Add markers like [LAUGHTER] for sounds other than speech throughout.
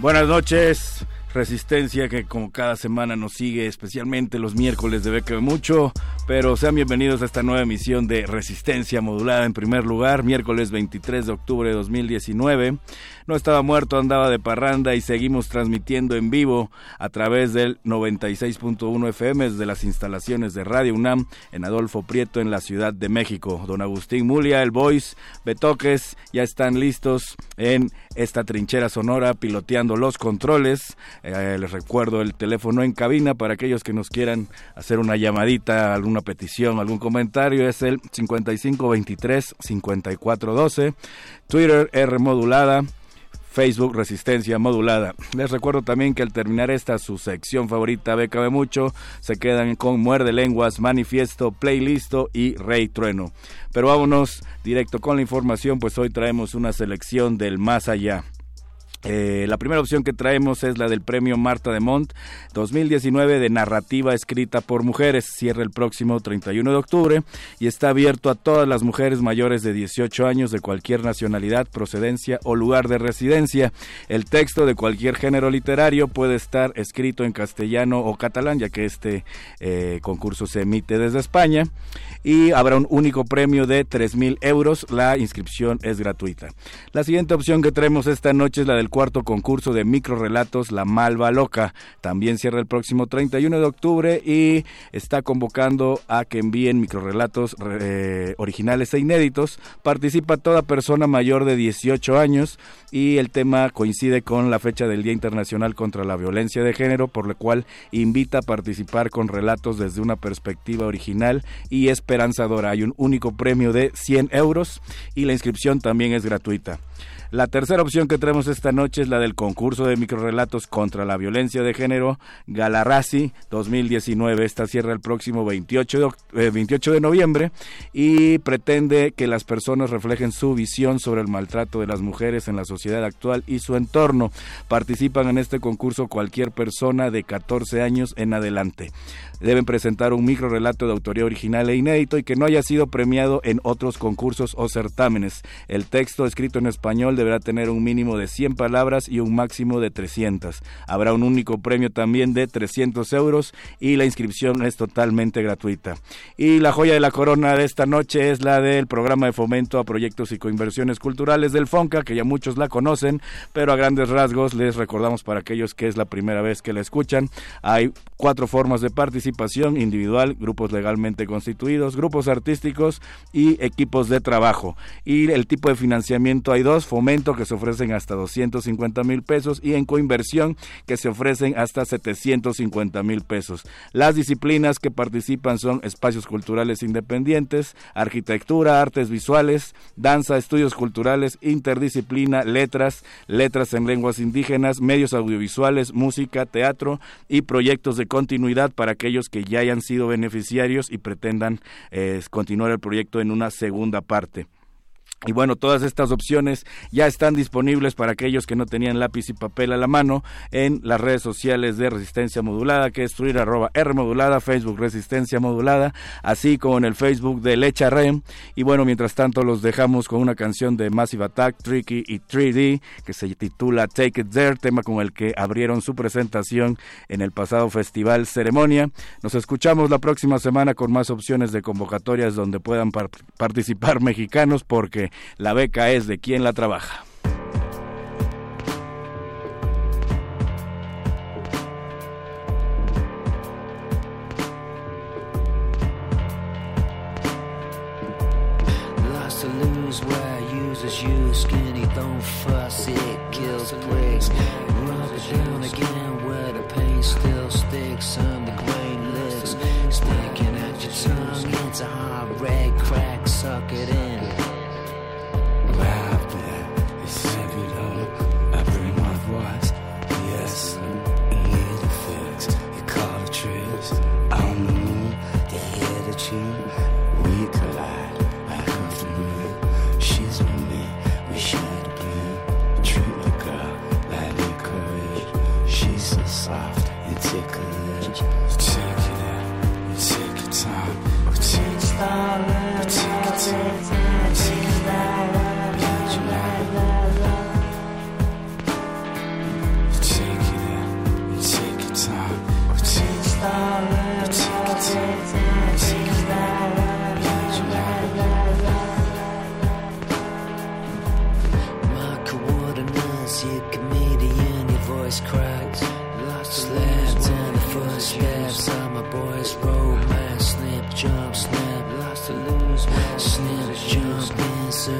Buenas noches, Resistencia que como cada semana nos sigue, especialmente los miércoles de Beca Mucho, pero sean bienvenidos a esta nueva emisión de Resistencia Modulada en primer lugar, miércoles 23 de octubre de 2019. No estaba muerto, andaba de parranda y seguimos transmitiendo en vivo a través del 96.1 FM desde las instalaciones de Radio UNAM en Adolfo Prieto en la Ciudad de México. Don Agustín Mulia, el Voice, Betoques, ya están listos en esta trinchera sonora piloteando los controles. Eh, les recuerdo el teléfono en cabina para aquellos que nos quieran hacer una llamadita, alguna petición, algún comentario. Es el 5523-5412. Twitter R modulada. Facebook Resistencia Modulada. Les recuerdo también que al terminar esta su sección favorita Beca Mucho, se quedan con Muerde Lenguas, Manifiesto, Playlisto y Rey Trueno. Pero vámonos directo con la información, pues hoy traemos una selección del más allá. Eh, la primera opción que traemos es la del premio Marta de Mont 2019 de narrativa escrita por mujeres. Cierra el próximo 31 de octubre y está abierto a todas las mujeres mayores de 18 años de cualquier nacionalidad, procedencia o lugar de residencia. El texto de cualquier género literario puede estar escrito en castellano o catalán, ya que este eh, concurso se emite desde España. Y habrá un único premio de 3 mil euros. La inscripción es gratuita. La siguiente opción que traemos esta noche es la del cuarto concurso de microrelatos La Malva Loca. También cierra el próximo 31 de octubre y está convocando a que envíen microrelatos eh, originales e inéditos. Participa toda persona mayor de 18 años y el tema coincide con la fecha del Día Internacional contra la Violencia de Género, por lo cual invita a participar con relatos desde una perspectiva original y esperanzadora. Hay un único premio de 100 euros y la inscripción también es gratuita. La tercera opción que traemos esta noche es la del concurso de microrelatos contra la violencia de género Galarrasi 2019. Esta cierra el próximo 28 de, 28 eh, de noviembre y pretende que las personas reflejen su visión sobre el maltrato de las mujeres en la sociedad actual y su entorno. Participan en este concurso cualquier persona de 14 años en adelante deben presentar un micro relato de autoría original e inédito y que no haya sido premiado en otros concursos o certámenes. El texto escrito en español deberá tener un mínimo de 100 palabras y un máximo de 300. Habrá un único premio también de 300 euros y la inscripción es totalmente gratuita. Y la joya de la corona de esta noche es la del programa de fomento a proyectos y coinversiones culturales del FONCA, que ya muchos la conocen, pero a grandes rasgos les recordamos para aquellos que es la primera vez que la escuchan, hay cuatro formas de participación participación individual, grupos legalmente constituidos, grupos artísticos y equipos de trabajo. Y el tipo de financiamiento hay dos, fomento que se ofrecen hasta 250 mil pesos y en coinversión que se ofrecen hasta 750 mil pesos. Las disciplinas que participan son espacios culturales independientes, arquitectura, artes visuales, danza, estudios culturales, interdisciplina, letras, letras en lenguas indígenas, medios audiovisuales, música, teatro y proyectos de continuidad para aquellos que ya hayan sido beneficiarios y pretendan eh, continuar el proyecto en una segunda parte. Y bueno, todas estas opciones ya están disponibles para aquellos que no tenían lápiz y papel a la mano en las redes sociales de Resistencia Modulada, que es Twitter arroba R Modulada, Facebook Resistencia Modulada, así como en el Facebook de Lecha Rem. Y bueno, mientras tanto los dejamos con una canción de Massive Attack, Tricky y 3D, que se titula Take It There, tema con el que abrieron su presentación en el pasado festival Ceremonia. Nos escuchamos la próxima semana con más opciones de convocatorias donde puedan participar mexicanos, porque la beca es de quien la trabaja.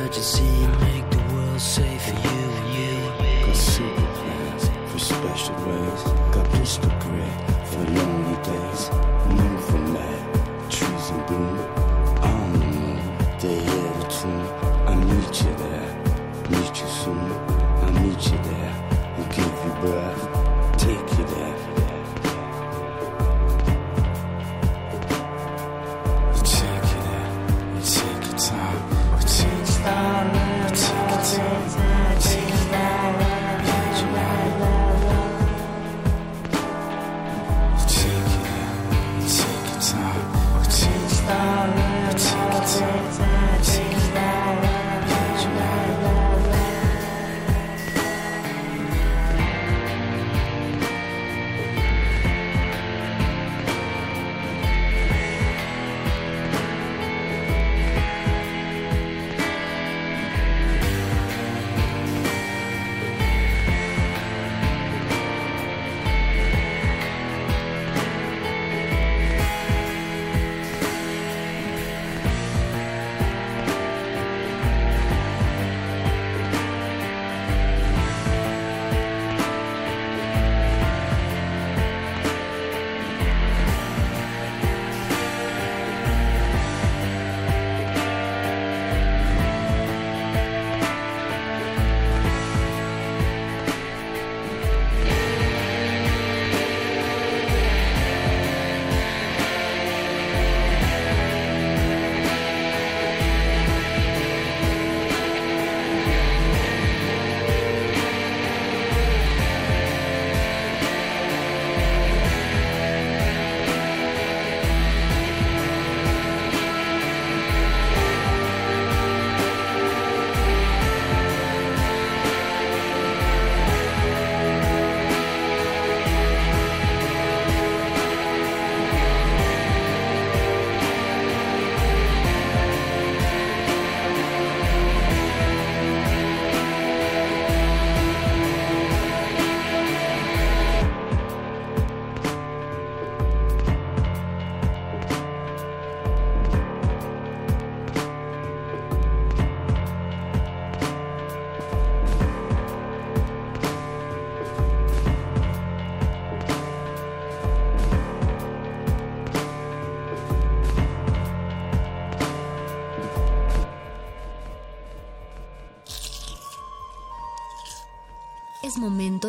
emergency make the world safe for you and you. Got super plans for special ways. Got pistol grip.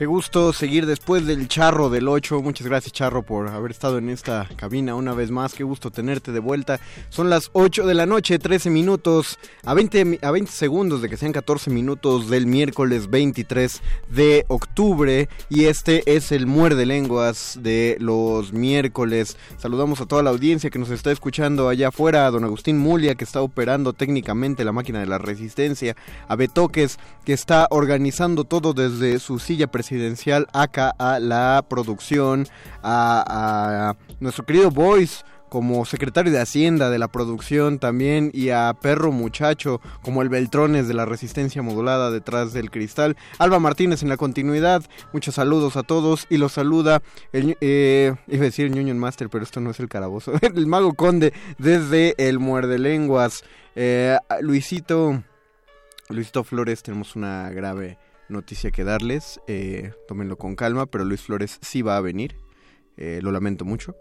Qué gusto seguir después del Charro del 8. Muchas gracias Charro por haber estado en esta cabina una vez más. Qué gusto tenerte de vuelta. Son las 8 de la noche, 13 minutos, a 20, a 20 segundos de que sean 14 minutos del miércoles 23 de octubre. Y este es el Muerde Lenguas de los miércoles. Saludamos a toda la audiencia que nos está escuchando allá afuera. A don Agustín Mulia que está operando técnicamente la máquina de la resistencia. A Betoques que está organizando todo desde su silla presidencial presidencial, acá a la producción, a, nuestro querido Boyce como secretario de Hacienda de la producción también y a Perro Muchacho como el Beltrones de la resistencia modulada detrás del cristal. Alba Martínez en la continuidad, muchos saludos a todos y los saluda el, eh, iba a decir el Union Master, pero esto no es el carabozo, [LAUGHS] el Mago Conde desde el Muerde Lenguas. Eh, Luisito, Luisito Flores, tenemos una grave noticia que darles. Eh, tómenlo con calma, pero Luis Flores sí va a venir. Eh, lo lamento mucho.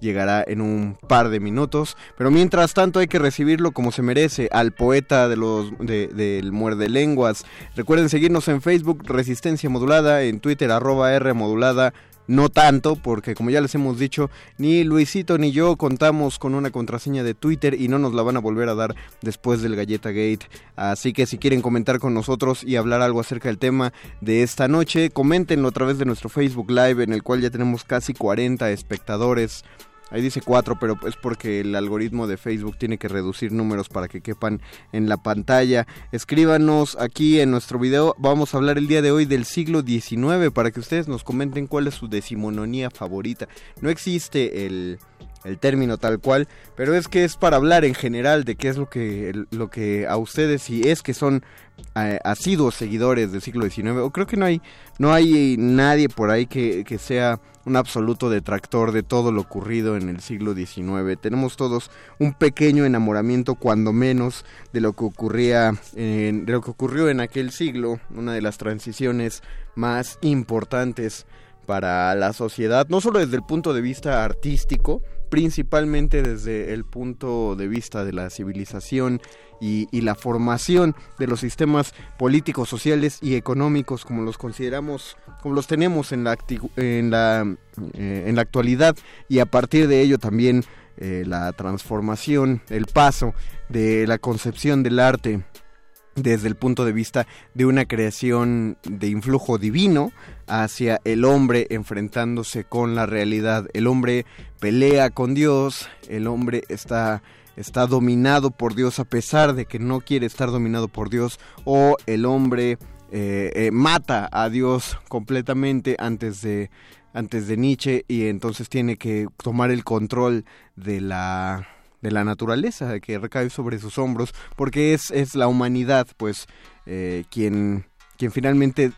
Llegará en un par de minutos. Pero mientras tanto hay que recibirlo como se merece al poeta de los de, del muerde lenguas. Recuerden seguirnos en Facebook Resistencia Modulada, en Twitter arroba R Modulada no tanto, porque como ya les hemos dicho, ni Luisito ni yo contamos con una contraseña de Twitter y no nos la van a volver a dar después del Galleta Gate. Así que si quieren comentar con nosotros y hablar algo acerca del tema de esta noche, coméntenlo a través de nuestro Facebook Live, en el cual ya tenemos casi 40 espectadores. Ahí dice cuatro, pero es porque el algoritmo de Facebook tiene que reducir números para que quepan en la pantalla. Escríbanos aquí en nuestro video. Vamos a hablar el día de hoy del siglo XIX para que ustedes nos comenten cuál es su decimononía favorita. No existe el, el término tal cual, pero es que es para hablar en general de qué es lo que, lo que a ustedes, si es que son eh, asiduos seguidores del siglo XIX, o creo que no hay, no hay nadie por ahí que, que sea un absoluto detractor de todo lo ocurrido en el siglo XIX. Tenemos todos un pequeño enamoramiento, cuando menos, de lo que ocurría, de lo que ocurrió en aquel siglo, una de las transiciones más importantes para la sociedad, no solo desde el punto de vista artístico, principalmente desde el punto de vista de la civilización y, la formación de los sistemas políticos, sociales y económicos como los consideramos, como los tenemos en la, en la, eh, en la actualidad. Y a partir de ello también eh, la transformación, el paso de la concepción del arte desde el punto de vista de una creación de influjo divino hacia el hombre enfrentándose con la realidad. El hombre pelea con Dios, el hombre está está dominado por Dios a pesar de que no quiere estar dominado por Dios o el hombre eh, eh, mata a Dios completamente antes de antes de Nietzsche y entonces tiene que tomar el control de la de la naturaleza que recae sobre sus hombros porque es, es la humanidad pues eh, quien quien finalmente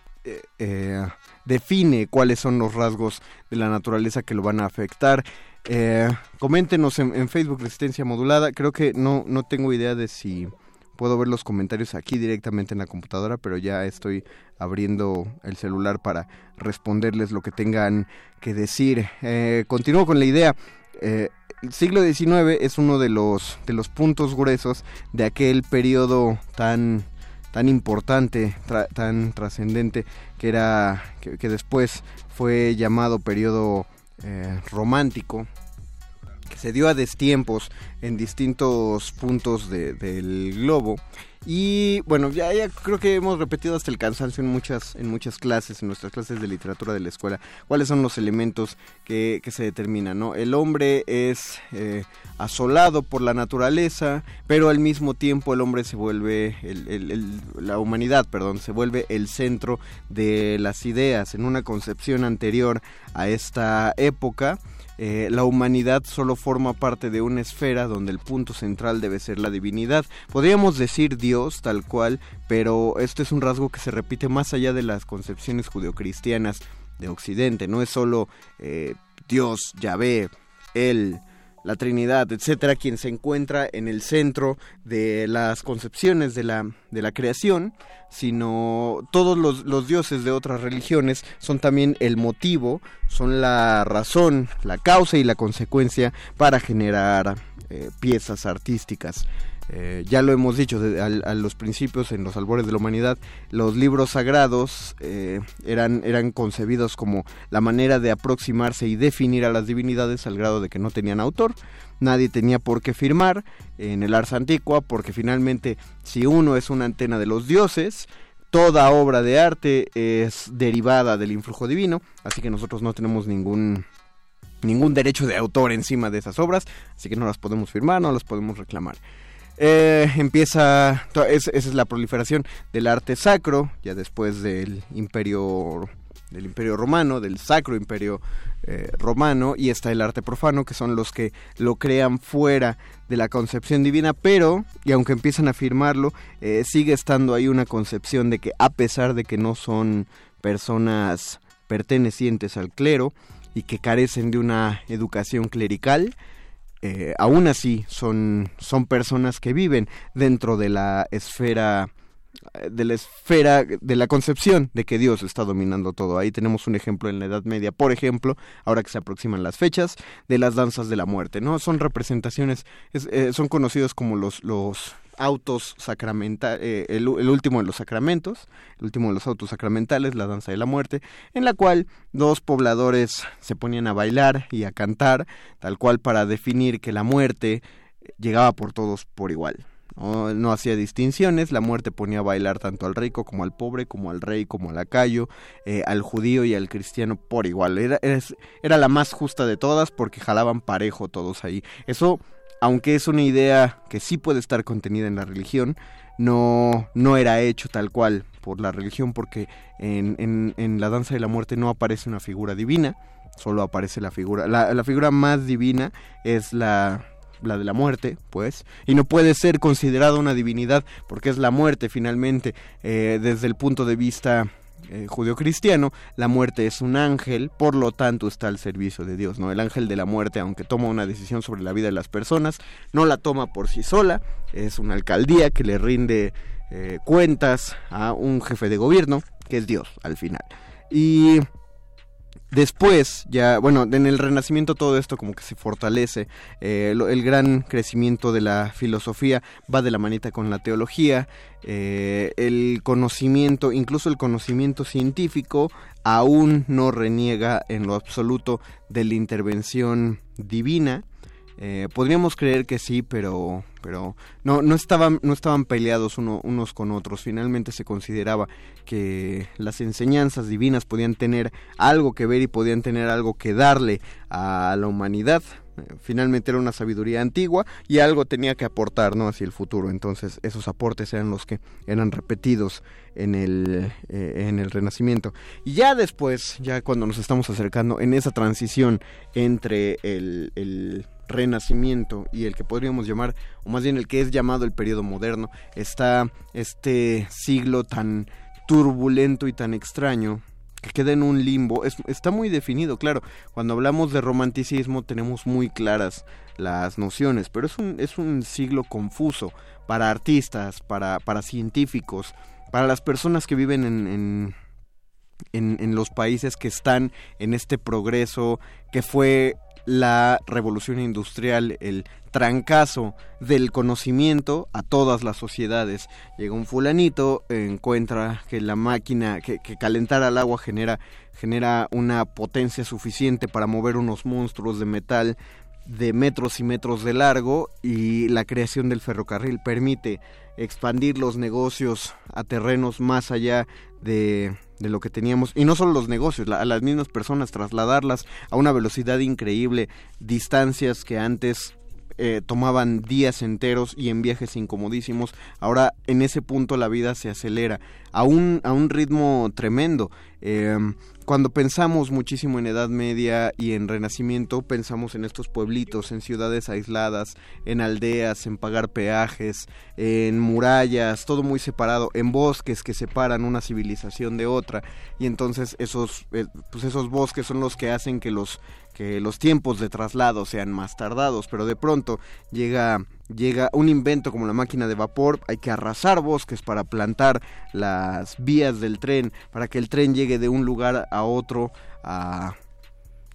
define cuáles son los rasgos de la naturaleza que lo van a afectar eh, coméntenos en, Facebook Resistencia Modulada. Creo que no, no tengo idea de si puedo ver los comentarios aquí directamente en la computadora, pero ya estoy abriendo el celular para responderles lo que tengan que decir. Eh, continúo con la idea. Eh, el siglo XIX es uno de los, de los puntos gruesos de aquel periodo tan tan importante, tan trascendente, que era que, después fue llamado periodo eh, romántico, que se dio a destiempos en distintos puntos de- del globo. Y bueno, ya, creo que hemos repetido hasta el cansancio en muchas, en muchas clases, en nuestras clases de literatura de la escuela, cuáles son los elementos que, se determinan, ¿no? El hombre es eh, asolado por la naturaleza, pero al mismo tiempo el hombre se vuelve, el- el- el- la humanidad, perdón, se vuelve el centro de las ideas. En una concepción anterior a esta época, eh, la humanidad solo forma parte de una esfera donde el punto central debe ser la divinidad. Podríamos decir Dios tal cual, pero esto es un rasgo que se repite más allá de las concepciones judeocristianas de Occidente. No es solo eh, Dios, Yahvé, Él, la Trinidad, etcétera, quien se encuentra en el centro de las concepciones de la, de la creación, sino todos los, los dioses de otras religiones son también el motivo, son la razón, la causa y la consecuencia para generar eh, piezas artísticas. Eh, ya lo hemos dicho a, los principios, en los albores de la humanidad, los libros sagrados eh, eran, eran concebidos como la manera de aproximarse y definir a las divinidades al grado de que no tenían autor. Nadie tenía por qué firmar en el Ars Antiqua, porque finalmente, si uno es una antena de los dioses, toda obra de arte es derivada del influjo divino, así que nosotros no tenemos ningún ningún derecho de autor encima de esas obras, así que no las podemos firmar, no las podemos reclamar. Eh, empieza, esa es la proliferación del arte sacro, ya después del imperio del imperio romano, del sacro imperio eh, romano, y está el arte profano, que son los que lo crean fuera de la concepción divina, pero, y aunque empiezan a afirmarlo, eh, sigue estando ahí una concepción de que a pesar de que no son personas pertenecientes al clero y que carecen de una educación clerical, eh, aún así son, son personas que viven dentro de la esfera eh, de la esfera de la concepción de que Dios está dominando todo. Ahí tenemos un ejemplo en la Edad Media, por ejemplo, ahora que se aproximan las fechas de las danzas de la muerte, ¿no? Son representaciones, es- eh, son conocidos como los, los autos sacramentales, el, u- el último de los sacramentos, el último de los autos sacramentales, la danza de la muerte, en la cual dos pobladores se ponían a bailar y a cantar, tal cual para definir que la muerte llegaba por todos por igual. No, hacía distinciones, la muerte ponía a bailar tanto al rico como al pobre, como al rey, como al lacayo, eh, al judío y al cristiano por igual. Era, es- era la más justa de todas porque jalaban parejo todos ahí. Eso, aunque es una idea que sí puede estar contenida en la religión, no, no era hecho tal cual por la religión porque en, en, la danza de la muerte no aparece una figura divina, solo aparece la figura, la, la figura más divina es la, la de la muerte, pues, y no puede ser considerada una divinidad porque es la muerte finalmente, eh, desde el punto de vista eh, judeocristiano, la muerte es un ángel, por lo tanto está al servicio de Dios, ¿no? El ángel de la muerte, aunque toma una decisión sobre la vida de las personas, no la toma por sí sola, es una alcaldía que le rinde eh, cuentas a un jefe de gobierno, que es Dios al final. Y después, ya, bueno, en el Renacimiento todo esto como que se fortalece. eh, lo- el gran crecimiento de la filosofía va de la manita con la teología. eh, el conocimiento, incluso el conocimiento científico, aún no reniega en lo absoluto de la intervención divina. Eh, podríamos creer que sí, pero, pero no, no, estaban, no estaban peleados uno- unos con otros. Finalmente se consideraba que las enseñanzas divinas podían tener algo que ver y podían tener algo que darle a la humanidad. Eh, Finalmente era una sabiduría antigua y algo tenía que aportar ¿no? hacia el futuro. Entonces esos aportes eran los que eran repetidos en el, eh, en el Renacimiento. Y ya después, ya cuando nos estamos acercando en esa transición entre el renacimiento y el que podríamos llamar, o más bien el que es llamado el periodo moderno, está este siglo tan turbulento y tan extraño que queda en un limbo. Es- está muy definido, claro. Cuando hablamos de romanticismo tenemos muy claras las nociones, pero es un, es un siglo confuso para artistas, para, para científicos, para las personas que viven en- en, en, en los países que están en este progreso que fue la revolución industrial, el trancazo del conocimiento a todas las sociedades. Llega un fulanito, encuentra que la máquina, que, que calentar al agua genera, genera una potencia suficiente para mover unos monstruos de metal de metros y metros de largo y la creación del ferrocarril permite expandir los negocios a terrenos más allá de, de lo que teníamos. Y no solo los negocios, la- a las mismas personas trasladarlas a una velocidad increíble, distancias que antes eh, tomaban días enteros y en viajes incomodísimos. Ahora en ese punto la vida se acelera a un, a un ritmo tremendo. Eh, cuando pensamos muchísimo en Edad Media y en Renacimiento, pensamos en estos pueblitos, en ciudades aisladas, en aldeas, en pagar peajes, en murallas, todo muy separado, en bosques que separan una civilización de otra. Y entonces esos, eh, pues esos bosques son los que hacen que los que los tiempos de traslado sean más tardados, pero de pronto llega llega un invento como la máquina de vapor, hay que arrasar bosques para plantar las vías del tren, para que el tren llegue de un lugar a otro a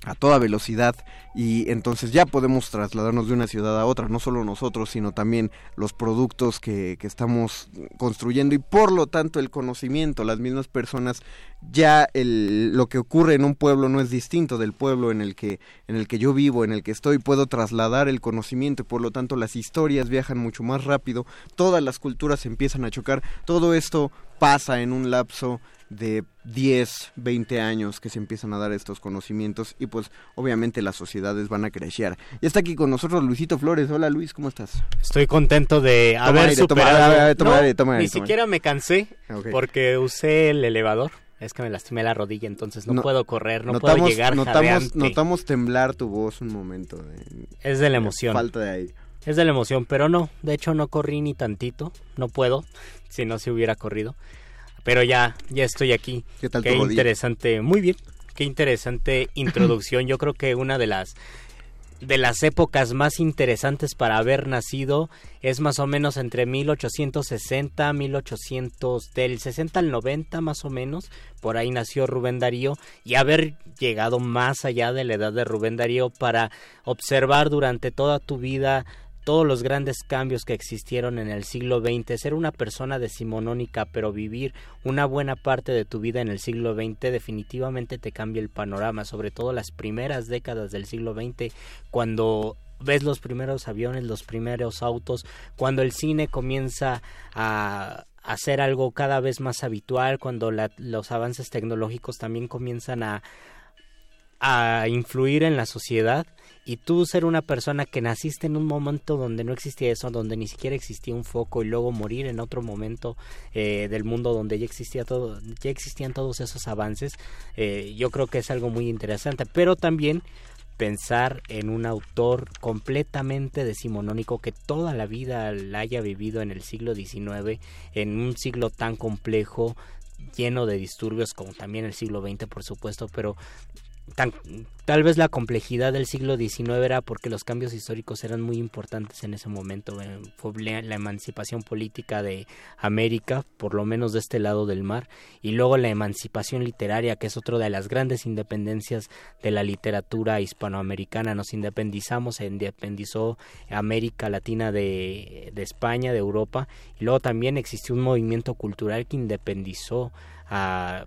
a toda velocidad y entonces ya podemos trasladarnos de una ciudad a otra, no solo nosotros, sino también los productos que, que estamos construyendo y por lo tanto el conocimiento, las mismas personas, ya el, lo que ocurre en un pueblo no es distinto del pueblo en el que en el que yo vivo, en el que estoy, puedo trasladar el conocimiento y por lo tanto las historias viajan mucho más rápido, todas las culturas empiezan a chocar, todo esto pasa en un lapso de 10, 20 años que se empiezan a dar estos conocimientos y pues obviamente las sociedades van a crecer. Y está aquí con nosotros Luisito Flores. Hola Luis, ¿cómo estás? Estoy contento de Toma haber aire, superado. toma No, aire, toma ni siquiera me cansé porque usé el elevador. Es que me lastimé la rodilla, entonces no, No- puedo correr, no puedo llegar notamos, jadeante. notamos temblar tu voz un momento. de- Es de la emoción. Falta de aire. Es de la emoción, pero no, de hecho no corrí ni tantito, no puedo, si no se hubiera corrido. Pero ya, ya estoy aquí. ¿Qué tal tu Qué rodilla? interesante, muy bien. Qué interesante introducción. Yo creo que una de las de las épocas más interesantes para haber nacido es más o menos entre 1860, 1800, del 60 al 90 más o menos, por ahí nació Rubén Darío y haber llegado más allá de la edad de Rubén Darío para observar durante toda tu vida todos los grandes cambios que existieron en el siglo XX, ser una persona decimonónica, pero vivir una buena parte de tu vida en el siglo XX definitivamente te cambia el panorama, sobre todo las primeras décadas del siglo XX, cuando ves los primeros aviones, los primeros autos, cuando el cine comienza a hacer algo cada vez más habitual, cuando la- los avances tecnológicos también comienzan a, a influir en la sociedad y tú ser una persona que naciste en un momento donde no existía eso, donde ni siquiera existía un foco y luego morir en otro momento eh, del mundo donde ya existía todo, ya existían todos esos avances, eh, yo creo que es algo muy interesante, pero también pensar en un autor completamente decimonónico que toda la vida la haya vivido en el siglo XIX, en un siglo tan complejo, lleno de disturbios como también el siglo XX, por supuesto, pero tal vez la complejidad del siglo XIX era porque los cambios históricos eran muy importantes en ese momento. eh, Fue la, la emancipación política de América, por lo menos de este lado del mar, y luego la emancipación literaria, que es otra de las grandes independencias de la literatura hispanoamericana. Nos independizamos, se independizó América Latina de, de España, de Europa, y luego también existió un movimiento cultural que independizó a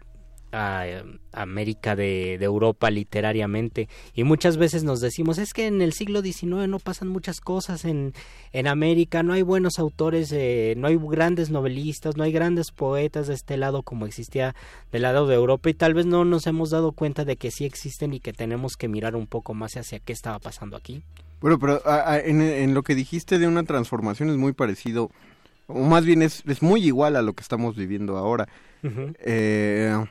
a América de, de Europa literariamente. Y muchas veces nos decimos es que en el siglo XIX no pasan muchas cosas en, en América no hay buenos autores eh, no hay grandes novelistas no hay grandes poetas de este lado como existía del lado de Europa y tal vez no nos hemos dado cuenta de que sí existen y que tenemos que mirar un poco más hacia qué estaba pasando aquí. Bueno, pero a- a- en, en lo que dijiste de una transformación es muy parecido, o más bien es, es muy igual a lo que estamos viviendo ahora. Eh,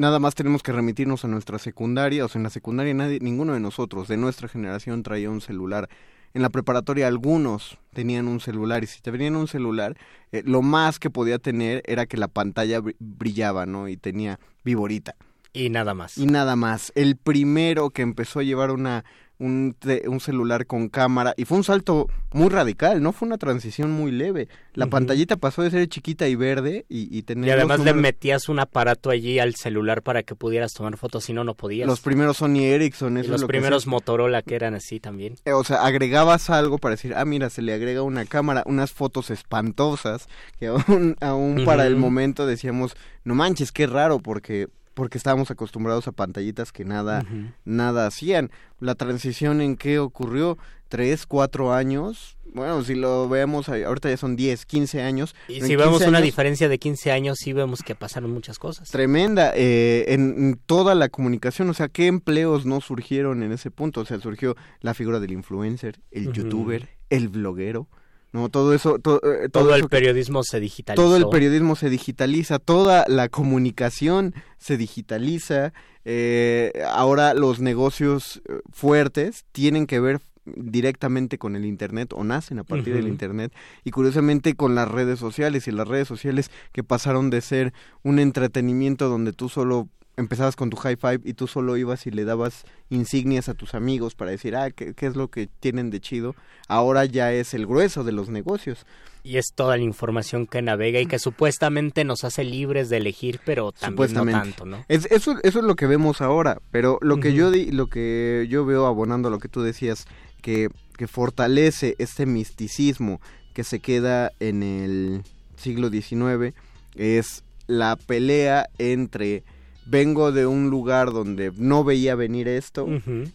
nada más tenemos que remitirnos a nuestra secundaria, o sea, en la secundaria nadie, ninguno de nosotros de nuestra generación traía un celular. En la preparatoria algunos tenían un celular y si te venían un celular, eh, lo más que podía tener era que la pantalla br- brillaba, ¿no? Y tenía viborita. y nada más Y nada más. El primero que empezó a llevar una un, un celular con cámara y fue un salto muy radical, no fue una transición muy leve. La pantallita pasó de ser chiquita y verde y, y tener y además le metías un aparato allí al celular para que pudieras tomar fotos si no no podías. Los primeros Sony Ericsson, Y eso es los lo primeros. Motorola que eran así también. Eh, o sea, agregabas algo para decir, ah, mira, se le agrega una cámara, unas fotos espantosas, que aún, aún para el momento decíamos, no manches, qué raro, porque porque estábamos acostumbrados a pantallitas que nada, nada hacían. La transición en qué ocurrió, tres, cuatro años, bueno, si lo vemos, ahorita ya son 10, 15 años. Y si vemos una diferencia de 15 años, sí vemos que pasaron muchas cosas. Tremenda, eh, en, toda la comunicación, o sea, ¿qué empleos no surgieron en ese punto? O sea, surgió la figura del influencer, el youtuber, el bloguero. No, todo eso, eh, todo, el periodismo se digitaliza. Todo el periodismo se digitaliza, toda la comunicación se digitaliza. Eh, ahora los negocios fuertes tienen que ver directamente con el Internet o nacen a partir del Internet y curiosamente con las redes sociales y las redes sociales que pasaron de ser un entretenimiento donde tú solo empezabas con tu high five y tú solo ibas y le dabas insignias a tus amigos para decir, ah, ¿qué, es lo que tienen de chido? Ahora ya es el grueso de los negocios. Y es toda la información que navega y que supuestamente nos hace libres de elegir, pero también no tanto, ¿no? Es, eso, eso es lo que vemos ahora, pero lo que yo di, lo que yo veo abonando a lo que tú decías, que, que fortalece este misticismo que se queda en el siglo XIX es la pelea entre vengo de un lugar donde no veía venir esto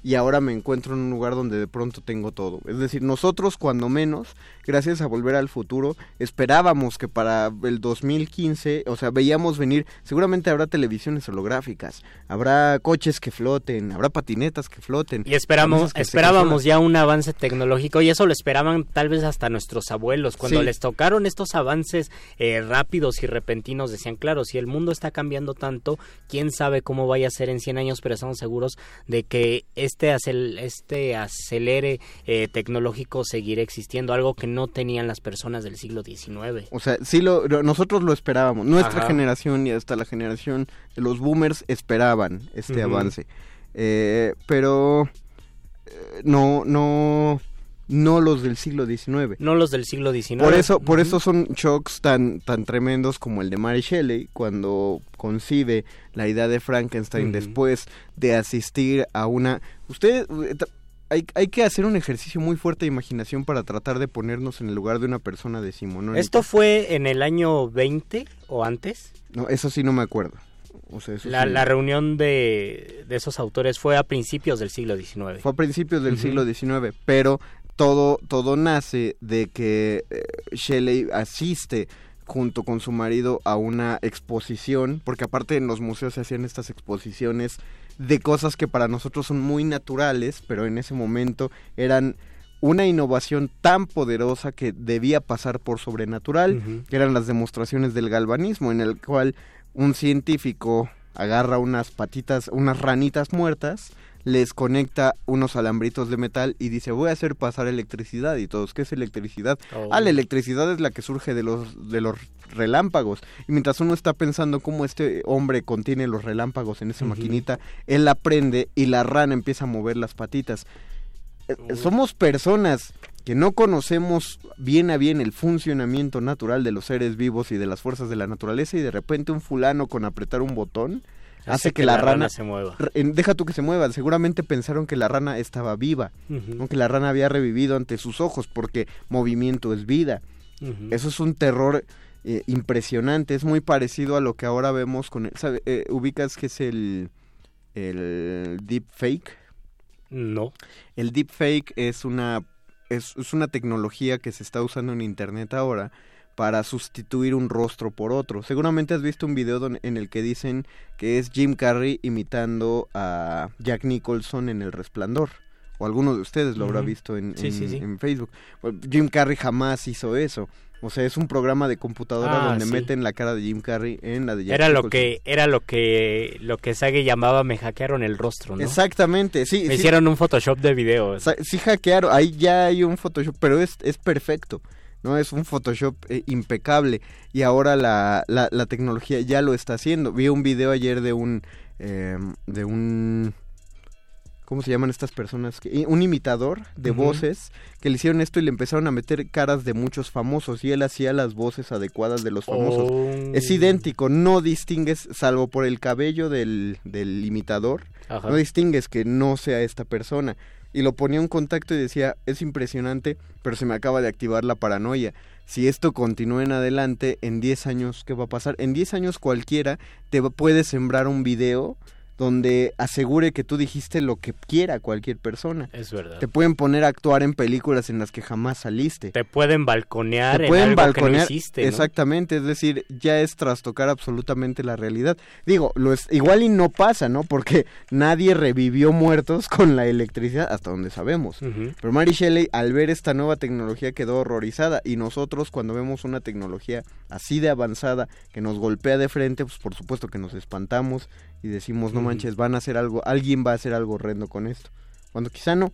y ahora me encuentro en un lugar donde de pronto tengo todo. Es decir, nosotros cuando menos, gracias a Volver al Futuro, esperábamos que para el 2015, o sea, veíamos venir, seguramente habrá televisiones holográficas, habrá coches que floten, habrá patinetas que floten. Y esperamos, esperábamos ya un avance tecnológico y eso lo esperaban tal vez hasta nuestros abuelos. Cuando les tocaron estos avances eh, rápidos y repentinos, decían, claro, si el mundo está cambiando tanto, ¿quién sabe cómo vaya a ser en 100 años, pero estamos seguros de que este, este acelere eh, tecnológico seguirá existiendo, algo que no tenían las personas del siglo XIX. O sea, sí lo, nosotros lo esperábamos, nuestra generación y hasta la generación de los boomers esperaban este avance, eh, pero eh, no, no no los del siglo XIX. No los del siglo XIX. Por eso, por eso son shocks tan, tan tremendos como el de Mary Shelley, cuando concibe la idea de Frankenstein después de asistir a una... Usted... Hay, hay, que hacer un ejercicio muy fuerte de imaginación para tratar de ponernos en el lugar de una persona decimonónica. ¿Esto fue en el año 20 o antes? No, eso sí no me acuerdo. la, la, reunión de, de, esos autores fue a principios del siglo XIX. Fue a principios del siglo XIX, pero todo, todo nace de que eh, Shelley asiste junto con su marido a una exposición, porque aparte en los museos se hacían estas exposiciones de cosas que para nosotros son muy naturales, pero en ese momento eran una innovación tan poderosa que debía pasar por sobrenatural, que eran las demostraciones del galvanismo, en el cual un científico agarra unas patitas, unas ranitas muertas, les conecta unos alambritos de metal y dice voy a hacer pasar electricidad y todos, ¿qué es electricidad? Oh. Ah, la electricidad es la que surge de los, de los relámpagos. Y mientras uno está pensando cómo este hombre contiene los relámpagos en esa maquinita, él la prende y la rana empieza a mover las patitas. Eh, somos personas que no conocemos bien a bien el funcionamiento natural de los seres vivos y de las fuerzas de la naturaleza y de repente un fulano con apretar un botón hace que, la, rana, se mueva. Deja tú que se mueva. Seguramente pensaron que la rana estaba viva, aunque la rana había revivido ante sus ojos, porque movimiento es vida. Eso es un terror eh, impresionante. Es muy parecido a lo que ahora vemos con. ¿sabe? Eh, ¿Ubicas que es el, el deep fake? No. El deep fake es una, es, es una tecnología que se está usando en Internet ahora para sustituir un rostro por otro. Seguramente has visto un video en el que dicen que es Jim Carrey imitando a Jack Nicholson en El Resplandor. O alguno de ustedes lo habrá visto en, Facebook. Jim Carrey jamás hizo eso. O sea, es un programa de computadora ah, donde meten la cara de Jim Carrey en la de Jack era lo que Era lo que lo que Sage llamaba me hackearon el rostro, ¿no? Exactamente, sí. Me hicieron un Photoshop de video. Sí hackearon, ahí ya hay un Photoshop, pero es, es perfecto. ¿No? Es un Photoshop eh, impecable y ahora la, la, tecnología ya lo está haciendo. Vi un video ayer de un, em, de un, ¿cómo se llaman estas personas? Un imitador de voces que le hicieron esto y le empezaron a meter caras de muchos famosos y él hacía las voces adecuadas de los famosos. Es oh. idéntico, no distingues, salvo por el cabello del, del imitador, no distingues que no sea esta persona y lo ponía en contacto y decía, es impresionante, pero se me acaba de activar la paranoia. Si esto continúa en adelante, en 10 años, ¿qué va a pasar? En 10 años cualquiera te puede sembrar un video donde asegure que tú dijiste lo que quiera cualquier persona. Es verdad. Te pueden poner a actuar en películas en las que jamás saliste. Te pueden balconear Te en pueden algo que no balconear. hiciste, ¿no? Exactamente, es decir, ya es trastocar absolutamente la realidad. Digo, lo es, igual y no pasa, ¿no? Porque nadie revivió muertos con la electricidad hasta donde sabemos. Pero Mary Shelley al ver esta nueva tecnología quedó horrorizada y nosotros cuando vemos una tecnología así de avanzada que nos golpea de frente, pues por supuesto que nos espantamos y decimos, no manches, van a hacer algo, alguien va a hacer algo horrendo con esto. Cuando quizá no,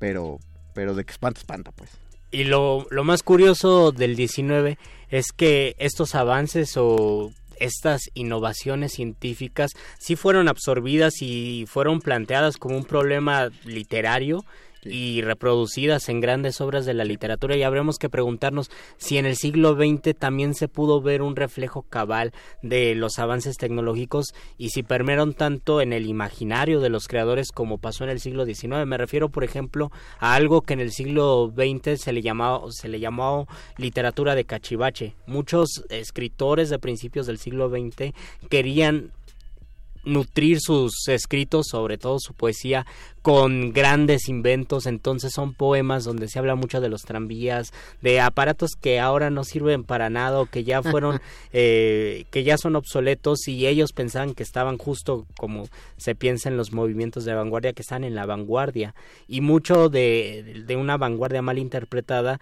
pero pero de que espanta espanta, pues. Y lo, lo más curioso del 19 es que estos avances o estas innovaciones científicas sí fueron absorbidas y fueron planteadas como un problema literario y reproducidas en grandes obras de la literatura y habremos que preguntarnos si en el siglo XX también se pudo ver un reflejo cabal de los avances tecnológicos y si permearon tanto en el imaginario de los creadores como pasó en el siglo XIX. Me refiero, por ejemplo, a algo que en el siglo XX se le llamaba, se le llamó literatura de cachivache. Muchos escritores de principios del siglo XX querían nutrir sus escritos, sobre todo su poesía, con grandes inventos. Entonces son poemas donde se habla mucho de los tranvías, de aparatos que ahora no sirven para nada o que ya [LAUGHS] fueron, eh, que ya son obsoletos y ellos pensaban que estaban justo como se piensa en los movimientos de vanguardia, que están en la vanguardia. Y mucho de, de una vanguardia mal interpretada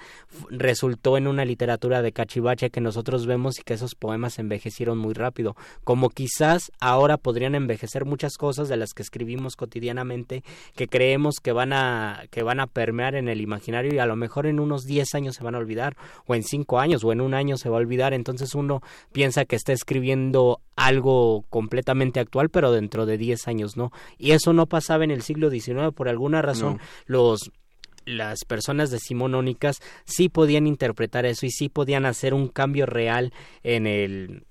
resultó en una literatura de cachivache que nosotros vemos y que esos poemas envejecieron muy rápido. Como quizás ahora podrían envejecer muchas cosas de las que escribimos cotidianamente que creemos que van a que van a permear en el imaginario y a lo mejor en unos 10 años se van a olvidar o en 5 años o en un año se va a olvidar. Entonces uno piensa que está escribiendo algo completamente actual pero dentro de 10 años no. Y eso no pasaba en el siglo XIX por alguna razón No. los las personas decimonónicas sí podían interpretar eso y sí podían hacer un cambio real en el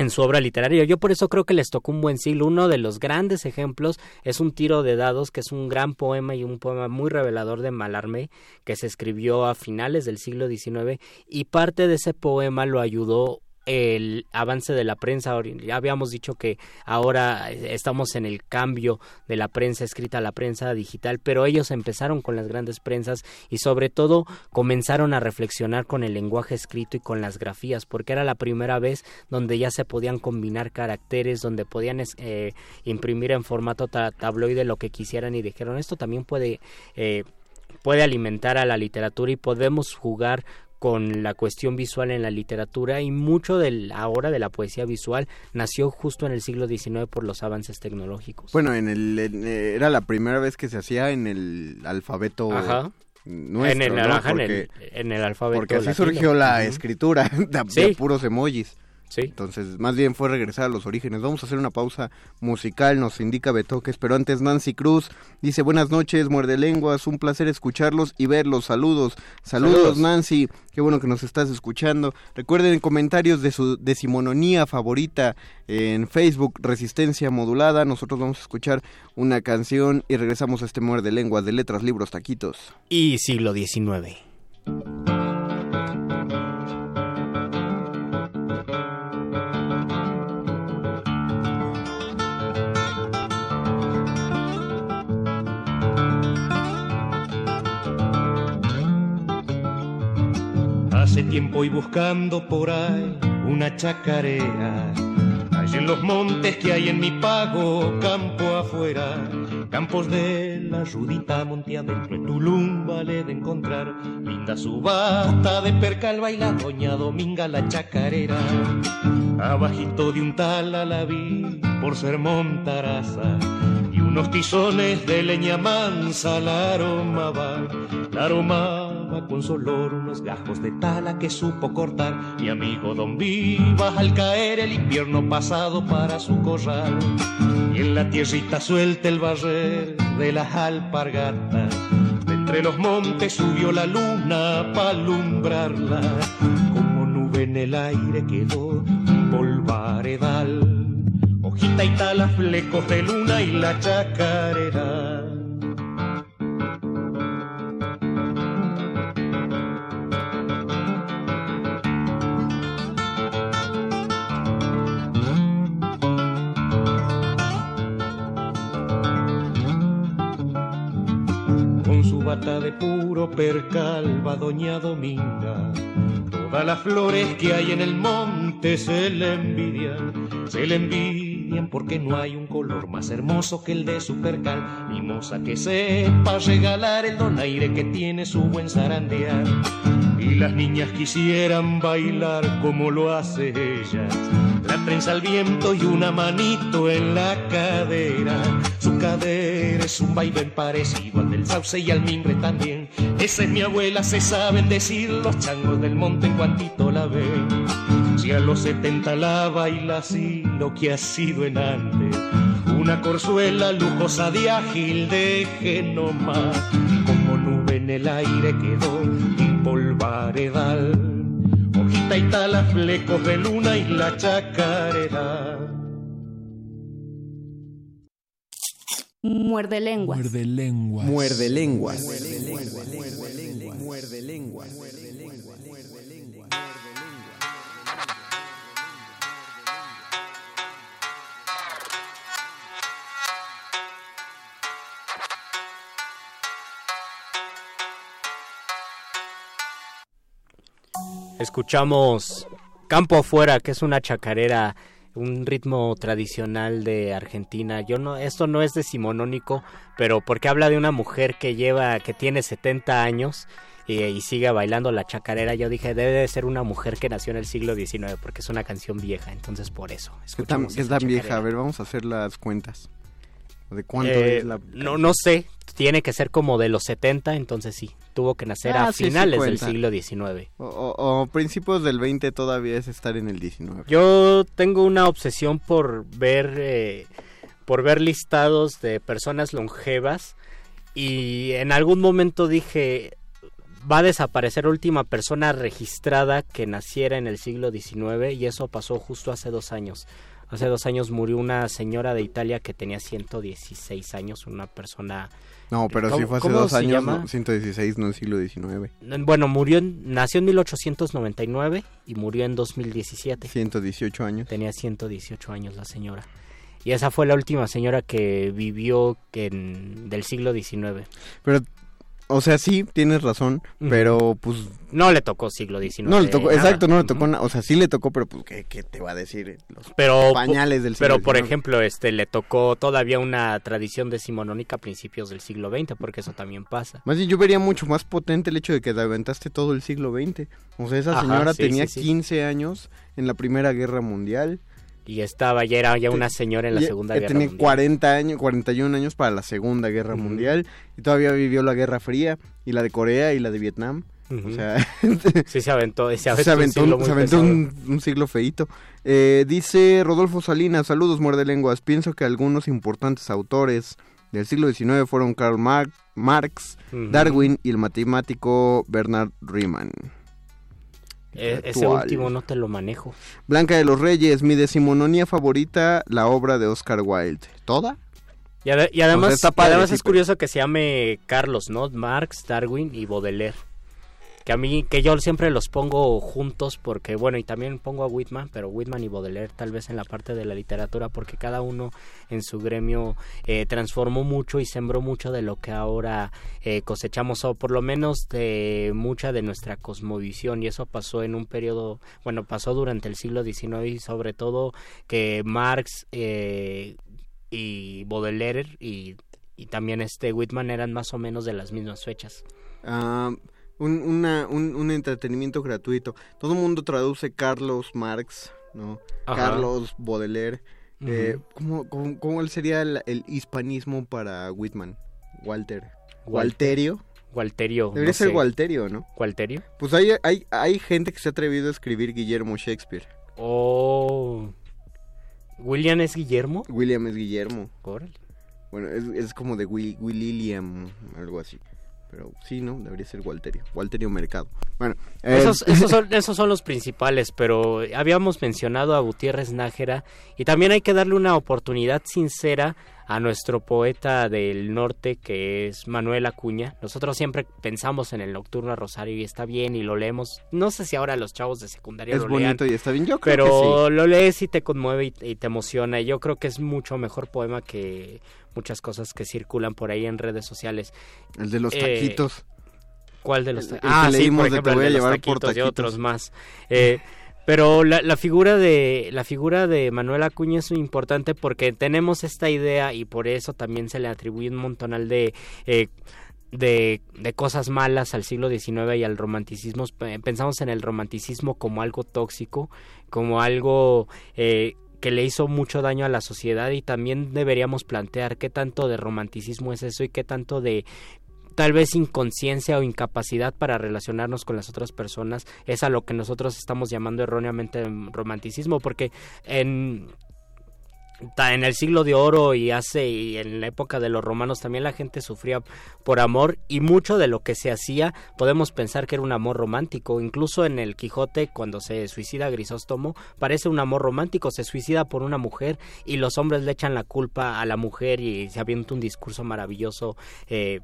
en su obra literaria. Yo por eso creo que les tocó un buen siglo. Uno de los grandes ejemplos es un tiro de dados, que es un gran poema y un poema muy revelador de Malarmé, que se escribió a finales del siglo XIX, y parte de ese poema lo ayudó el avance de la prensa. Ya habíamos dicho que ahora estamos en el cambio de la prensa escrita a la prensa digital, pero ellos empezaron con las grandes prensas y sobre todo comenzaron a reflexionar con el lenguaje escrito y con las grafías, porque era la primera vez donde ya se podían combinar caracteres, donde podían eh, imprimir en formato ta- tabloide lo que quisieran y dijeron esto también puede eh, puede alimentar a la literatura y podemos jugar con la cuestión visual en la literatura y mucho del ahora de la poesía visual nació justo en el siglo XIX por los avances tecnológicos. Bueno, en el en, eh, era la primera vez que se hacía en el alfabeto Ajá. nuestro, en el, ¿no? ajá, en Porque, el, en el alfabeto porque así latino. surgió la escritura [LAUGHS] de, puros emojis. Sí. Entonces, más bien fue regresar a los orígenes. Vamos a hacer una pausa musical, nos indica Betoques, pero antes Nancy Cruz dice, buenas noches, muerde lenguas, un placer escucharlos y verlos, saludos. saludos. Saludos. Nancy, qué bueno que nos estás escuchando. Recuerden comentarios de su decimononía favorita en Facebook, Resistencia Modulada. Nosotros vamos a escuchar una canción y regresamos a este muerde lenguas de letras, libros, taquitos. Y siglo XIX. Tiempo y buscando por ahí una chacarera. Allí en los montes que hay en mi pago, campo afuera. Campos de la Rudita monte adentro, en Tulum vale de encontrar. Linda subasta de percal baila doña Dominga la chacarera. Abajito de un tal a la vi por ser montaraza. Unos tizones de leña mansa la aroma va, la aroma va con su olor, unos gajos de tala que supo cortar. Mi amigo Don Vivas al caer el invierno pasado para su corral. Y en la tierrita suelta el barrer de las alpargatas. De entre los montes subió la luna para alumbrarla. Como nube en el aire quedó un polvaredal hojita y tala, flecos de luna y la chacarera. Con su bata de puro percal va doña Dominga. Todas las flores que hay en el monte se le envidian, se le envidian porque no hay un color más hermoso que el de su percal. Mimosa que sepa regalar el donaire que tiene su buen zarandear. Y las niñas quisieran bailar como lo hace ella. La trenza al viento y una manito en la cadera. Su cadera es un vaivén parecido al del sauce y al mimbre también. Esa es mi abuela, se saben decir los changos del monte en cuantito la ven. Si a los 70 la baila así, lo que ha sido en antes. Una corzuela lujosa de ágil de genoma. Como nube en el aire quedó un polvaredal. Hojita y tala, flecos de luna y la chacarera. Muerde lenguas. Muerde lenguas. Muerde lenguas. Muerde lenguas. Escuchamos Campo Afuera, que es una chacarera, un ritmo tradicional de Argentina. Yo no, esto no es decimonónico, pero porque habla de una mujer que lleva, que tiene 70 años y, y sigue bailando la chacarera, yo dije, debe de ser una mujer que nació en el siglo XIX, porque es una canción vieja, entonces por eso. ¿Qué tan, escuchamos qué tan vieja? A ver, vamos a hacer las cuentas. ¿De cuánto Eh, es la...? no, no sé, tiene que ser como de los 70, entonces sí, tuvo que nacer Ah, a sí, sí finales del siglo XIX. O, o- o principios del 20 todavía es estar en el 19. Yo tengo una obsesión por ver eh, por ver listados de personas longevas y en algún momento dije va a desaparecer la última persona registrada que naciera en el siglo XIX y eso pasó justo hace dos años. Hace dos años murió una señora de Italia que tenía 116 años, una persona... No, pero sí ¿Cómo- fue hace dos años, no, 116, no el siglo XIX. Bueno, murió en- nació en 1899 y murió en 2017. 118 años. Tenía 118 años la señora. Y esa fue la última señora que vivió en- del siglo XIX. Pero, o sea, sí, tienes razón, pero pues... No le tocó siglo XIX. No le tocó, exacto, no le tocó nada. O sea, sí le tocó, pero pues, ¿qué, qué te va a decir? Los Pero, pañales del siglo pero por ejemplo, este le tocó todavía una tradición decimonónica a principios del siglo XX, porque eso también pasa. Más bien, yo vería mucho más potente el hecho de que te aventaste todo el siglo XX. O sea, esa Ajá, señora sí, tenía sí, sí. 15 años en la Primera Guerra Mundial. Y estaba ya era ya una señora en la Segunda Guerra Tenía Mundial. 40 años, 41 años para la Segunda Guerra. Mundial. Y todavía vivió la Guerra Fría, y la de Corea, y la de Vietnam. O sea, [LAUGHS] Sí, se aventó, se [LAUGHS] se aventó, un siglo un, muy se aventó pesado. un- un siglo feito. Eh, dice Rodolfo Salinas, saludos muerde lenguas. Pienso que algunos importantes autores del siglo XIX fueron Karl Mar- Marx, Ujú. Darwin y el matemático Bernard Riemann. Eh, ese último no te lo manejo. Blanca de los Reyes, mi decimononía favorita, la obra de Oscar Wilde. ¿Toda? Y, ade- y además, O sea, está y padre, además sí, es curioso que se llame Carlos, ¿no? Marx, Darwin y Baudelaire. Que a mí, que yo siempre los pongo juntos porque, bueno, y también pongo a Whitman, pero Whitman y Baudelaire tal vez en la parte de la literatura porque cada uno en su gremio eh, transformó mucho y sembró mucho de lo que ahora eh, cosechamos o por lo menos de mucha de nuestra cosmovisión y eso pasó en un periodo, bueno, pasó durante el siglo XIX y sobre todo que Marx eh, y Baudelaire y, y también este Whitman eran más o menos de las mismas fechas. Ah, un, una- un, un entretenimiento gratuito. Todo el mundo traduce Carlos Marx, ¿no? Ajá. Carlos Baudelaire. Eh, Ujú. ¿cómo, cómo, cómo sería el, el hispanismo para Whitman? Walter. Wal- Walterio. Walterio. Debería no ser sé. Walterio, ¿no? ¿Walterio? Pues hay, hay, hay gente que se ha atrevido a escribir Guillermo Shakespeare. Oh. ¿William es Guillermo? William es Guillermo. Órale. Bueno, es, es como de Will, William, algo así. Pero sí, ¿no? Debería ser Walterio. Walterio Mercado. Bueno, eh, Esos, [LAUGHS] esos, son, esos son los principales, pero habíamos mencionado a Gutiérrez Nájera y también hay que darle una oportunidad sincera a nuestro poeta del norte que es Manuel Acuña. Nosotros siempre pensamos en el Nocturno a Rosario y está bien y lo leemos. No sé si ahora los chavos de secundaria Es lo lean, bonito y está bien. Yo creo pero que sí. lo lees y te conmueve y, y te emociona. Y yo creo que es mucho mejor poema que muchas cosas que circulan por ahí en redes sociales. El de los Eh, taquitos. ¿Cuál de los taquitos? Ah, sí, leímos por de ejemplo, voy el de los taquitos y otros más. Eh, [LAUGHS] pero la, la figura de la figura de Manuel Acuña es muy importante porque tenemos esta idea y por eso también se le atribuye un montonal de eh, de, de cosas malas al siglo XIX y al romanticismo. Pe- Pensamos en el romanticismo como algo tóxico, como algo eh, que le hizo mucho daño a la sociedad y también deberíamos plantear qué tanto de romanticismo es eso y qué tanto de tal vez inconsciencia o incapacidad para relacionarnos con las otras personas es a lo que nosotros estamos llamando erróneamente romanticismo porque en en el siglo de oro y hace y en la época de los romanos también la gente sufría por amor y mucho de lo que se hacía podemos pensar que era un amor romántico. Incluso en el Quijote cuando se suicida Grisóstomo parece un amor romántico. Se suicida por una mujer y los hombres le echan la culpa a la mujer y se avienta un discurso maravilloso eh,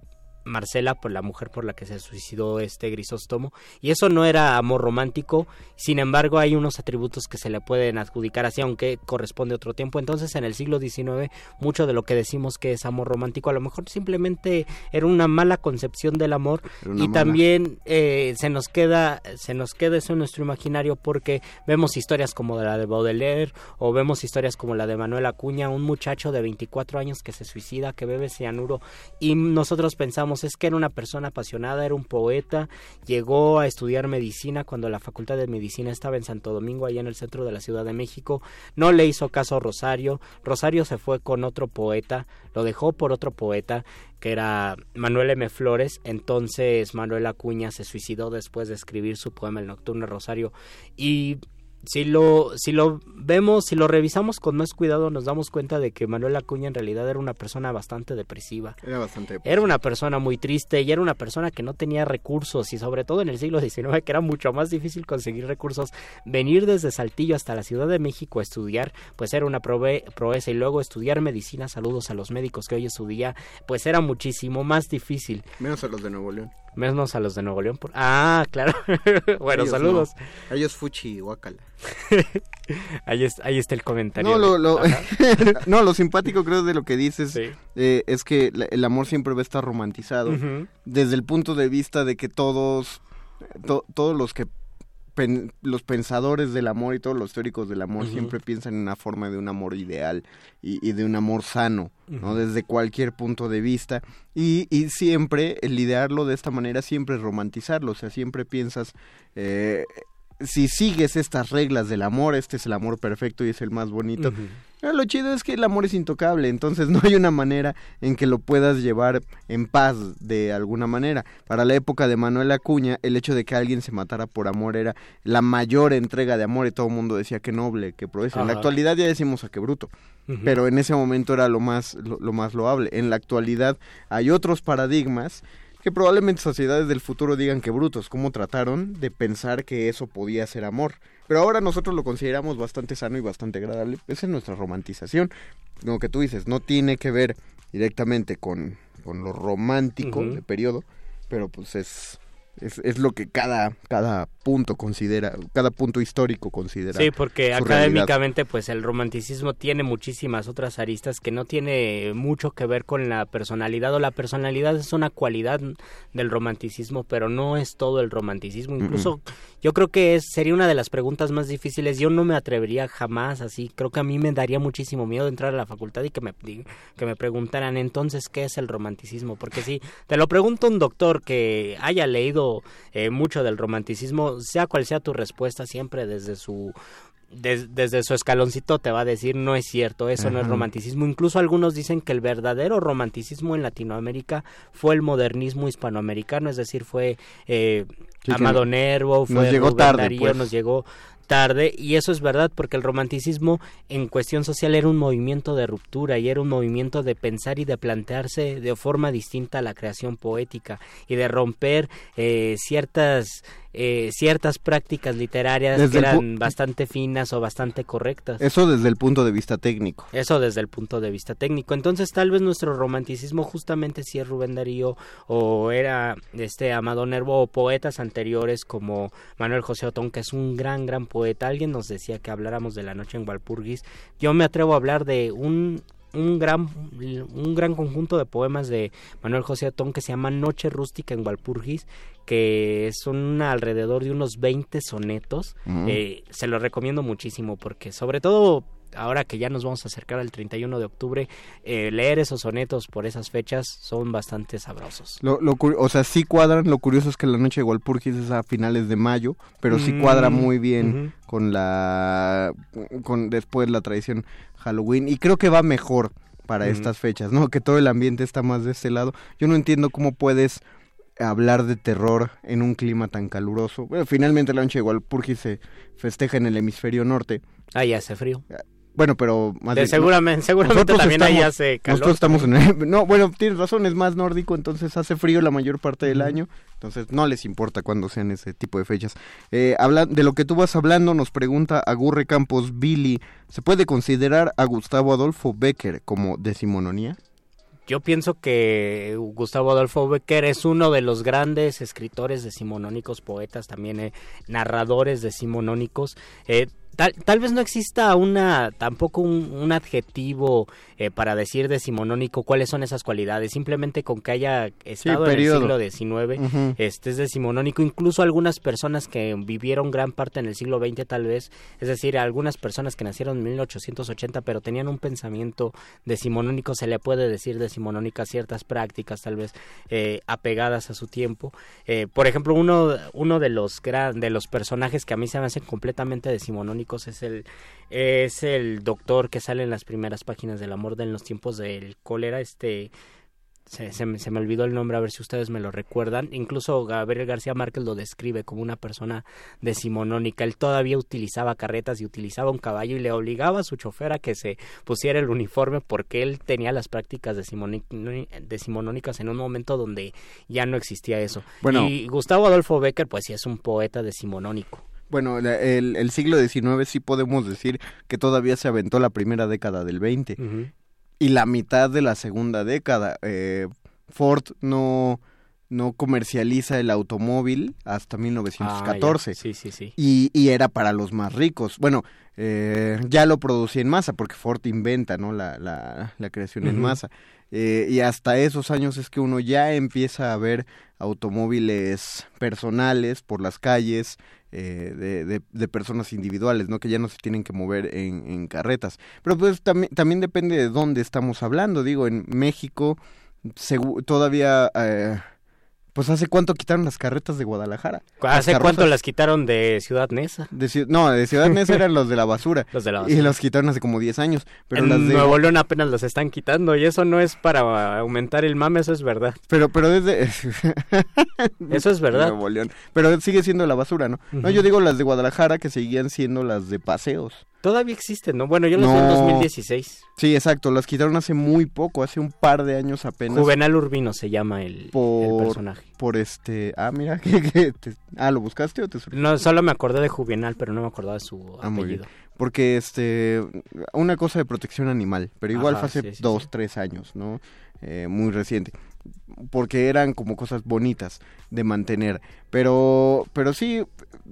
Marcela por la mujer por la que se suicidó este Grisóstomo y eso no era amor romántico sin embargo hay unos atributos que se le pueden adjudicar así aunque corresponde a otro tiempo entonces en el siglo XIX mucho de lo que decimos que es amor romántico a lo mejor simplemente era una mala concepción del amor y mala. también eh, se nos queda se nos queda eso en nuestro imaginario porque vemos historias como la de Baudelaire o vemos historias como la de Manuel Acuña un muchacho de 24 años que se suicida que bebe cianuro y nosotros pensamos es que era una persona apasionada era un poeta llegó a estudiar medicina cuando la facultad de medicina estaba en Santo Domingo allá en el centro de la Ciudad de México no le hizo caso a Rosario Rosario se fue con otro poeta lo dejó por otro poeta que era Manuel M. Flores. Entonces Manuel Acuña se suicidó después de escribir su poema El Nocturno Rosario. Y si lo, si lo vemos, si lo revisamos con más cuidado, nos damos cuenta de que Manuel Acuña en realidad era una persona bastante depresiva. Era bastante. Era una persona muy triste y era una persona que no tenía recursos y sobre todo en el siglo XIX que era mucho más difícil conseguir recursos. Venir desde Saltillo hasta la Ciudad de México a estudiar pues era una prove- proeza y luego estudiar medicina, saludos a los médicos que hoy es su día, pues era muchísimo más difícil. Menos a los de Nuevo León. Menos a los de Nuevo León. por- Ah, claro. [LAUGHS] bueno, Ellos saludos. no. A ellos Fuchi y Guacala. [LAUGHS] Ahí, es- ahí está el comentario. No, lo, [LAUGHS] no, lo simpático creo de lo que dices Sí. eh, es que el amor siempre va a estar romantizado desde el punto de vista de que todos, to- todos los que pen- los pensadores del amor y todos los teóricos del amor siempre piensan en una forma de un amor ideal y, y de un amor sano, ¿no? Desde cualquier punto de vista. Y, y siempre, el idearlo de esta manera, siempre es romantizarlo. O sea, siempre piensas, eh, si sigues estas reglas del amor, este es el amor perfecto y es el más bonito. Pero lo chido es que el amor es intocable, entonces [LAUGHS] no hay una manera en que lo puedas llevar en paz de alguna manera. Para la época de Manuel Acuña, el hecho de que alguien se matara por amor era la mayor entrega de amor y todo el mundo decía que noble, que proeza. En la actualidad ya decimos a que bruto, pero en ese momento era lo más, lo, lo más loable. En la actualidad hay otros paradigmas que probablemente sociedades del futuro digan que brutos, cómo trataron de pensar que eso podía ser amor. Pero ahora nosotros lo consideramos bastante sano y bastante agradable. Esa es nuestra romantización. Lo que tú dices, no tiene que ver directamente con, con lo romántico Ujú. de periodo, pero pues es, es, es lo que cada, cada punto considera, cada punto histórico considera. Sí, porque académicamente pues el romanticismo tiene muchísimas otras aristas que no tiene mucho que ver con la personalidad o la personalidad es una cualidad del romanticismo, pero no es todo el romanticismo. Incluso yo creo que es, sería una de las preguntas más difíciles. Yo no me atrevería jamás así. Creo que a mí me daría muchísimo miedo entrar a la facultad y que me, que me preguntaran entonces qué es el romanticismo. Porque si te lo pregunta un doctor que haya leído eh, mucho del romanticismo, sea cual sea tu respuesta, siempre desde su des- desde su escaloncito te va a decir no es cierto, eso no es romanticismo. Incluso algunos dicen que el verdadero romanticismo en Latinoamérica fue el modernismo hispanoamericano, es decir, fue eh, Sí, que Amado Nervo, fue nos llegó Rubén tarde, Darío, pues. nos llegó tarde y eso es verdad porque el romanticismo en cuestión social era un movimiento de ruptura y era un movimiento de pensar y de plantearse de forma distinta la creación poética y de romper eh, ciertas eh, ciertas prácticas literarias Desde que eran bastante finas o bastante correctas. Eso desde el punto de vista técnico. Eso desde el punto de vista técnico. Entonces, tal vez nuestro romanticismo justamente si es Rubén Darío o era este Amado Nervo o poetas anteriores como Manuel José Otón, que es un gran, gran poeta. Alguien nos decía que habláramos de la noche en Walpurgis. Yo me atrevo a hablar de un un gran un gran conjunto de poemas de Manuel José Otón que se llama Noche rústica en Walpurgis que son alrededor de unos 20 sonetos. Eh, se los recomiendo muchísimo porque sobre todo ahora que ya nos vamos a acercar al 31 de octubre eh, leer esos sonetos por esas fechas son bastante sabrosos Lo, o sea, sí cuadran. Lo curioso es que la noche de Walpurgis es a finales de mayo, pero sí Mm, cuadra muy bien con la con después la tradición Halloween y creo que va mejor para estas fechas, ¿no? Que todo el ambiente está más de este lado. Yo no entiendo cómo puedes hablar de terror en un clima tan caluroso. Bueno, finalmente la noche de Walpurgis se festeja en el hemisferio norte. ahí hace frío Bueno, pero más De bien- seguramente seguramente también ahí estamos- hace calor Nosotros estamos en el... [LAUGHS] No, bueno, tienes razón, es más nórdico, entonces hace frío la mayor parte del año, entonces no les importa cuándo sean ese tipo de fechas. Eh, habla- de lo que tú vas hablando, nos pregunta Agurre Campos Billy, ¿se puede considerar a Gustavo Adolfo Becker como decimononía? Yo pienso que Gustavo Adolfo Becker es uno de los grandes escritores decimonónicos, poetas, también eh, narradores decimonónicos. Eh, tal, tal vez no exista una tampoco un, un adjetivo eh, para decir decimonónico cuáles son esas cualidades. Simplemente con que haya estado en el siglo XIX, este es decimonónico. Incluso algunas personas que vivieron gran parte en el siglo XX tal vez, es decir, algunas personas que nacieron en 1880 pero tenían un pensamiento decimonónico, se le puede decir decimonónica a ciertas prácticas tal vez eh, apegadas a su tiempo. Eh, por ejemplo, uno, uno de los gran, de los personajes que a mí se me hacen completamente decimonónicos es el es el doctor que sale en las primeras páginas del amor de en los tiempos del cólera, este se, se me- se me olvidó el nombre, a ver si ustedes me lo recuerdan. Incluso Gabriel García Márquez lo describe como una persona decimonónica. Él todavía utilizaba carretas y utilizaba un caballo y le obligaba a su chofer a que se pusiera el uniforme porque él tenía las prácticas decimonónicas en un momento donde ya no existía eso. Bueno. Y Gustavo Adolfo Becker, pues sí es un poeta decimonónico. Bueno, el, el siglo XIX sí podemos decir que todavía se aventó la primera década del 20 Ujú. y la mitad de la segunda década. Eh, Ford no, no comercializa el automóvil hasta Ah, 1914. ya. Sí, sí, sí. y, y era para los más ricos. Bueno, eh, ya lo producía en masa porque Ford inventa ¿no? la, la, la creación en masa. Eh, y hasta esos años es que uno ya empieza a ver automóviles personales por las calles eh, de, de, personas individuales, ¿no? Que ya no se tienen que mover en, en carretas. Pero pues también, también depende de dónde estamos hablando. Digo, en México todavía... eh, pues hace cuánto quitaron las carretas de Guadalajara. Las ¿Hace cuánto las quitaron de Ciudad? De Ciu- no, de Ciudad Neza eran los de la basura. [LAUGHS] Los de la Y basura. los quitaron hace como 10 años. Pero en las de. Nuevo León apenas los están quitando y eso no es para aumentar el mame, eso es verdad. Pero, pero desde. [LAUGHS] Eso es verdad. Nuevo León. Pero sigue siendo la basura, ¿no? No, yo digo las de Guadalajara que seguían siendo las de paseos. Todavía existen, ¿no? Bueno, yo los vi en No. 2016. Sí, exacto. Las quitaron hace muy poco, hace un par de años apenas. Juvenal Urbino se llama el, personaje. por este. Ah, mira. [LAUGHS] que- que te- ah, ¿lo buscaste o te sorprendió? No, solo me acordé de Juvenal, pero no me acordaba de su Ah, muy apellido. Porque este. Una cosa de protección animal. Pero igual Ajá, fue hace sí, sí, dos, sí. tres años, ¿no? Eh, muy reciente. Porque eran como cosas bonitas de mantener. Pero, pero sí,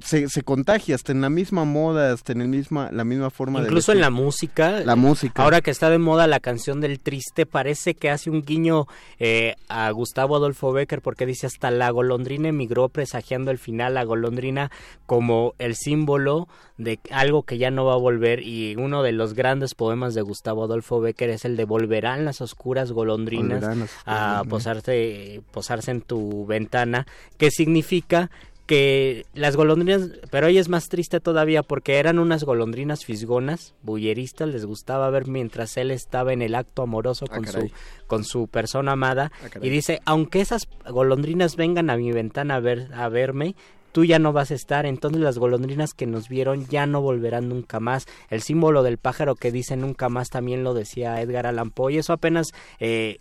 se, se contagia hasta en la misma moda, hasta en el misma, la misma forma de Incluso en la música. La música. Ahora que está de moda la canción del triste, parece que hace un guiño eh, a Gustavo Adolfo Becker porque dice hasta la golondrina emigró presagiando el final, la golondrina como el símbolo de algo que ya no va a volver y uno de los grandes poemas de Gustavo Adolfo Becker es el de Volverán las oscuras golondrinas Volverán a golondrinas. Posarse, posarse en tu ventana, que significa que las golondrinas, pero ella es más triste todavía porque eran unas golondrinas fisgonas, bulleristas, les gustaba ver mientras él estaba en el acto amoroso Ah, con su con su persona amada Ah, y dice, aunque esas golondrinas vengan a mi ventana a ver a verme, tú ya no vas a estar, entonces las golondrinas que nos vieron ya no volverán nunca más. El símbolo del pájaro que dice nunca más también lo decía Edgar Allan Poe y eso apenas eh,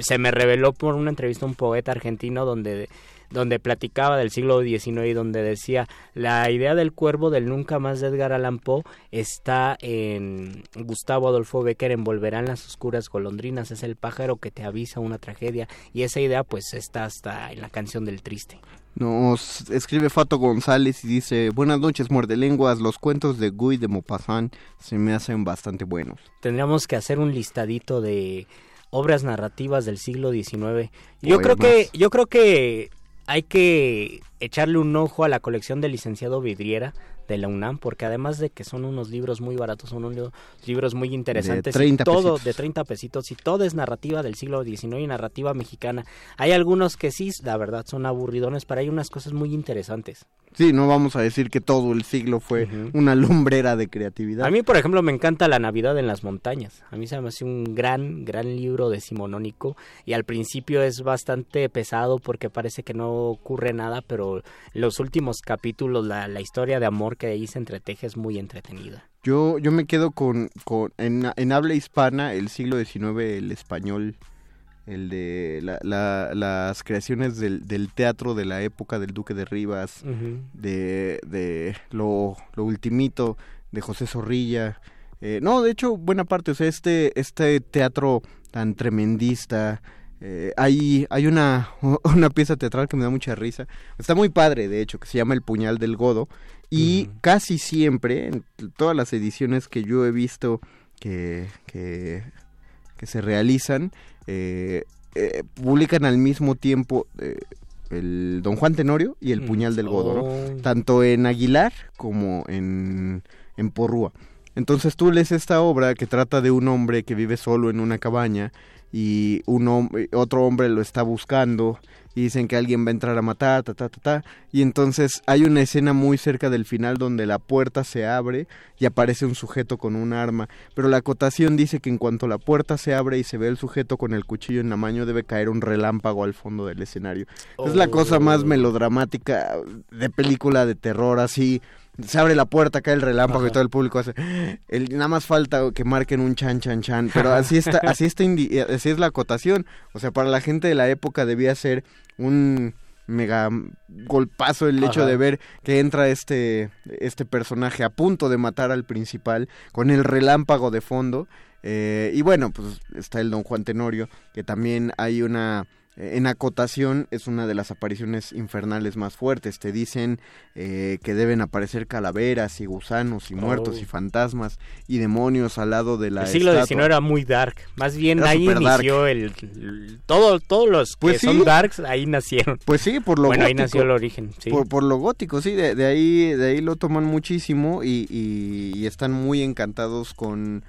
se me reveló por una entrevista a un poeta argentino donde donde platicaba del siglo XIX y donde decía la idea del cuervo del nunca más de Edgar Allan Poe está en Gustavo Adolfo Becker en Volverán las oscuras golondrinas. Es el pájaro que te avisa una tragedia y esa idea pues está hasta en la canción del triste. Nos escribe Fato González y dice, buenas noches, muerde lenguas, los cuentos de Guy de Maupassant se me hacen bastante buenos. tendríamos que hacer un listadito de obras narrativas del siglo XIX. Yo creo que yo creo que hay que echarle un ojo a la colección del licenciado Vidriera de la UNAM, porque además de que son unos libros muy baratos, son unos libros muy interesantes. De 30 y todo pesitos. de 30 pesitos y todo es narrativa del siglo XIX y narrativa mexicana. Hay algunos que sí, la verdad, son aburridones, pero hay unas cosas muy interesantes. Sí, no vamos a decir que todo el siglo fue una lumbrera de creatividad. A mí, por ejemplo, me encanta La Navidad en las Montañas. A mí se me hace un gran, gran libro decimonónico y al principio es bastante pesado porque parece que no ocurre nada, pero los últimos capítulos, la, la historia de amor que ahí se entreteje es muy entretenida. Yo, yo me quedo con, con en, en habla hispana, el siglo XIX, el español, el de la- la- las creaciones del, del teatro de la época del Duque de Rivas, de, de lo, lo ultimito de José Zorrilla. Eh, no, de hecho, buena parte, o sea, este, este teatro tan tremendista. eh, hay hay una, [LAUGHS] una pieza teatral que me da mucha risa. Está muy padre, de hecho, que se llama El puñal del godo. Y casi siempre, en todas las ediciones que yo he visto que, que, que se realizan, eh, eh, publican al mismo tiempo eh, el Don Juan Tenorio y el Mm. puñal del godo, ¿no? Oh. tanto en Aguilar como en, en Porrúa. Entonces tú lees esta obra que trata de un hombre que vive solo en una cabaña y un hom- otro hombre lo está buscando y dicen que alguien va a entrar a matar, ta, ta, ta, ta. Y entonces hay una escena muy cerca del final donde la puerta se abre y aparece un sujeto con un arma. Pero la acotación dice que en cuanto la puerta se abre y se ve el sujeto con el cuchillo en la mano, debe caer un relámpago al fondo del escenario. Es la cosa más melodramática de película de terror, así. Se abre la puerta, cae el relámpago y todo el público hace. El, nada más falta que marquen un chan chan chan. Pero así [LAUGHS] está, así está indi- así es la acotación. O sea, para la gente de la época debía ser un mega golpazo el hecho de ver que entra este, este personaje a punto de matar al principal con el relámpago de fondo. Eh, y bueno, pues está el don Juan Tenorio, que también hay una... eh, En acotación es una de las apariciones infernales más fuertes. Te dicen eh, que deben aparecer calaveras y gusanos y muertos Oh. y fantasmas y demonios al lado de la El siglo. XIX era muy dark. Más bien Era ahí inició el, el- todo, todos los que Pues sí. son darks ahí nacieron. Pues sí, por lo bueno, ahí nació el origen. Sí. Por, por lo gótico, sí, de, de ahí de ahí lo toman muchísimo y, y- y están muy encantados con,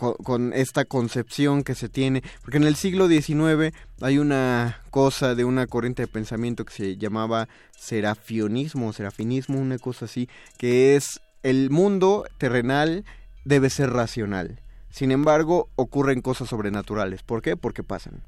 con, esta concepción que se tiene. Porque en el siglo XIX hay una cosa de una corriente de pensamiento que se llamaba serafionismo, serafinismo, una cosa así, que es el mundo terrenal debe ser racional. Sin embargo, ocurren cosas sobrenaturales. ¿Por qué? Porque pasan.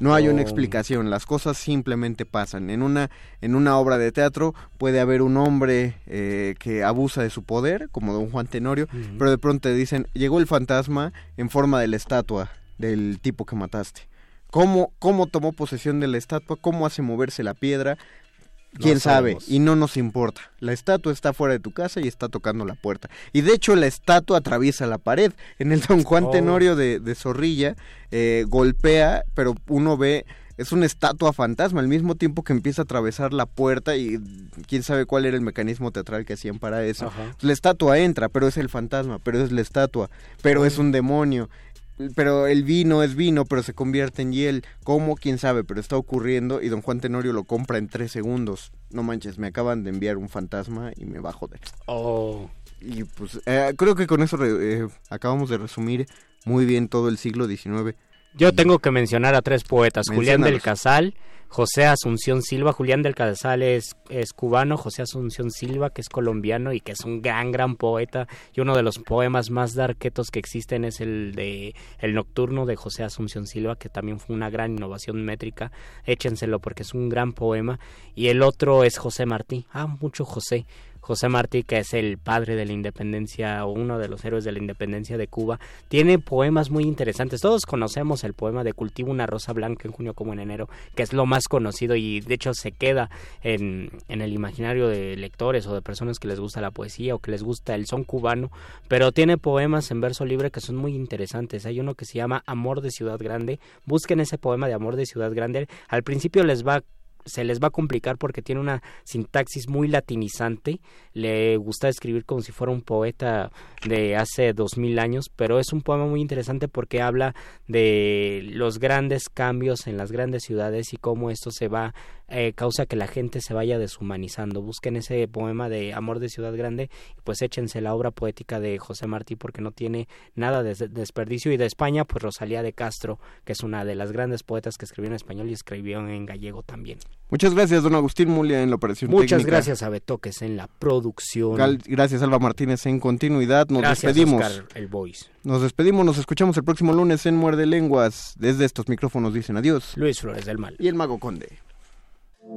No hay una Oh. explicación, las cosas simplemente pasan. En una, en una obra de teatro puede haber un hombre eh, que abusa de su poder, como don Juan Tenorio, pero de pronto te dicen, llegó el fantasma en forma de la estatua del tipo que mataste. ¿Cómo, cómo tomó posesión de la estatua? ¿Cómo hace moverse la piedra? No ¿Quién sabe? sabemos. Y no nos importa. La estatua está fuera de tu casa y está tocando la puerta. Y de hecho la estatua atraviesa la pared. En el Don Juan Oh. Tenorio de, de Zorrilla eh, golpea, pero uno ve... Es una estatua fantasma, al mismo tiempo que empieza a atravesar la puerta y quién sabe cuál era el mecanismo teatral que hacían para eso. Ajá. La estatua entra, pero es el fantasma, pero es la estatua, pero es un demonio. Pero el vino es vino, pero se convierte en hiel. ¿Cómo? ¿Quién sabe? Pero está ocurriendo y don Juan Tenorio lo compra en tres segundos. No manches, me acaban de enviar un fantasma y me va a joder. Oh. Y pues eh, creo que con eso eh, acabamos de resumir muy bien todo el siglo XIX. Yo tengo que mencionar a tres poetas, Julián del. Casal, José Asunción Silva, Julián del Casal es, es cubano, José Asunción Silva que es colombiano y que es un gran, gran poeta y uno de los poemas más darquetos que existen es el de El Nocturno de José Asunción Silva que también fue una gran innovación métrica, échenselo porque es un gran poema. Y el otro es José Martí, ah, mucho José, José Martí, que es el padre de la independencia o uno de los héroes de la independencia de Cuba, tiene poemas muy interesantes. Todos conocemos el poema de Cultivo una rosa blanca en junio como en enero, que es lo más conocido y de hecho se queda en, en el imaginario de lectores o de personas que les gusta la poesía o que les gusta el son cubano, pero tiene poemas en verso libre que son muy interesantes. Hay uno que se llama Amor de Ciudad Grande. Busquen ese poema de Amor de Ciudad Grande. Al principio les va se les va a complicar porque tiene una sintaxis muy latinizante. Le gusta escribir como si fuera un poeta de hace dos mil años, pero es un poema muy interesante porque habla de los grandes cambios en las grandes ciudades y cómo esto se va eh, causa que la gente se vaya deshumanizando. Busquen ese poema de Amor de Ciudad Grande y pues échense la obra poética de José Martí porque no tiene nada de des- desperdicio. Y de España, pues Rosalía de Castro, que es una de las grandes poetas que escribió en español y escribió en gallego también. Muchas gracias, don Agustín Mulia, en la operación Muchas técnica. gracias a Betoques en la producción. Gal- gracias, Alba Martínez, en continuidad. Nos gracias, despedimos. Oscar, el voice. Nos despedimos, nos escuchamos el próximo lunes en Muerde Lenguas. Desde estos micrófonos dicen adiós. Luis Flores del Mal. Y el Mago Conde.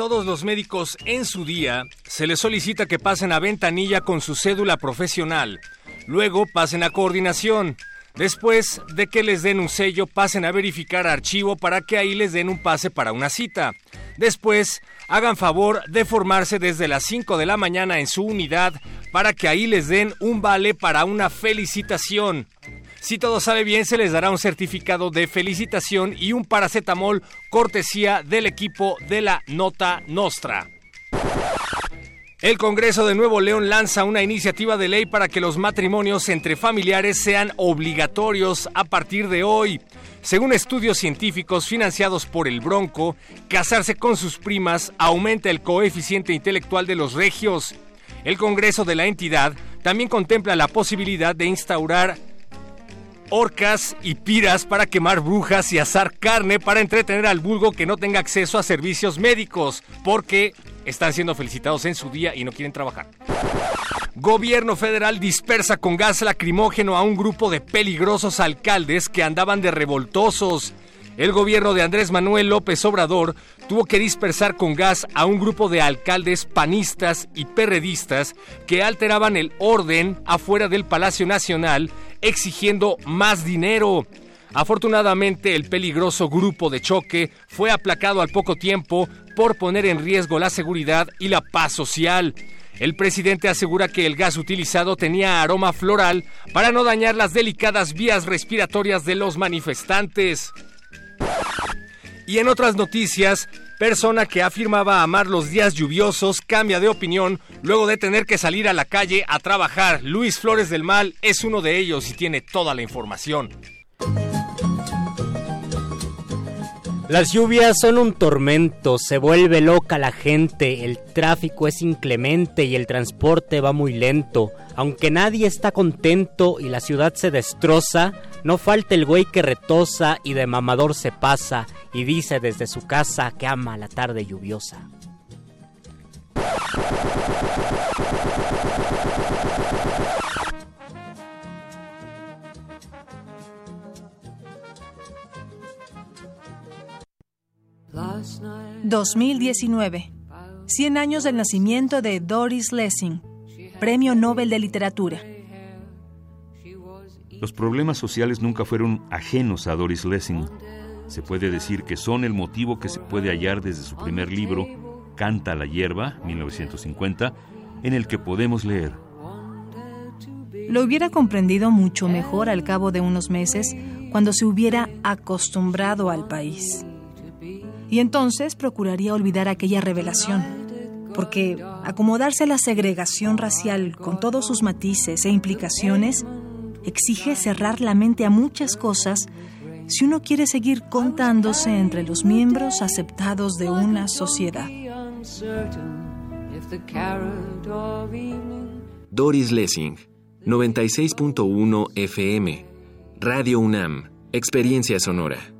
Todos los médicos en su día se les solicita que pasen a ventanilla con su cédula profesional. Luego pasen a coordinación. Después de que les den un sello, pasen a verificar archivo para que ahí les den un pase para una cita. Después, hagan favor de formarse desde las 5 de la mañana en su unidad para que ahí les den un vale para una felicitación. Si todo sale bien, se les dará un certificado de felicitación y un paracetamol cortesía del equipo de la Nota Nostra. El Congreso de Nuevo León lanza una iniciativa de ley para que los matrimonios entre familiares sean obligatorios a partir de hoy. Según estudios científicos financiados por el Bronco, casarse con sus primas aumenta el coeficiente intelectual de los regios. El Congreso de la entidad también contempla la posibilidad de instaurar orcas y piras para quemar brujas y asar carne para entretener al vulgo que no tenga acceso a servicios médicos, porque están siendo felicitados en su día y no quieren trabajar. Gobierno federal dispersa con gas lacrimógeno a un grupo de peligrosos alcaldes que andaban de revoltosos. El gobierno de Andrés Manuel López Obrador tuvo que dispersar con gas a un grupo de alcaldes panistas y perredistas que alteraban el orden afuera del Palacio Nacional exigiendo más dinero. Afortunadamente, el peligroso grupo de choque fue aplacado al poco tiempo por poner en riesgo la seguridad y la paz social. El presidente asegura que el gas utilizado tenía aroma floral para no dañar las delicadas vías respiratorias de los manifestantes. Y en otras noticias, persona que afirmaba amar los días lluviosos cambia de opinión luego de tener que salir a la calle a trabajar. Luis Flores del Mal es uno de ellos y tiene toda la información. Las lluvias son un tormento, se vuelve loca la gente, el tráfico es inclemente y el transporte va muy lento. Aunque nadie está contento y la ciudad se destroza, no falta el güey que retosa y de mamador se pasa y dice desde su casa que ama la tarde lluviosa. ...2019... 100 años del nacimiento de Doris Lessing, Premio Nobel de Literatura. Los problemas sociales nunca fueron ajenos a Doris Lessing. Se puede decir que son el motivo que se puede hallar desde su primer libro, Canta la hierba, 1950, en el que podemos leer. Lo hubiera comprendido mucho mejor al cabo de unos meses cuando se hubiera acostumbrado al país. Y entonces procuraría olvidar aquella revelación, porque acomodarse a la segregación racial con todos sus matices e implicaciones exige cerrar la mente a muchas cosas si uno quiere seguir contándose entre los miembros aceptados de una sociedad. Doris Lessing, 96.1 FM, Radio UNAM, Experiencia Sonora.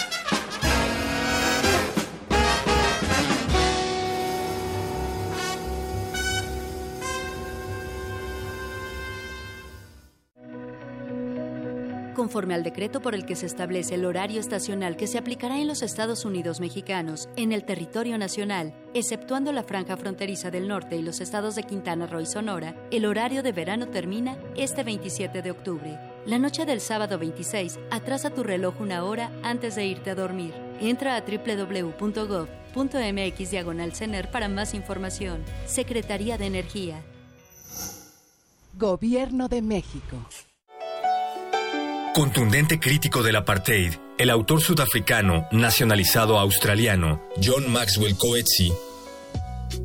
Conforme al decreto por el que se establece el horario estacional que se aplicará en los Estados Unidos mexicanos en el territorio nacional, exceptuando la franja fronteriza del norte y los estados de Quintana Roo y Sonora, el horario de verano termina este 27 de octubre. La noche del sábado 26, atrasa tu reloj una hora antes de irte a dormir. Entra a www.gov.mx diagonal CENER para más información. Secretaría de Energía. Gobierno de México. Contundente crítico del apartheid, el autor sudafricano nacionalizado australiano John Maxwell Coetzee,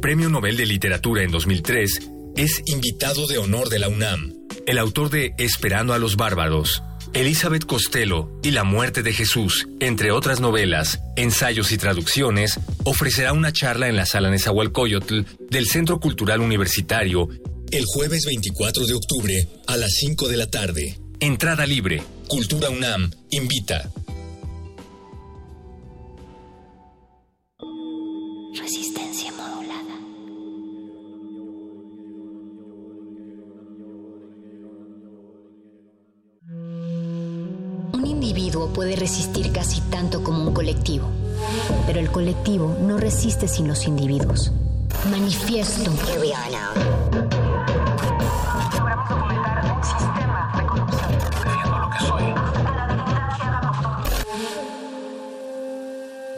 Premio Nobel de Literatura en 2003, es invitado de honor de la UNAM. El autor de Esperando a los Bárbaros, Elizabeth Costello y La muerte de Jesús, entre otras novelas, ensayos y traducciones, ofrecerá una charla en la sala Nezahualcóyotl del Centro Cultural Universitario el jueves 24 de octubre a las 5 de la tarde. Entrada libre. Cultura UNAM invita. Resistencia modulada. Un individuo puede resistir casi tanto como un colectivo, pero el colectivo no resiste sin los individuos. Manifiesto.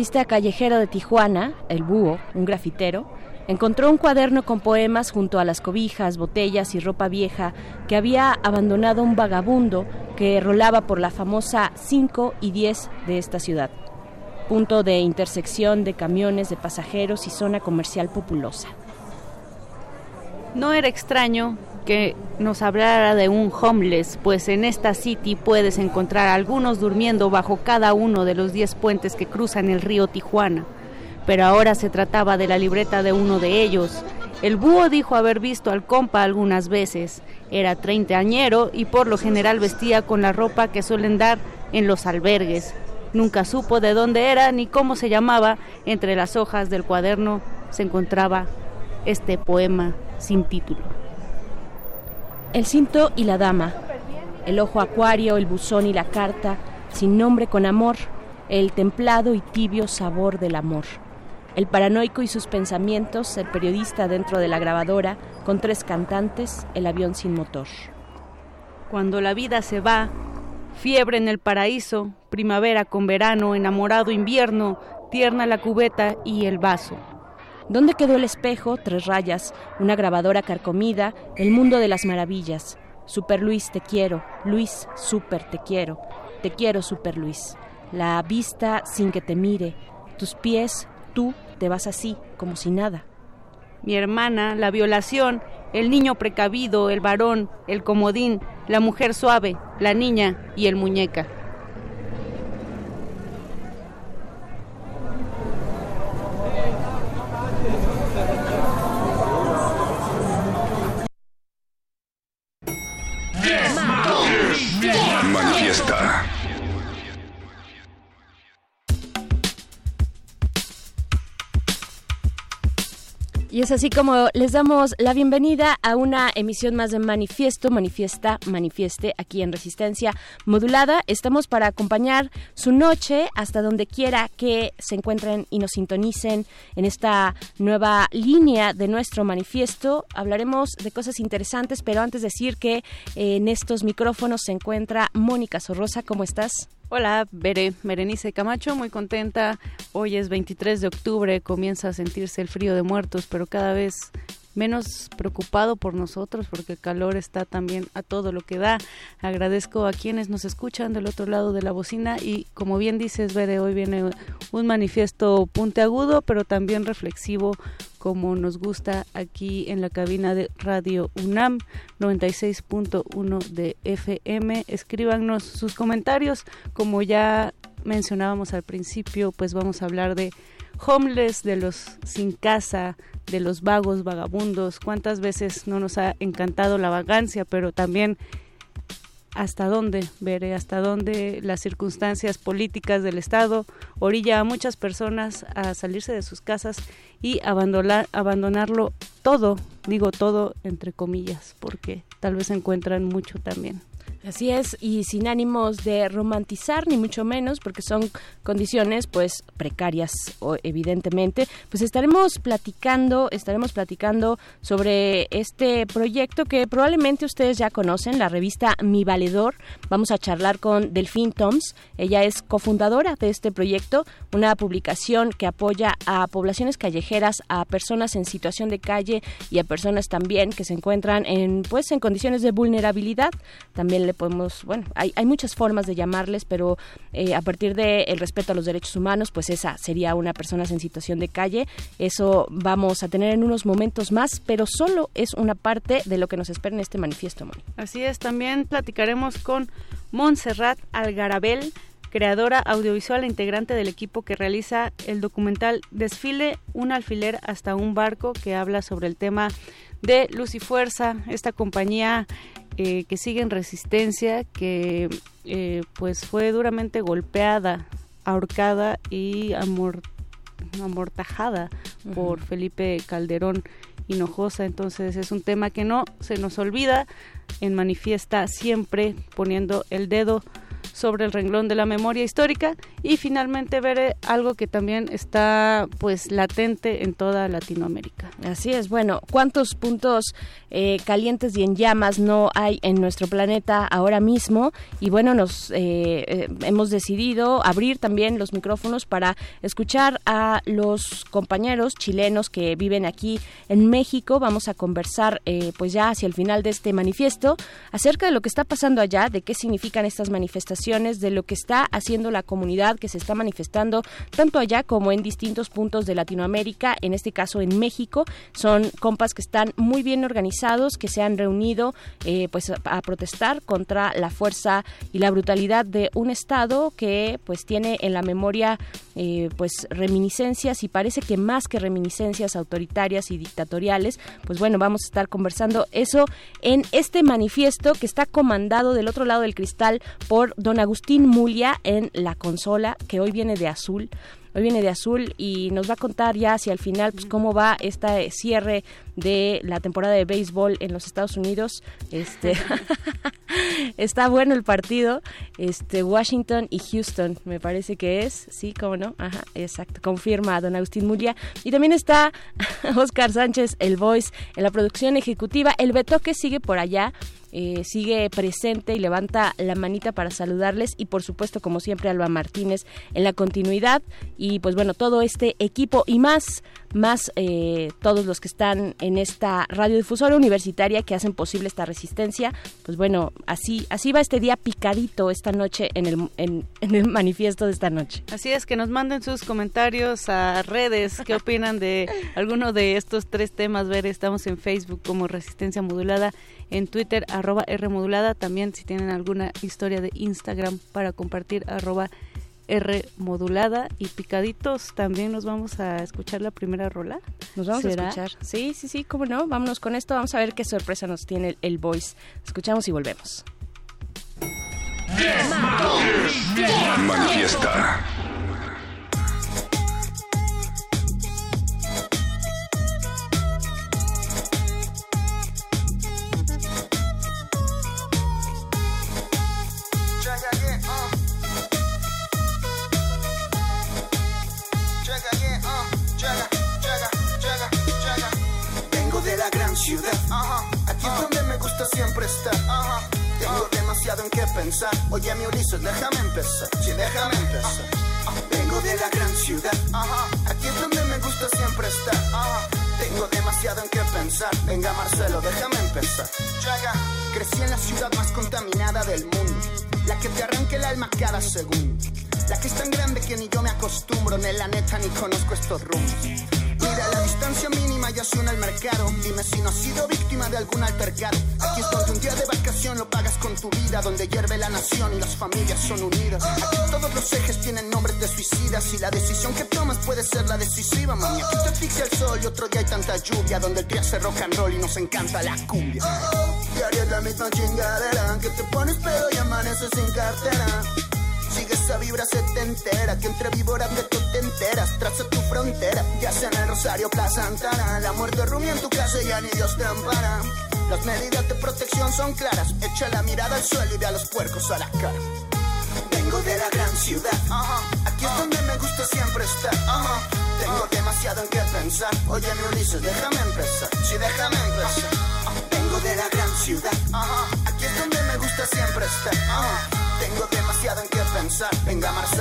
Artista callejero de Tijuana, el búho, un grafitero, encontró un cuaderno con poemas junto a las cobijas, botellas y ropa vieja que había abandonado un vagabundo que rolaba por la famosa 5 y 10 de esta ciudad, punto de intersección de camiones de pasajeros y zona comercial populosa. No era extraño que nos hablara de un homeless, pues en esta city puedes encontrar algunos durmiendo bajo cada uno de los 10 puentes que cruzan el río Tijuana. Pero ahora se trataba de la libreta de uno de ellos. El búho dijo haber visto al compa algunas veces. Era treintañero y por lo general vestía con la ropa que suelen dar en los albergues. Nunca supo de dónde era ni cómo se llamaba. Entre las hojas del cuaderno se encontraba este poema sin título. El cinto y la dama, el ojo acuario, el buzón y la carta, sin nombre con amor, el templado y tibio sabor del amor. El paranoico y sus pensamientos, el periodista dentro de la grabadora, con tres cantantes, el avión sin motor. Cuando la vida se va, fiebre en el paraíso, primavera con verano, enamorado invierno, tierna la cubeta y el vaso. ¿Dónde quedó el espejo? Tres rayas, una grabadora carcomida, el mundo de las maravillas. Super Luis, te quiero. Luis, super, te quiero. Te quiero, Super Luis. La vista sin que te mire. Tus pies, tú te vas así, como si nada. Mi hermana, la violación, el niño precavido, el varón, el comodín, la mujer suave, la niña y el muñeca. Y es así como les damos la bienvenida a una emisión más de Manifiesto, Manifiesta, Manifieste, aquí en Resistencia Modulada. Estamos para acompañar su noche hasta donde quiera que se encuentren y nos sintonicen en esta nueva línea de nuestro manifiesto. Hablaremos de cosas interesantes, pero antes decir que en estos micrófonos se encuentra Mónica Sorrosa. ¿Cómo estás? Hola, Bere, Berenice Camacho, muy contenta. Hoy es 23 de octubre, comienza a sentirse el frío de muertos, pero cada vez menos preocupado por nosotros porque el calor está también a todo lo que da. Agradezco a quienes nos escuchan del otro lado de la bocina y como bien dices, Bere, hoy viene un manifiesto puntiagudo, pero también reflexivo como nos gusta aquí en la cabina de Radio UNAM 96.1 de FM. Escríbanos sus comentarios, como ya mencionábamos al principio, pues vamos a hablar de homeless, de los sin casa, de los vagos, vagabundos. ¿Cuántas veces no nos ha encantado la vagancia, pero también hasta dónde, veré, hasta dónde las circunstancias políticas del Estado orilla a muchas personas a salirse de sus casas y abandonar, abandonarlo todo, digo todo entre comillas, porque tal vez encuentran mucho también. Así es, y sin ánimos de romantizar, ni mucho menos, porque son condiciones pues precarias, evidentemente. Pues estaremos platicando, estaremos platicando sobre este proyecto que probablemente ustedes ya conocen, la revista Mi Valedor. Vamos a charlar con Delfín Toms. Ella es cofundadora de este proyecto, una publicación que apoya a poblaciones callejeras, a personas en situación de calle y a personas también que se encuentran en pues en condiciones de vulnerabilidad. También podemos, bueno, hay, hay muchas formas de llamarles, pero eh, a partir del el respeto a los derechos humanos, pues esa sería una persona en situación de calle. Eso vamos a tener en unos momentos más, pero solo es una parte de lo que nos espera en este manifiesto, Moni. Así es, también platicaremos con Montserrat Algarabel, creadora audiovisual e integrante del equipo que realiza el documental Desfile, un alfiler hasta un barco, que habla sobre el tema de Luz y Fuerza, esta compañía eh, que sigue en resistencia, que eh, pues fue duramente golpeada, ahorcada y amor, amortajada por Felipe Calderón Hinojosa. Entonces es un tema que no se nos olvida, en manifiesta siempre poniendo el dedo sobre el renglón de la memoria histórica y finalmente ver algo que también está pues latente en toda Latinoamérica. Así es, bueno, ¿cuántos puntos eh, calientes y en llamas no hay en nuestro planeta ahora mismo? Y bueno, nos eh, eh, hemos decidido abrir también los micrófonos para escuchar a los compañeros chilenos que viven aquí en México. Vamos a conversar pues ya hacia el final de este manifiesto acerca de lo que está pasando allá, de qué significan estas manifestaciones, de lo que está haciendo la comunidad que se está manifestando tanto allá como en distintos puntos de Latinoamérica, en este caso en México. Son compas que están muy bien organizados, que se han reunido eh, pues a protestar contra la fuerza y la brutalidad de un Estado que pues tiene en la memoria eh, pues reminiscencias y parece que más que reminiscencias autoritarias y dictatoriales, pues bueno, vamos a estar conversando eso en este manifiesto que está comandado del otro lado del cristal por don Agustín Mulia en la consola, que hoy viene de azul. Hoy viene de azul y nos va a contar ya hacia el final pues, cómo va este cierre de la temporada de béisbol en los Estados Unidos. Este [LAUGHS] Está bueno el partido. Este Washington y Houston, me parece que es. Sí, cómo no. Ajá, exacto. Confirma don Agustín Mulia. Y también está [LAUGHS] Oscar Sánchez, el voice, en la producción ejecutiva. El Betoque sigue por allá. Eh, sigue presente y levanta la manita para saludarles y por supuesto como siempre Alba Martínez en la continuidad y pues bueno todo este equipo y más más eh, todos los que están en esta radiodifusora universitaria que hacen posible esta resistencia pues bueno así así va este día picadito esta noche en el en, en el manifiesto de esta noche Así es, que nos manden sus comentarios a redes. ¿Qué opinan de alguno de estos tres temas? Ver, estamos en Facebook como Resistencia Modulada, en Twitter arroba R Modulada. También si tienen alguna historia de Instagram para compartir arroba R Modulada. Y picaditos, también nos vamos a escuchar la primera rola. Nos vamos ¿Será? a escuchar. Sí, sí, sí, cómo no. Vámonos con esto. Vamos a ver qué sorpresa nos tiene el, el voice. Escuchamos y volvemos. Manifiesta. Ciudad. Aquí es donde me gusta siempre estar. Tengo demasiado en qué pensar. Oye, mi Ulises, déjame empezar. Sí, déjame empezar. Vengo de la gran ciudad. Aquí es donde me gusta siempre estar. Tengo demasiado en qué pensar. Venga, Marcelo, déjame empezar. Checa. Crecí en la ciudad más contaminada del mundo. La que te arranca el alma cada segundo. La que es tan grande que ni yo me acostumbro. Ni la neta ni conozco estos rumbos. Mira, la distancia mínima ya suena al mercado. Dime si no has sido víctima de algún altercado. Aquí es un día de vacación lo pagas con tu vida. Donde hierve la nación y las familias son unidas. Aquí todos los ejes tienen nombres de suicidas. Y la decisión que tomas puede ser la decisiva, mami. Aquí te asfixia el sol y otro día hay tanta lluvia. Donde el día hace rock and roll y nos encanta la cumbia. Diario es la misma chingadera. Que te pones pedo y amaneces sin cartera. Sigue esa vibra setentera Que entre víboras de tú te enteras. Traza tu frontera Ya sea en el Rosario, Plaza Santana. La muerte rumia en tu casa y ya ni Dios te ampara. Las medidas de protección son claras. Echa la mirada al suelo y ve a los puercos a la cara. Vengo de la gran ciudad. Aquí es donde me gusta siempre estar. Tengo demasiado en qué pensar. Oye mi Ulises, déjame empezar. Sí, déjame empezar. Vengo de la gran ciudad donde me gusta siempre estar. Tengo demasiado en qué pensar. Venga Marcelo,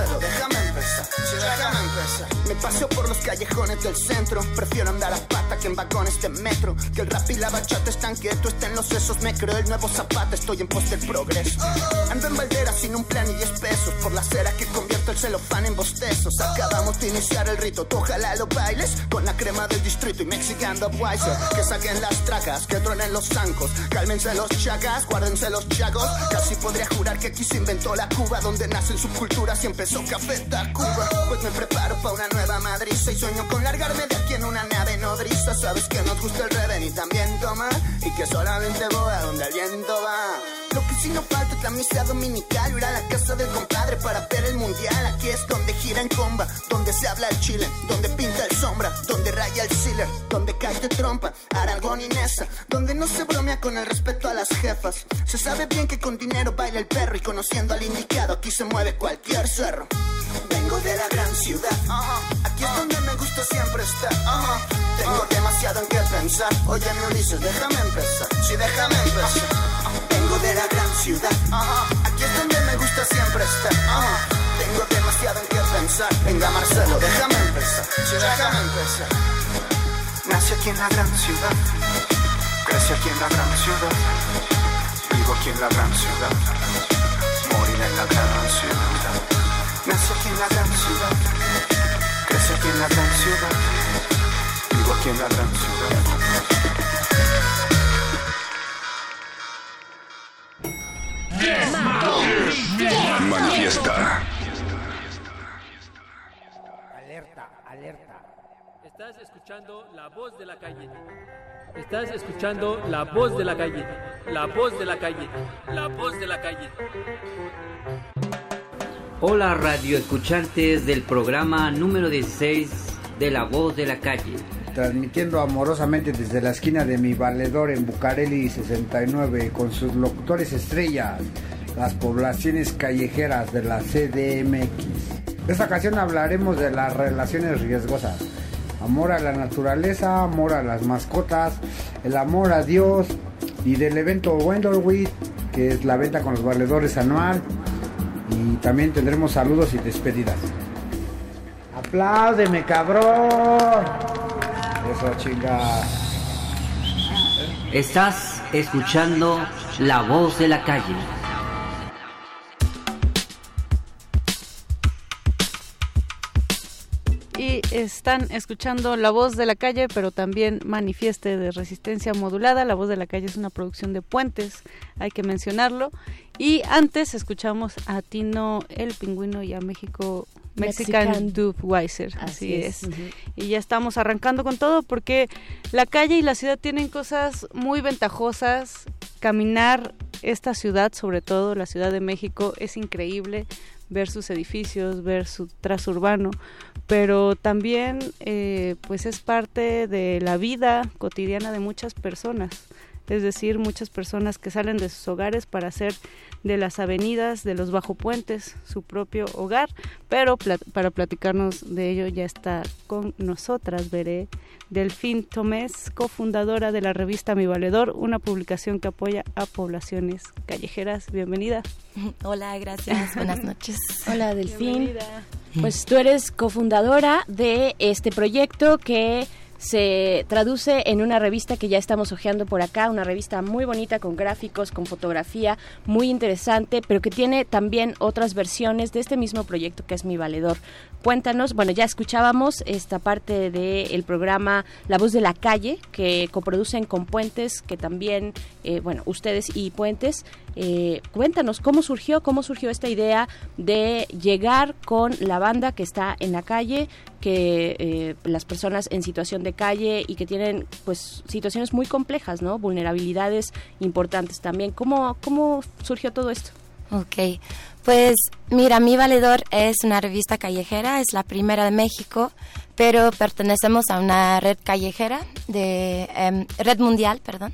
paseo por los callejones del centro. Prefiero andar a pata que en vagones de metro. Que el rap y la bachata están quietos Está en los sesos, me creo el nuevo zapata Estoy en pos del progreso. Ando en Valdera sin un plan y 10 pesos Por la cera que convierto el celofán en bostezos Acabamos de iniciar el rito Tú ojalá lo bailes. Con la crema del distrito y Mexican Wiser Que saquen las tracas, que truenen los zancos. Cálmense los chagas, guárdense los chagos Casi podría jurar que aquí se inventó la Cuba Donde nacen subculturas y empezó Café Tacuba. Pues me preparo para una nueva madriza Y sueño con largarme de aquí en una nave nodriza. Sabes que nos gusta el reven y también tomar Y que solamente voy a donde el viento va lo que sí no falta es la misa dominical Ir a la casa del compadre para ver el mundial. Aquí es donde gira en comba Donde se habla el chile Donde pinta el sombra Donde raya el sealer Donde cae de trompa Aragón y Nesa Donde no se bromea con el respeto a las jefas. Se sabe bien que con dinero baila el perro Y conociendo al indicado Aquí se mueve cualquier cerro Vengo de la gran ciudad Aquí es donde me gusta siempre estar. Tengo demasiado en qué pensar. Oye mi Ulises, déjame empezar. Sí, déjame empezar de la gran ciudad. Aquí es donde me gusta siempre estar. Tengo demasiado en qué pensar. Venga Marcelo, déjame empezar. Sí, déjame empezar. Nací aquí en la gran ciudad. Crecí aquí en la gran ciudad. Vivo aquí en la gran ciudad. Moriré en la gran ciudad. Nací aquí en la gran ciudad. Crecí aquí en la gran ciudad. Vivo aquí en la gran ciudad Manifiesta. Alerta, alerta. Estás escuchando la voz de la calle. Estás escuchando la voz de la calle. La voz de la calle. La voz de la calle. Hola radio escuchantes del programa número 16 de La Voz de la Calle. Transmitiendo amorosamente desde la esquina de mi valedor en Bucareli 69 con sus locutores estrellas, las poblaciones callejeras de la CDMX. Esta ocasión hablaremos de las relaciones riesgosas. Amor a la naturaleza, amor a las mascotas, el amor a Dios y del evento Wenderwit, que es la venta con los valedores anual. Y también tendremos saludos y despedidas. ¡Apláudeme, cabrón! Eso, chinga. Estás escuchando La Voz de la Calle. Y están escuchando La Voz de la Calle, pero también Manifieste de Resistencia Modulada. La Voz de la Calle es una producción de Puentes, hay que mencionarlo. Y antes escuchamos a Tino el Pingüino y a México Mexican, Mexican Dubweiser, así, Así es. Y ya estamos arrancando con todo porque la calle y la ciudad tienen cosas muy ventajosas. Caminar esta ciudad, sobre todo la Ciudad de México, es increíble ver sus edificios, ver su trazo urbano, pero también eh, pues es parte de la vida cotidiana de muchas personas. Es decir, muchas personas que salen de sus hogares para hacer de las avenidas, de los bajo puentes, su propio hogar. Pero para platicarnos de ello ya está con nosotras, Veré Delfín Tomés, cofundadora de la revista Mi Valedor, una publicación que apoya a poblaciones callejeras. Bienvenida. [LAUGHS] Hola, gracias. Buenas noches. [LAUGHS] Hola, Delfín. Pues tú eres cofundadora de este proyecto que se traduce en una revista que ya estamos hojeando por acá, una revista muy bonita con gráficos, con fotografía, muy interesante, pero que tiene también otras versiones de este mismo proyecto que es Mi Valedor. Cuéntanos, bueno, ya escuchábamos esta parte del programa La Voz de la Calle, que coproducen con Puentes, que también, eh, bueno, ustedes y Puentes, eh, cuéntanos cómo surgió, cómo surgió esta idea de llegar con la banda que está en la calle, que eh, las personas en situación de calle y que tienen pues situaciones muy complejas, ¿no? Vulnerabilidades importantes también. ¿Cómo, cómo surgió todo esto? Ok, pues mira, Mi Valedor es una revista callejera, es la primera de México, pero pertenecemos a una red callejera, de em, red mundial, perdón,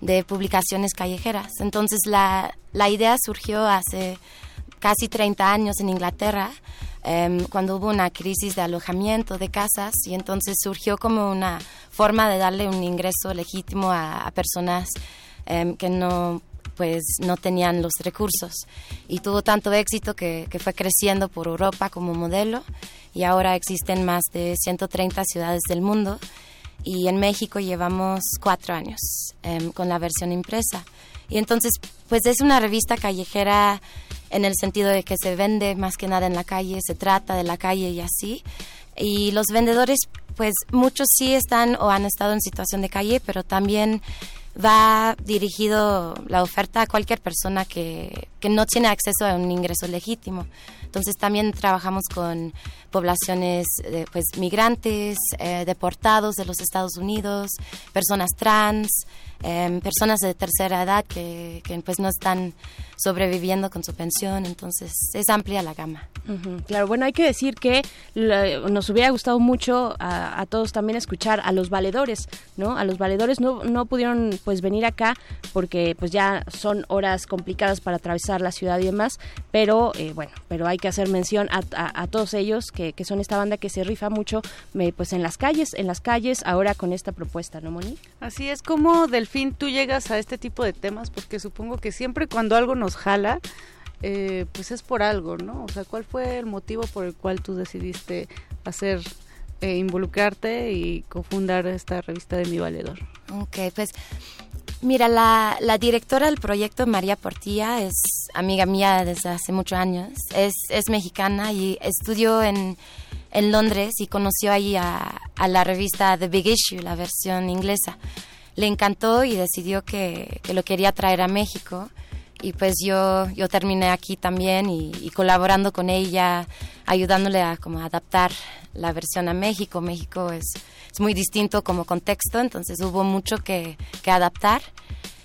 de publicaciones callejeras. Entonces la, la idea surgió hace casi 30 años en Inglaterra, em, cuando hubo una crisis de alojamiento de casas y entonces surgió como una forma de darle un ingreso legítimo a, personas em, que no pues no tenían los recursos y tuvo tanto éxito que, que fue creciendo por Europa como modelo y ahora existen más de 130 ciudades del mundo y en México llevamos cuatro años em, con la versión impresa y entonces pues es una revista callejera en el sentido de que se vende más que nada en la calle, se trata de la calle y así y los vendedores pues muchos sí están o han estado en situación de calle pero también va dirigido la oferta a cualquier persona que, que no tiene acceso a un ingreso legítimo. Entonces también trabajamos con poblaciones eh, pues migrantes, eh, deportados de los Estados Unidos, personas trans, em, personas de tercera edad que, pues no están sobreviviendo con su pensión. Entonces es amplia la gama. Claro, bueno, hay que decir que nos hubiera gustado mucho a, a todos también escuchar a los valedores, ¿no? A los valedores no, no pudieron pues venir acá porque pues ya son horas complicadas para atravesar la ciudad y demás, pero eh, bueno, pero hay que hacer mención a, a- a todos ellos que, que son esta banda que se rifa mucho me- pues en las calles, en las calles ahora con esta propuesta, ¿no, Moni? Así es como, Delfín, tú llegas a este tipo de temas porque supongo que siempre cuando algo nos jala, eh, pues es por algo, ¿no? O sea, ¿cuál fue el motivo por el cual tú decidiste hacer, eh, involucrarte y cofundar esta revista de Mi Valedor? Ok, pues mira, la, la directora del proyecto, María Portilla, es amiga mía desde hace muchos años. Es, es mexicana y estudió en, en Londres y conoció ahí a, a la revista The Big Issue, la versión inglesa. Le encantó y decidió que, que lo quería traer a México. Y pues yo, yo terminé aquí también y, y colaborando con ella, ayudándole a como adaptar la versión a México. México es, es muy distinto como contexto, entonces hubo mucho que, que adaptar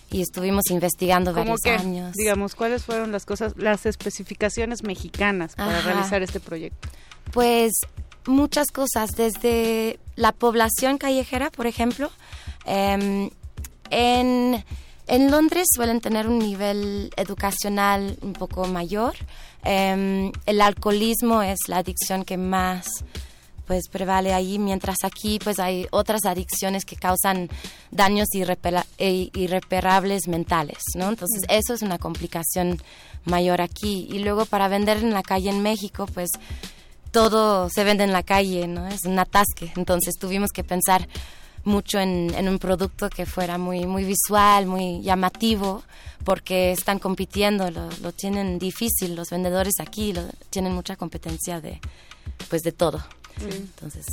y estuvimos investigando varios que, años. digamos, ¿cuáles fueron las cosas, las especificaciones mexicanas para Ajá. realizar este proyecto? Pues muchas cosas, desde la población callejera, por ejemplo. Em, en, en, Londres suelen tener un nivel educacional un poco mayor. Em, el alcoholismo es la adicción que más pues prevale ahí, mientras aquí pues hay otras adicciones que causan daños e irreparables mentales, ¿no? Entonces eso es una complicación mayor aquí. Y luego para vender en la calle en México, pues todo se vende en la calle, ¿no? Es un atasque. Entonces tuvimos que pensar mucho en, un producto que fuera muy, muy visual, muy llamativo, porque están compitiendo, lo, tienen difícil, los vendedores aquí lo, tienen mucha competencia de, pues de todo. Entonces,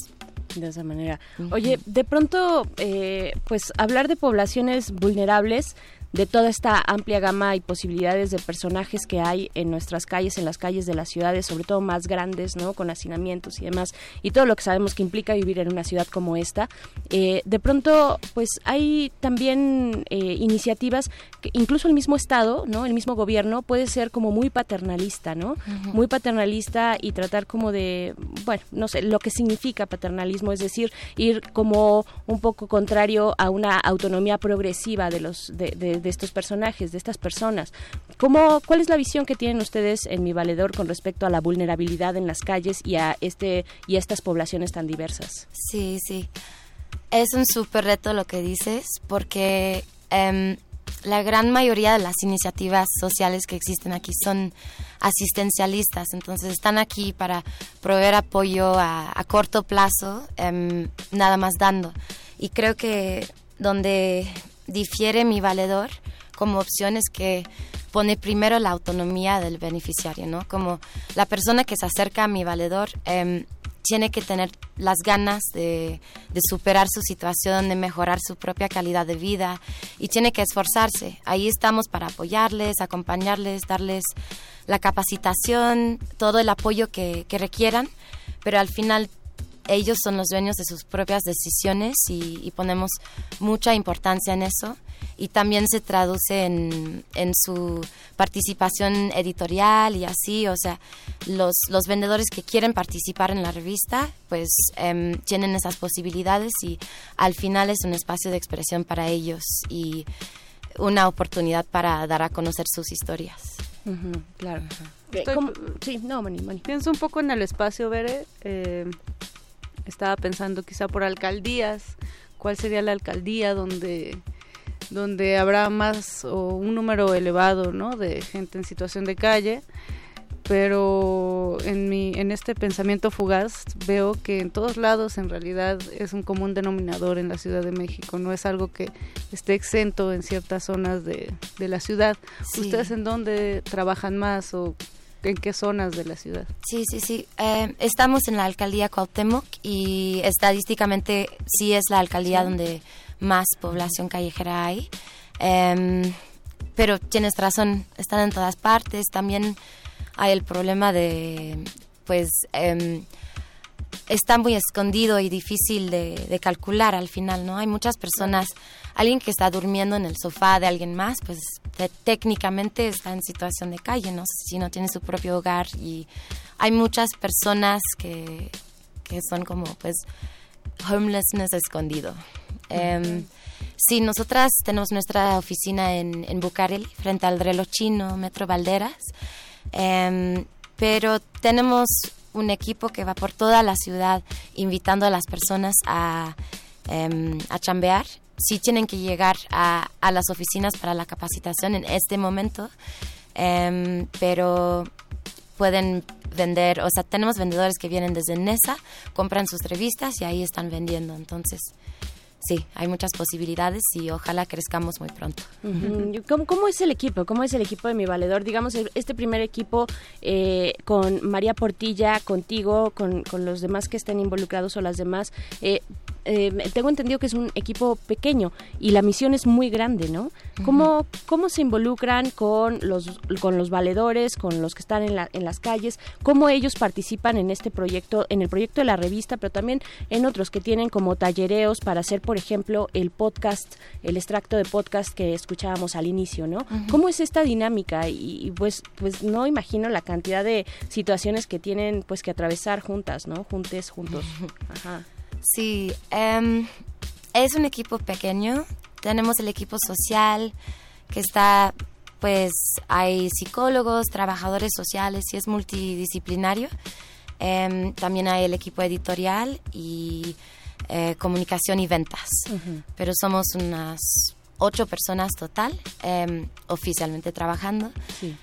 de esa manera. Oye, de pronto, eh, pues hablar de poblaciones vulnerables de toda esta amplia gama y posibilidades de personajes que hay en nuestras calles, en las calles de las ciudades, sobre todo más grandes, ¿no? Con hacinamientos y demás, y todo lo que sabemos que implica vivir en una ciudad como esta. Eh, de pronto, pues hay también eh, iniciativas que incluso el mismo Estado, ¿no? El mismo gobierno puede ser como muy paternalista, ¿no? Muy paternalista y tratar como de, bueno, no sé, lo que significa paternalismo, es decir, ir como un poco contrario a una autonomía progresiva de los de de, estos personajes, de estas personas. ¿Cómo, ¿Cuál es la visión que tienen ustedes en Mi Valedor con respecto a la vulnerabilidad en las calles y a, este, y estas poblaciones tan diversas? Sí, sí. Es un súper reto lo que dices, porque em, la gran mayoría de las iniciativas sociales que existen aquí son asistencialistas, entonces están aquí para proveer apoyo a, corto plazo, em, nada más dando. Y creo que donde difiere mi valedor como opciones que pone primero la autonomía del beneficiario, ¿no? Como la persona que se acerca a mi valedor em, tiene que tener las ganas de, superar su situación, de mejorar su propia calidad de vida y tiene que esforzarse. Ahí estamos para apoyarles, acompañarles, darles la capacitación, todo el apoyo que, que requieran, pero al final ellos son los dueños de sus propias decisiones y, ponemos mucha importancia en eso y también se traduce en, su participación editorial y así, o sea, los, los vendedores que quieren participar en la revista pues em, tienen esas posibilidades y al final es un espacio de expresión para ellos y una oportunidad para dar a conocer sus historias. claro. sí, no, Pienso un poco en el espacio, Bere. Eh, estaba pensando quizá por alcaldías, cuál sería la alcaldía donde donde habrá más o un número elevado ¿no? de gente en situación de calle pero en mi en este pensamiento fugaz veo que en todos lados en realidad es un común denominador en la Ciudad de México no es algo que esté exento en ciertas zonas de, de la ciudad. Ustedes en dónde trabajan más o en qué zonas de la ciudad. Sí, sí, sí. Eh, estamos en la alcaldía Cuauhtémoc y estadísticamente sí es la alcaldía donde más población callejera hay. Em, pero tienes razón, están en todas partes. También hay el problema de, pues, eh, está muy escondido y difícil de, calcular al final, ¿no? Hay muchas personas, alguien que está durmiendo en el sofá de alguien más, pues técnicamente está en situación de calle, ¿no? Si no tiene su propio hogar y hay muchas personas que, que son como, pues, homelessness escondido. Em, sí, nosotras tenemos nuestra oficina en, en Bucareli, frente al reloj chino, Metro Valderas, em, pero tenemos un equipo que va por toda la ciudad invitando a las personas a, em, a chambear. Sí tienen que llegar a, a, las oficinas para la capacitación en este momento, em, pero pueden vender, o sea, tenemos vendedores que vienen desde Nesa, compran sus revistas y ahí están vendiendo. Entonces, sí, hay muchas posibilidades y ojalá crezcamos muy pronto. ¿Cómo, es el equipo? ¿Cómo es el equipo de mi valedor? Digamos, este primer equipo eh, con María Portilla, contigo, con, los demás que estén involucrados o las demás. Eh, eh, tengo entendido que es un equipo pequeño y la misión es muy grande, ¿no? ¿Cómo, cómo se involucran con los, con los valedores, con los que están en, la, en las calles? ¿Cómo ellos participan en este proyecto, en el proyecto de la revista, pero también en otros que tienen como tallereos para hacer, por ejemplo, el podcast, el extracto de podcast que escuchábamos al inicio, ¿no? ¿Cómo es esta dinámica? Y, y, pues, pues no imagino la cantidad de situaciones que tienen pues que atravesar juntas, ¿no? Juntes, juntos. [LAUGHS] Ajá. Sí, em, es un equipo pequeño. Tenemos el equipo social que está, pues hay psicólogos, trabajadores sociales y es multidisciplinario. Em, también hay el equipo editorial y eh, comunicación y ventas. Pero somos unas ocho personas total em, oficialmente trabajando.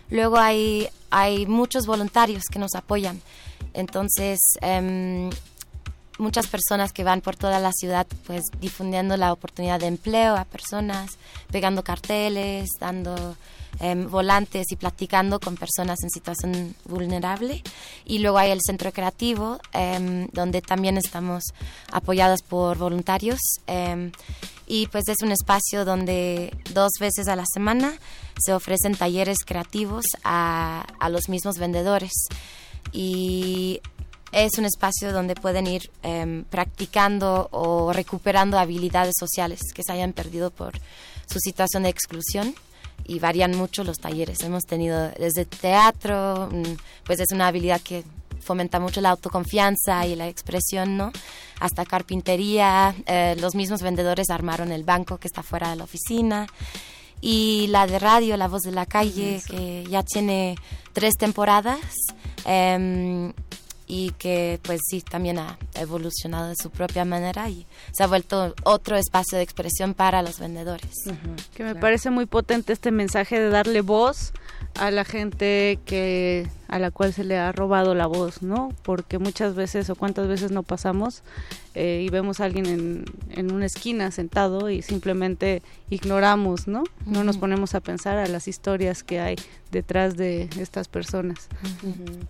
Luego hay, hay muchos voluntarios que nos apoyan. Entonces, muchas personas que van por toda la ciudad pues difundiendo la oportunidad de empleo a personas, pegando carteles, dando em, volantes y platicando con personas en situación vulnerable. Y luego hay el centro creativo, em, donde también estamos apoyados por voluntarios. em, y pues es un espacio donde dos veces a la semana se ofrecen talleres creativos a, a los mismos vendedores. Y es un espacio donde pueden ir em, practicando o recuperando habilidades sociales que se hayan perdido por su situación de exclusión y varían mucho los talleres. Hemos tenido desde teatro, mm, pues es una habilidad que fomenta mucho la autoconfianza y la expresión, ¿no? Hasta carpintería, eh, los mismos vendedores armaron el banco que está fuera de la oficina y la de radio, La Voz de la Calle, que ya tiene tres temporadas. em, y que pues sí también ha evolucionado de su propia manera y se ha vuelto otro espacio de expresión para los vendedores. Que me parece muy potente este mensaje de darle voz a la gente que a la cual se le ha robado la voz, ¿no? Porque muchas veces o cuántas veces no pasamos eh, y vemos a alguien en, en una esquina sentado y simplemente ignoramos, ¿no? No nos ponemos a pensar a las historias que hay detrás de estas personas.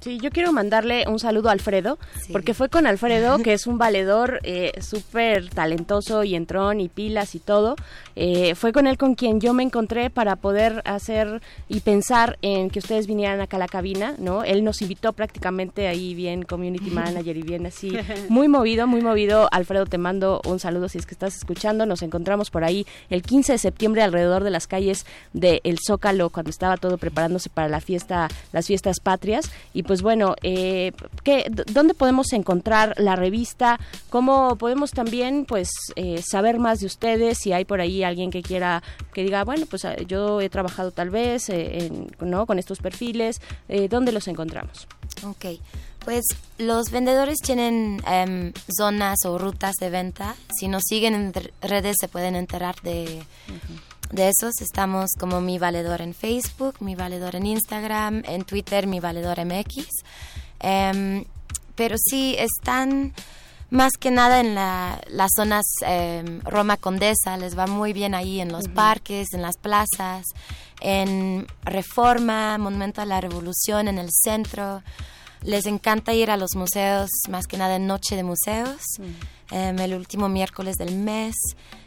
Sí, yo quiero mandarle un saludo a Alfredo, porque fue con Alfredo, que es un valedor eh, súper talentoso y entrón y pilas y todo. Eh, fue con él con quien yo me encontré para poder hacer y pensar en que ustedes vinieran acá a la cabina, ¿no? Él nos invitó prácticamente ahí bien community manager y bien así, [LAUGHS] muy movido, muy movido. Alfredo, te mando un saludo si es que estás escuchando. Nos encontramos por ahí el 15 de septiembre alrededor de las calles de El Zócalo, cuando estaba todo preparándose para la fiesta, las fiestas patrias. Y pues bueno, eh, ¿qué, ¿dónde podemos encontrar la revista? ¿Cómo podemos también pues eh, saber más de ustedes? Si hay por ahí alguien que quiera, que diga, bueno, pues eh, yo he trabajado tal vez eh, en- ¿no? con estos perfiles, ¿dónde los encontramos? Ok, pues los vendedores tienen em, zonas o rutas de venta. Si nos siguen en re- redes se pueden enterar de, de esos. Estamos como Mi Valedor en Facebook, Mi Valedor en Instagram, en Twitter Mi Valedor MX. Em, pero sí están más que nada en la- las zonas em, Roma Condesa, les va muy bien ahí en los parques, en las plazas, en Reforma, Monumento a la Revolución, en el centro. Les encanta ir a los museos, más que nada en Noche de Museos, em, el último miércoles del mes.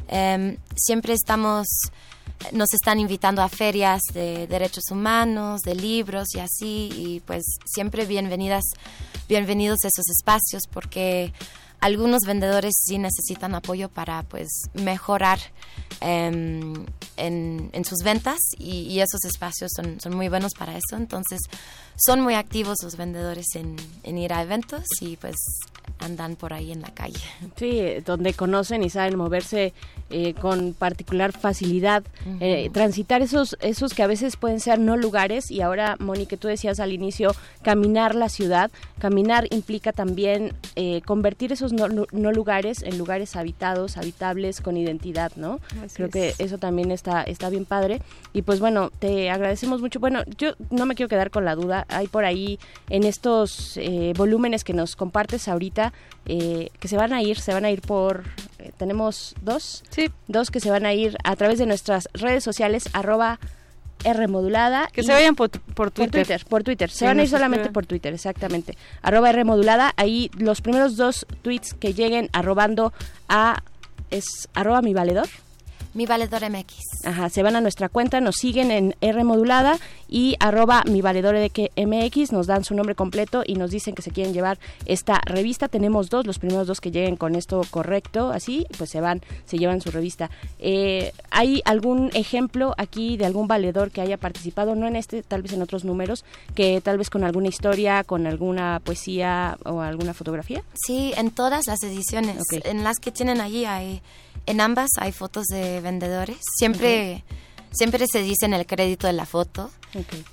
Em, siempre estamos, nos están invitando a ferias de derechos humanos, de libros y así, y pues siempre bienvenidas, bienvenidos a esos espacios porque algunos vendedores sí necesitan apoyo para pues mejorar em, en, en sus ventas y, esos espacios son, son muy buenos para eso. Entonces son muy activos los vendedores en, en ir a eventos y pues andan por ahí en la calle. Sí, donde conocen y saben moverse eh, con particular facilidad, eh, transitar esos, esos que a veces pueden ser no lugares y ahora, Moni, que tú decías al inicio, caminar la ciudad, caminar implica también eh, convertir esos no, no- no lugares en lugares habitados, habitables, con identidad, ¿no? Así Creo es. que eso también está, está bien padre y pues bueno, te agradecemos mucho. Bueno, yo no me quiero quedar con la duda, hay por ahí en estos eh, volúmenes que nos compartes ahorita eh, que se van a ir, se van a ir por, eh, tenemos dos, sí. dos que se van a ir a través de nuestras redes sociales, arroba R modulada. Que se vayan por, por Twitter. Por Twitter, Se van a ir solamente por Twitter, exactamente. Arroba R modulada. Ahí los primeros dos tweets que lleguen arrobando a... Es arroba mi valedor. Mi Valedor MX. Ajá, se van a nuestra cuenta, nos siguen en R modulada y arroba mi valedor MX, nos dan su nombre completo y nos dicen que se quieren llevar esta revista. Tenemos dos, los primeros dos que lleguen con esto correcto, así, pues se van, se llevan su revista. Eh, ¿Hay algún ejemplo aquí de algún valedor que haya participado, no en este, tal vez en otros números, que tal vez con alguna historia, con alguna poesía o alguna fotografía? Sí, en todas las ediciones. En las que tienen allí hay en ambas hay fotos de vendedores. Siempre, siempre se dice en el crédito de la foto.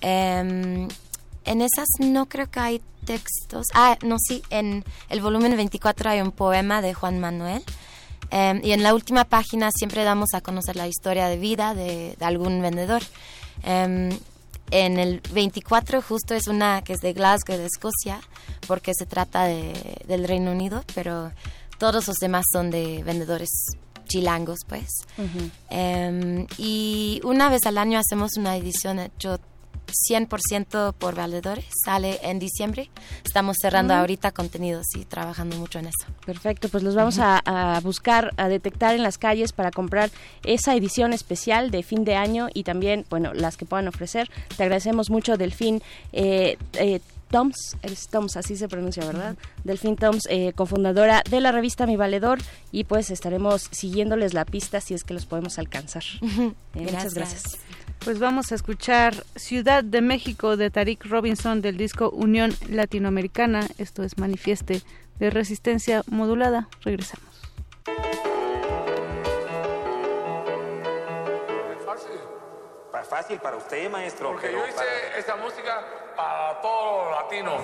Em, en esas no creo que hay textos. Ah, no, sí, en el volumen 24 hay un poema de Juan Manuel. Em, y en la última página siempre damos a conocer la historia de vida de, algún vendedor. Em, en el 24 justo es una que es de Glasgow, de Escocia, porque se trata de, del Reino Unido, pero todos los demás son de vendedores chilangos, pues. Em, y una vez al año hacemos una edición hecho 100% por valedores. Sale en diciembre. Estamos cerrando ahorita contenidos y trabajando mucho en eso. Perfecto, pues los vamos a, buscar, a detectar en las calles para comprar esa edición especial de fin de año y también, bueno, las que puedan ofrecer. Te agradecemos mucho, Delfín. Eh, eh, Toms, es Toms, así se pronuncia, ¿verdad? Delfín Toms, eh, cofundadora de la revista Mi Valedor, y pues estaremos siguiéndoles la pista si es que los podemos alcanzar. [LAUGHS] Eh, muchas gracias. Pues vamos a escuchar Ciudad de México de Tarik Robinson del disco Unión Latinoamericana, esto es Manifieste de Resistencia Modulada. Regresamos. fácil para usted, maestro. Porque yo hice esta música para todos los latinos.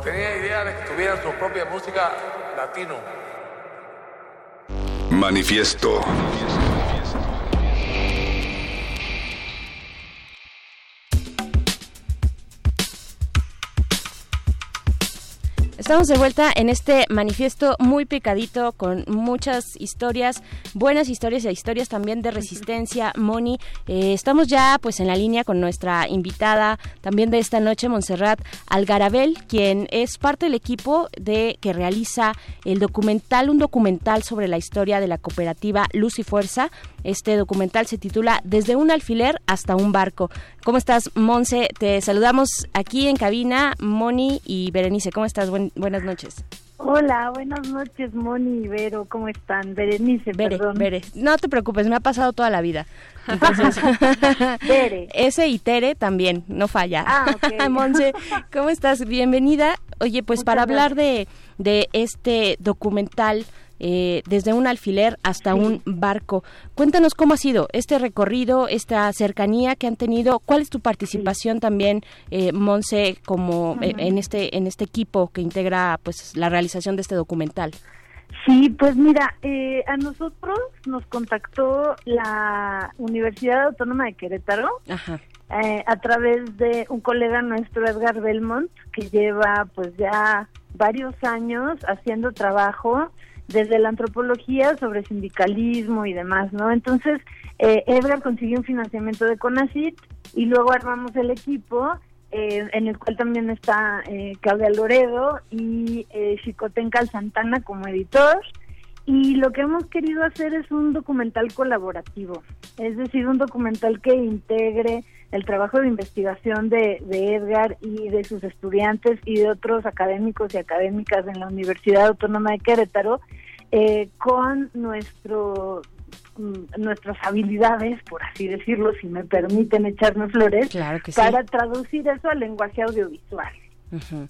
Tenía idea de que tuvieran su propia música latino. Manifiesto. Estamos de vuelta en este manifiesto muy picadito con muchas historias, buenas historias y historias también de resistencia. Moni, eh, estamos ya pues en la línea con nuestra invitada también de esta noche, Montserrat Algarabel, quien es parte del equipo de que realiza el documental, un documental sobre la historia de la cooperativa Luz y Fuerza. Este documental se titula Desde un alfiler hasta un barco. ¿Cómo estás, Monse? Te saludamos aquí en cabina, Moni y Berenice. ¿Cómo estás? Buenas noches. Hola, buenas noches, Moni y Vero. ¿Cómo están? Berenice, Bere, perdón. Bere. No te preocupes, me ha pasado toda la vida. [LAUGHS] Entonces, [LAUGHS] Bere. Ese y Tere también, no falla. Ah, ok. [LAUGHS] Monse, ¿cómo estás? Bienvenida. Oye, pues Muchas para hablar de, de este documental eh, desde un alfiler hasta un barco. Cuéntanos cómo ha sido este recorrido, esta cercanía que han tenido. ¿Cuál es tu participación también, eh, Monse, como eh, en este en este equipo que integra pues la realización de este documental? Sí, pues mira, eh, a nosotros nos contactó la Universidad Autónoma de Querétaro Ajá. eh, a través de un colega nuestro, Edgar Belmont, que lleva pues ya varios años haciendo trabajo desde la antropología sobre sindicalismo y demás, ¿no? Entonces, eh, Edgar consiguió un financiamiento de CONACIT y luego armamos el equipo eh, en el cual también está eh, Claudia Loredo y eh, Chicotencal Santana como editor. Y lo que hemos querido hacer es un documental colaborativo, es decir, un documental que integre el trabajo de investigación de, de Edgar y de sus estudiantes y de otros académicos y académicas en la Universidad Autónoma de Querétaro eh, con nuestro mm, nuestras habilidades, por así decirlo, si me permiten echarme flores, Claro que sí. para traducir eso al lenguaje audiovisual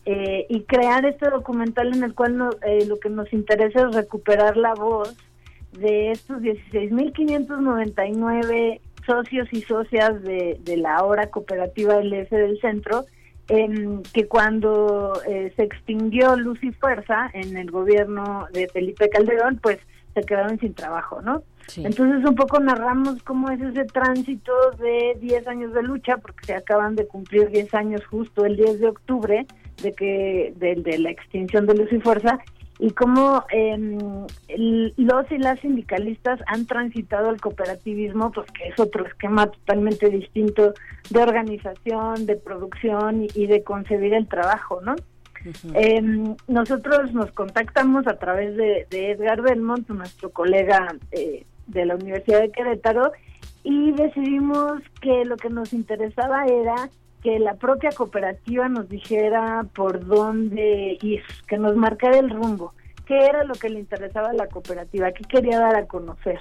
eh, y crear este documental en el cual no- eh, lo que nos interesa es recuperar la voz de estos 16.599 socios y socias de, la ahora cooperativa LF del centro, em, que cuando eh, se extinguió Luz y Fuerza en el gobierno de Felipe Calderón, pues se quedaron sin trabajo, ¿no? Entonces un poco narramos cómo es ese tránsito de 10 años de lucha, porque se acaban de cumplir 10 años justo el 10 de octubre de que de, de la extinción de Luz y Fuerza, y cómo el- los y las sindicalistas han transitado al cooperativismo, pues que es otro esquema totalmente distinto de organización, de producción y de concebir el trabajo, ¿no? Em, nosotros nos contactamos a través de, de Edgar Belmont, nuestro colega eh, de la Universidad de Querétaro, y decidimos que lo que nos interesaba era que la propia cooperativa nos dijera por dónde ir, que nos marcara el rumbo, qué era lo que le interesaba a la cooperativa, qué quería dar a conocer.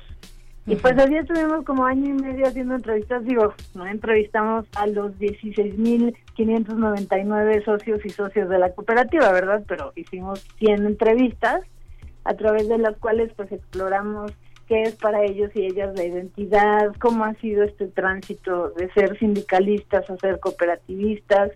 Y pues así estuvimos como año y medio haciendo entrevistas, digo, no entrevistamos a los 16.599 socios y socios de la cooperativa, ¿verdad? Pero hicimos 100 entrevistas a través de las cuales pues exploramos qué es para ellos y ellas la identidad, cómo ha sido este tránsito de ser sindicalistas a ser cooperativistas,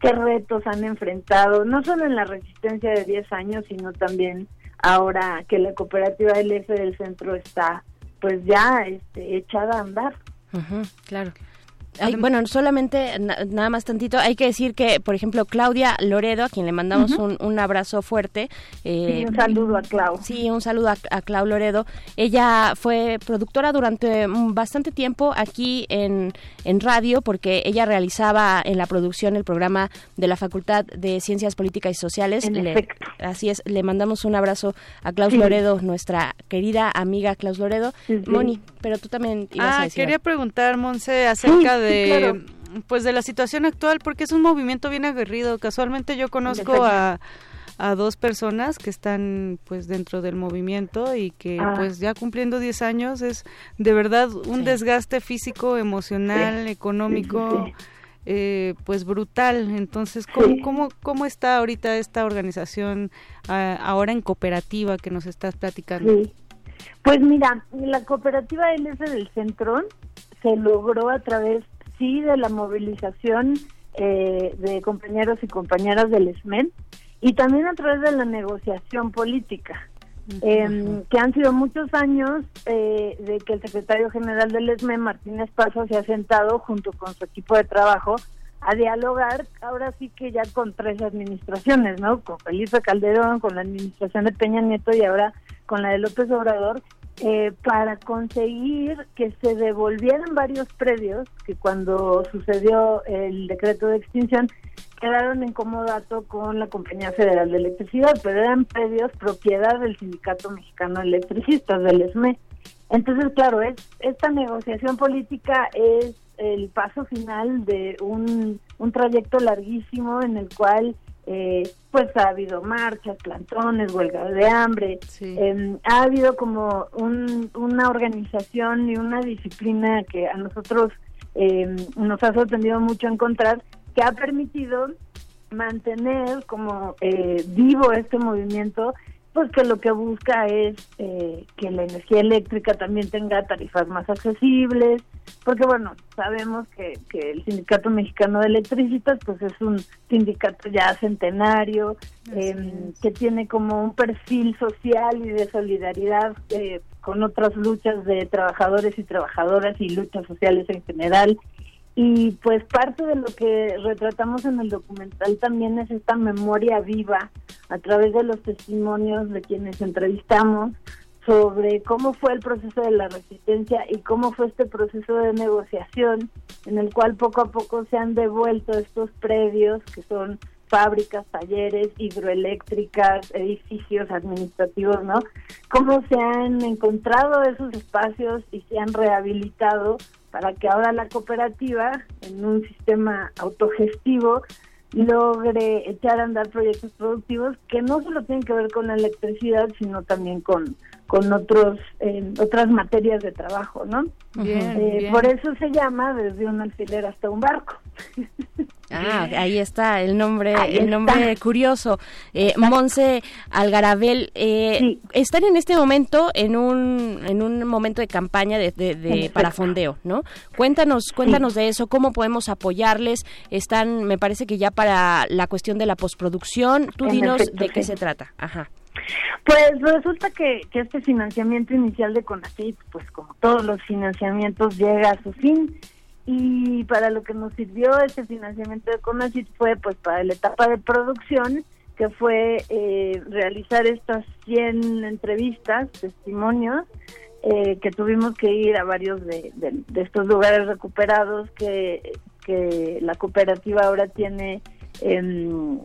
qué retos han enfrentado, no solo en la resistencia de 10 años, sino también ahora que la cooperativa LF del centro está pues ya este, echada a andar. Ujú, claro. Ay, bueno, solamente na- nada más tantito, hay que decir que, por ejemplo, Claudia Loredo, a quien le mandamos un, un abrazo fuerte. eh, Sí, un saludo a Clau. Sí, un saludo a, a Clau Loredo. Ella fue productora durante bastante tiempo aquí en, en radio porque ella realizaba en la producción el programa de la Facultad de Ciencias Políticas y Sociales. En Le- efecto. así es, le mandamos un abrazo a Klaus Sí. Loredo, nuestra querida amiga Klaus Loredo. Sí, sí. Moni, pero tú también ibas a Ah, decir quería algo. preguntar, Monse, acerca Sí, sí, de [LAUGHS] claro. pues de la situación actual, porque es un movimiento bien aguerrido. Casualmente yo conozco a, a dos personas que están pues dentro del movimiento y que Ah. pues ya cumpliendo 10 años es de verdad un desgaste físico, emocional, Sí. económico. Sí, eh, pues brutal entonces ¿cómo, Sí. cómo, cómo está ahorita esta organización ah, ahora en cooperativa que nos estás platicando Sí. Pues mira, la cooperativa LS del centro se logró a través, sí, de la movilización eh, de compañeros y compañeras del ESMEN y también a través de la negociación política. Eh, que han sido muchos años eh, de que el secretario general del ESME, Martínez Paso, se ha sentado junto con su equipo de trabajo a dialogar, ahora sí que ya con tres administraciones, ¿no? Con Felipe Calderón, con la administración de Peña Nieto y ahora con la de López Obrador, eh, para conseguir que se devolvieran varios predios que cuando sucedió el decreto de extinción quedaron en comodato con la Compañía Federal de Electricidad, pero eran predios propiedad del Sindicato Mexicano de Electricistas, del ESME. Entonces, claro, es, esta negociación política es el paso final de un, un trayecto larguísimo en el cual eh, pues ha habido marchas, plantones, huelgas de hambre, eh, ha habido como un, una organización y una disciplina que a nosotros eh, nos ha sorprendido mucho encontrar, que ha permitido mantener como eh, vivo este movimiento pues que lo que busca es eh, que la energía eléctrica también tenga tarifas más accesibles, porque bueno, sabemos que, que el Sindicato Mexicano de Electricistas pues es un sindicato ya centenario, eh, que tiene como un perfil social y de solidaridad eh, con otras luchas de trabajadores y trabajadoras y luchas sociales en general. Y pues parte de lo que retratamos en el documental también es esta memoria viva a través de los testimonios de quienes entrevistamos sobre cómo fue el proceso de la resistencia y cómo fue este proceso de negociación en el cual poco a poco se han devuelto estos predios que son fábricas, talleres, hidroeléctricas, edificios administrativos, ¿no? Cómo se han encontrado esos espacios y se han rehabilitado para que ahora la cooperativa, en un sistema autogestivo, logre echar a andar proyectos productivos que no solo tienen que ver con la electricidad, sino también con, con otros eh, otras materias de trabajo, ¿no? Eh, por eso se llama desde un alfiler hasta un barco. [LAUGHS] Ah, ahí está el nombre, el nombre curioso. Eh, Monse Algarabel, eh, están en este momento en un, en un momento de campaña de, de, para fondeo, ¿no? Cuéntanos, cuéntanos de eso, cómo podemos apoyarles. Están, me parece que ya para la cuestión de la postproducción. Tú dinos de qué se trata. Ajá. Pues resulta que, este financiamiento inicial de CONACYT, pues como todos los financiamientos, llega a su fin. Y para lo que nos sirvió este financiamiento de CONACYT fue pues para la etapa de producción que fue eh, realizar estas 100 entrevistas, testimonios, eh, que tuvimos que ir a varios de, estos lugares recuperados que, que la cooperativa ahora tiene, eh,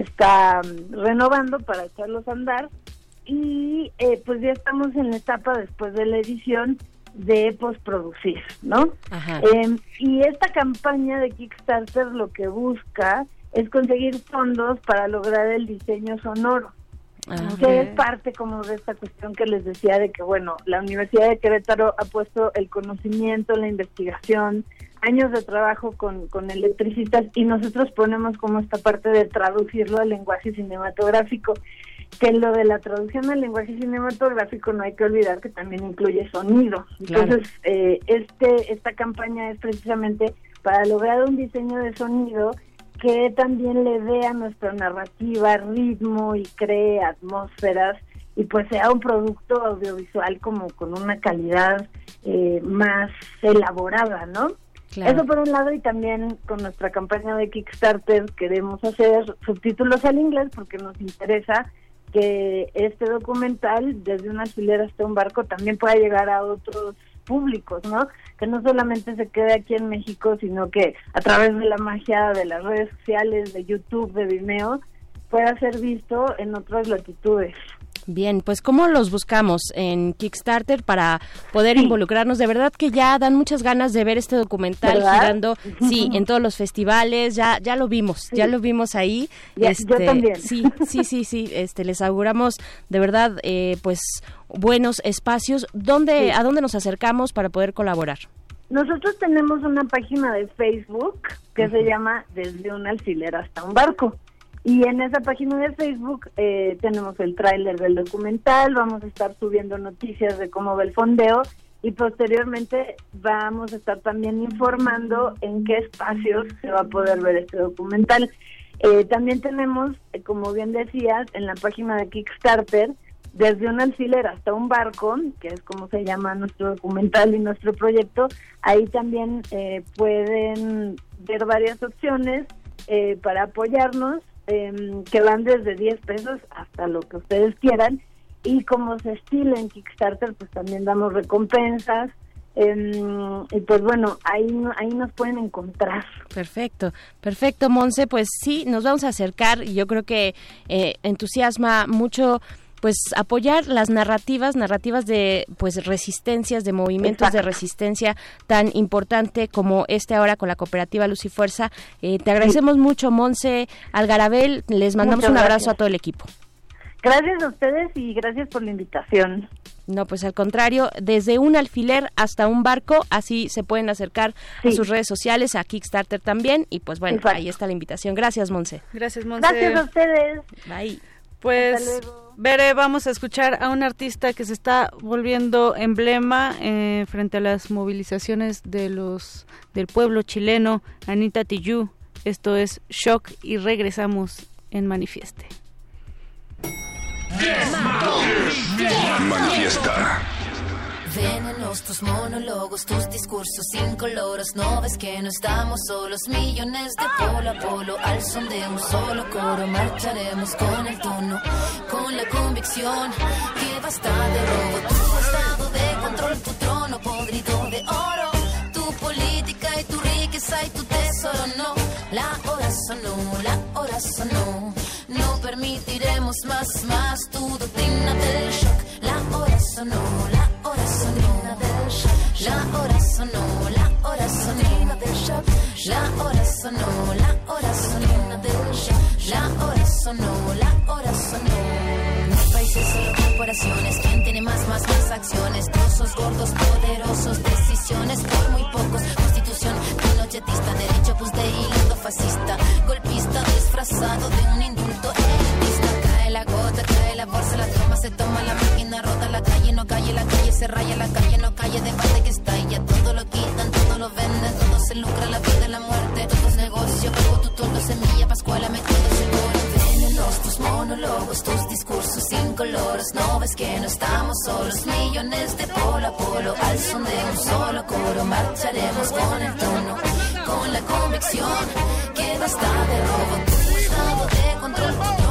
está renovando para echarlos a andar y eh, pues ya estamos en la etapa después de la edición de postproducir, ¿no? Em, y esta campaña de Kickstarter lo que busca es conseguir fondos para lograr el diseño sonoro. Ah, que es parte como de esta cuestión que les decía de que, bueno, la Universidad de Querétaro ha puesto el conocimiento, la investigación, años de trabajo con, con electricistas y nosotros ponemos como esta parte de traducirlo al lenguaje cinematográfico que lo de la traducción al lenguaje cinematográfico no hay que olvidar que también incluye sonido. Entonces, eh, este esta campaña es precisamente para lograr un diseño de sonido que también le dé a nuestra narrativa ritmo y cree atmósferas y pues sea un producto audiovisual como con una calidad eh, más elaborada, ¿no? Eso por un lado y también con nuestra campaña de Kickstarter queremos hacer subtítulos al inglés porque nos interesa que este documental, desde una alfiler hasta un barco, también pueda llegar a otros públicos, ¿no? Que no solamente se quede aquí en México, sino que a través de la magia de las redes sociales, de YouTube, de Vimeo, pueda ser visto en otras latitudes. Bien, pues ¿cómo los buscamos en Kickstarter para poder involucrarnos? De verdad que ya dan muchas ganas de ver este documental girando, sí, en todos los festivales, ya ya lo vimos, ya lo vimos ahí. este, yo también. Sí, sí, sí, sí, este, les auguramos de verdad, eh, pues buenos espacios. ¿Dónde, ¿A dónde nos acercamos para poder colaborar? Nosotros tenemos una página de Facebook que se llama Desde un alfiler hasta un barco. Y en esa página de Facebook eh, tenemos el tráiler del documental, vamos a estar subiendo noticias de cómo va el fondeo y posteriormente vamos a estar también informando en qué espacios se va a poder ver este documental. Eh, también tenemos, eh, como bien decías, en la página de Kickstarter, desde un alfiler hasta un barco, que es como se llama nuestro documental y nuestro proyecto, ahí también eh, pueden ver varias opciones para apoyarnos, em, que van desde 10 pesos hasta lo que ustedes quieran, y como se estila en Kickstarter, pues también damos recompensas, Em, y pues bueno, ahí, ahí nos pueden encontrar. Perfecto, perfecto, Monse. Pues sí, nos vamos a acercar y yo creo que eh, entusiasma mucho pues apoyar las narrativas, narrativas de pues resistencias, de movimientos de resistencia tan importante como este ahora con la cooperativa Luz y Fuerza. Eh, te agradecemos mucho, Monse Algarabel, les mandamos un abrazo a todo el equipo. Gracias a ustedes y gracias por la invitación. No, pues al contrario, desde un alfiler hasta un barco, así se pueden acercar a sus redes sociales, a Kickstarter también, y pues bueno, ahí está la invitación. Gracias, Monse. Gracias, Monse. Gracias a ustedes. Bye. Pues, Veré, vamos a escuchar a un artista que se está volviendo emblema eh, frente a las movilizaciones de los del pueblo chileno, Anita Tijoux. Esto es Shock y regresamos en Manifieste. Manifiesta. Venenos tus monólogos, tus discursos incoloros. No ves que no estamos solos, millones de polo a polo. Al son de un solo coro, marcharemos con el tono, con la convicción que basta de robo. Tu estado de control, tu trono podrido de oro. Tu política y tu riqueza y tu tesoro, no. La hora sonó, la hora sonó no permitiremos más, más tu doctrina del shock. La hora sonó, la La hora sonó, la hora sonó del shock. La hora sonó, la hora sonó del shock. La hora sonó, la hora sonó. Los países solo corporaciones. ¿Quién tiene más, más, más acciones? Trozos gordos, poderosos, decisiones por muy pocos. Constitución pinochetista, derecho pues de hilo fascista. Golpista disfrazado de un indulto elitista. Cae la gota, cae la bolsa, la toma, se toma la calle, calle, la calle se raya, la calle no calle, debate que está ya todo lo quitan, todo lo venden, todo se lucra, la vida la muerte, todo es negocio, pago tu turno, semilla, pascuala, me quedo seguro. Venenos, tus monólogos, tus discursos incoloros, no ves que no estamos solos, millones de polo a polo, al son de un solo coro, marcharemos con el tono, con la convicción que basta de robo, tu estado de control,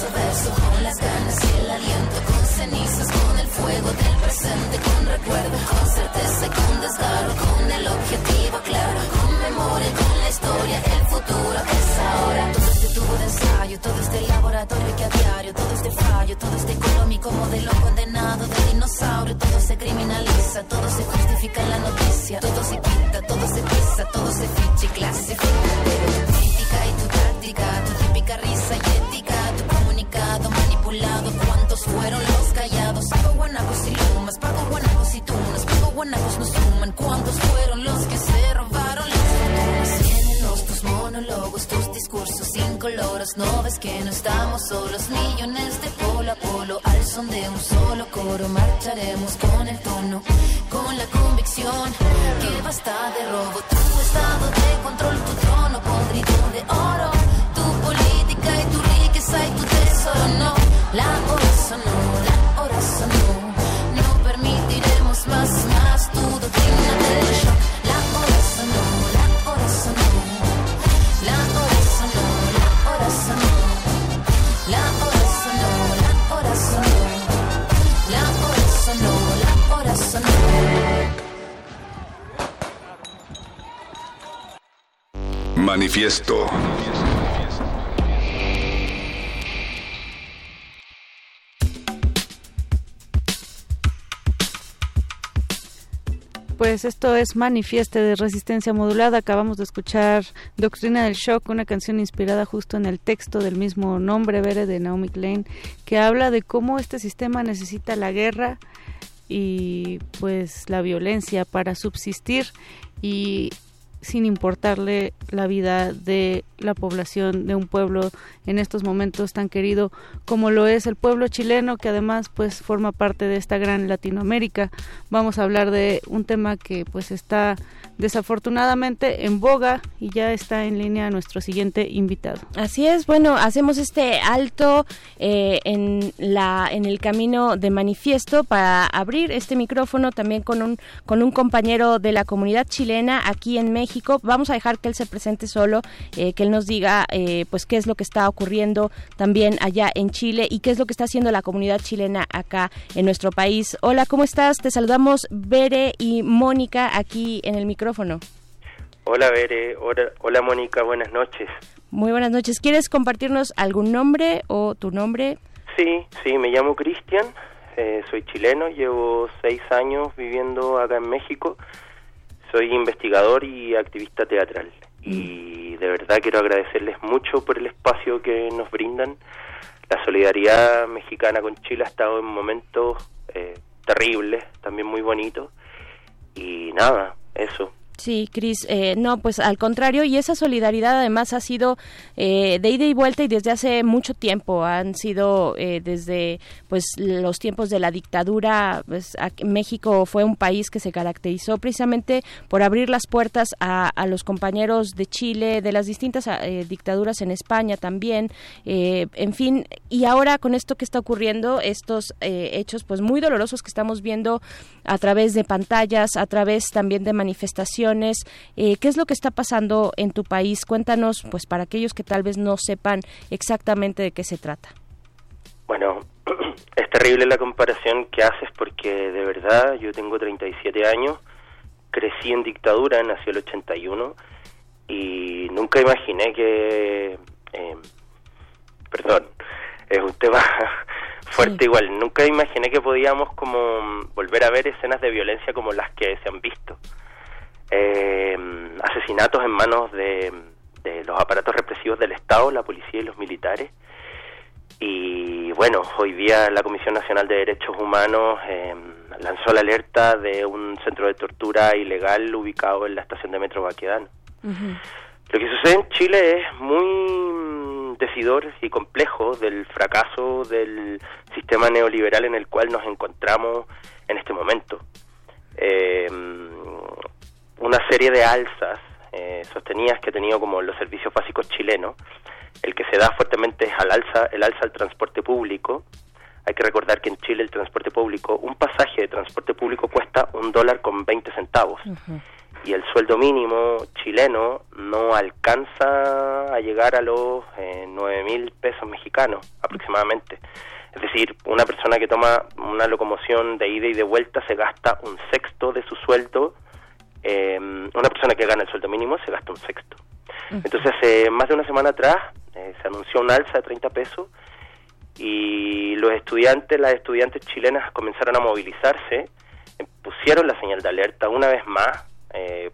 verso, verso, con las ganas y el aliento, con cenizas, con el fuego del presente, con recuerdo, con certeza y con desgarro, con el objetivo claro, con memoria, con la historia, el futuro es ahora. Todo este tubo de ensayo, todo este laboratorio que a diario, todo este fallo, todo este económico modelo condenado de dinosaurio, todo se criminaliza, todo se justifica en la noticia, todo se quita, todo se pisa, todo se ficha y clasifica. Tu crítica y tu táctica, tu típica risa y comunicado ¿cuántos fueron los callados? Pago guanacos y lumas, pago guanacos y tunas, pago guanacos no suman, ¿cuántos fueron los que se robaron las fortunas? Llenenos tus monólogos, tus discursos incoloros, no ves que no estamos solos, millones de polo a polo, al son de un solo coro, marcharemos con el tono, con la convicción. Que basta de robo, tu estado de control, tu trono podrido de oro, tu política y tu riqueza y tu tesoro, no, la hora sonó, la hora sonó. No permitiremos más, más tu doctrina del shock. La hora sonó, la hora sonó. La hora sonó, la hora sonó. La hora sonó, la hora sonó. La hora sonó, la hora sonó. Manifiesto. Pues esto es Manifieste de Resistencia Modulada. Acabamos de escuchar Doctrina del Shock, una canción inspirada justo en el texto del mismo nombre, Bere, de Naomi Klein, que habla de cómo este sistema necesita la guerra y pues la violencia para subsistir y sin importarle la vida de la población de un pueblo en estos momentos tan querido como lo es el pueblo chileno que además pues forma parte de esta gran Latinoamérica. Vamos a hablar de un tema que pues está desafortunadamente en boga y ya está en línea nuestro siguiente invitado. Así es, bueno, hacemos este alto eh, en la en el camino de manifiesto para abrir este micrófono también con un con un compañero de la comunidad chilena aquí en México. Vamos a dejar que él se presente solo, eh, que él nos diga eh, pues qué es lo que está ocurriendo también allá en Chile y qué es lo que está haciendo la comunidad chilena acá en nuestro país. Hola, ¿cómo estás? Te saludamos Bere y Mónica aquí en el micrófono Hola, Bere. Hola, Mónica. Buenas noches. Muy buenas noches. ¿Quieres compartirnos algún nombre o tu nombre? Sí, sí, me llamo Cristian. Eh, soy chileno. Llevo seis años viviendo acá en México. Soy investigador y activista teatral. Y de verdad quiero agradecerles mucho por el espacio que nos brindan. La solidaridad mexicana con Chile ha estado en momentos eh, terribles, también muy bonitos y nada, eso. Sí, Cris, eh, no, pues al contrario, y esa solidaridad además ha sido eh, de ida y vuelta y desde hace mucho tiempo, han sido eh, desde pues los tiempos de la dictadura, pues, México fue un país que se caracterizó precisamente por abrir las puertas a, a los compañeros de Chile, de las distintas dictaduras en España también, en fin, y ahora con esto que está ocurriendo, estos hechos pues muy dolorosos que estamos viendo a través de pantallas, a través también de manifestaciones, eh, ¿Qué es lo que está pasando en tu país? Cuéntanos, pues para aquellos que tal vez no sepan exactamente de qué se trata. Bueno, [CLEARS THROAT] es terrible la comparación que haces porque de verdad yo tengo 37 años, crecí en dictadura, nací el 81 y nunca imaginé que... Eh, perdón, [LAUGHS] es un tema [LAUGHS] fuerte igual. Nunca imaginé que podíamos como volver a ver escenas de violencia como las que se han visto eh, asesinatos en manos de, los aparatos represivos del Estado, la policía y los militares. Y bueno, hoy día la Comisión Nacional de Derechos Humanos eh, lanzó la alerta de un centro de tortura ilegal ubicado en la estación de Metro Baquedano. Lo que sucede en Chile es muy decidor y complejo del fracaso del sistema neoliberal en el cual nos encontramos en este momento. Eh, una serie de alzas eh, sostenidas que ha tenido como los servicios básicos chilenos. El que se da fuertemente es al alza, el alza al transporte público. Hay que recordar que en Chile el transporte público, un pasaje de transporte público cuesta un dólar con 20 centavos. Y el sueldo mínimo chileno no alcanza a llegar a los eh, 9 mil pesos mexicanos aproximadamente. Es decir, una persona que toma una locomoción de ida y de vuelta se gasta un sexto de su sueldo eh, una persona que gana el sueldo mínimo se gasta un sexto. Entonces, hace más de una semana atrás eh, se anunció un alza de 30 pesos y los estudiantes, las estudiantes chilenas comenzaron a movilizarse, eh, pusieron la señal de alerta una vez más. Eh,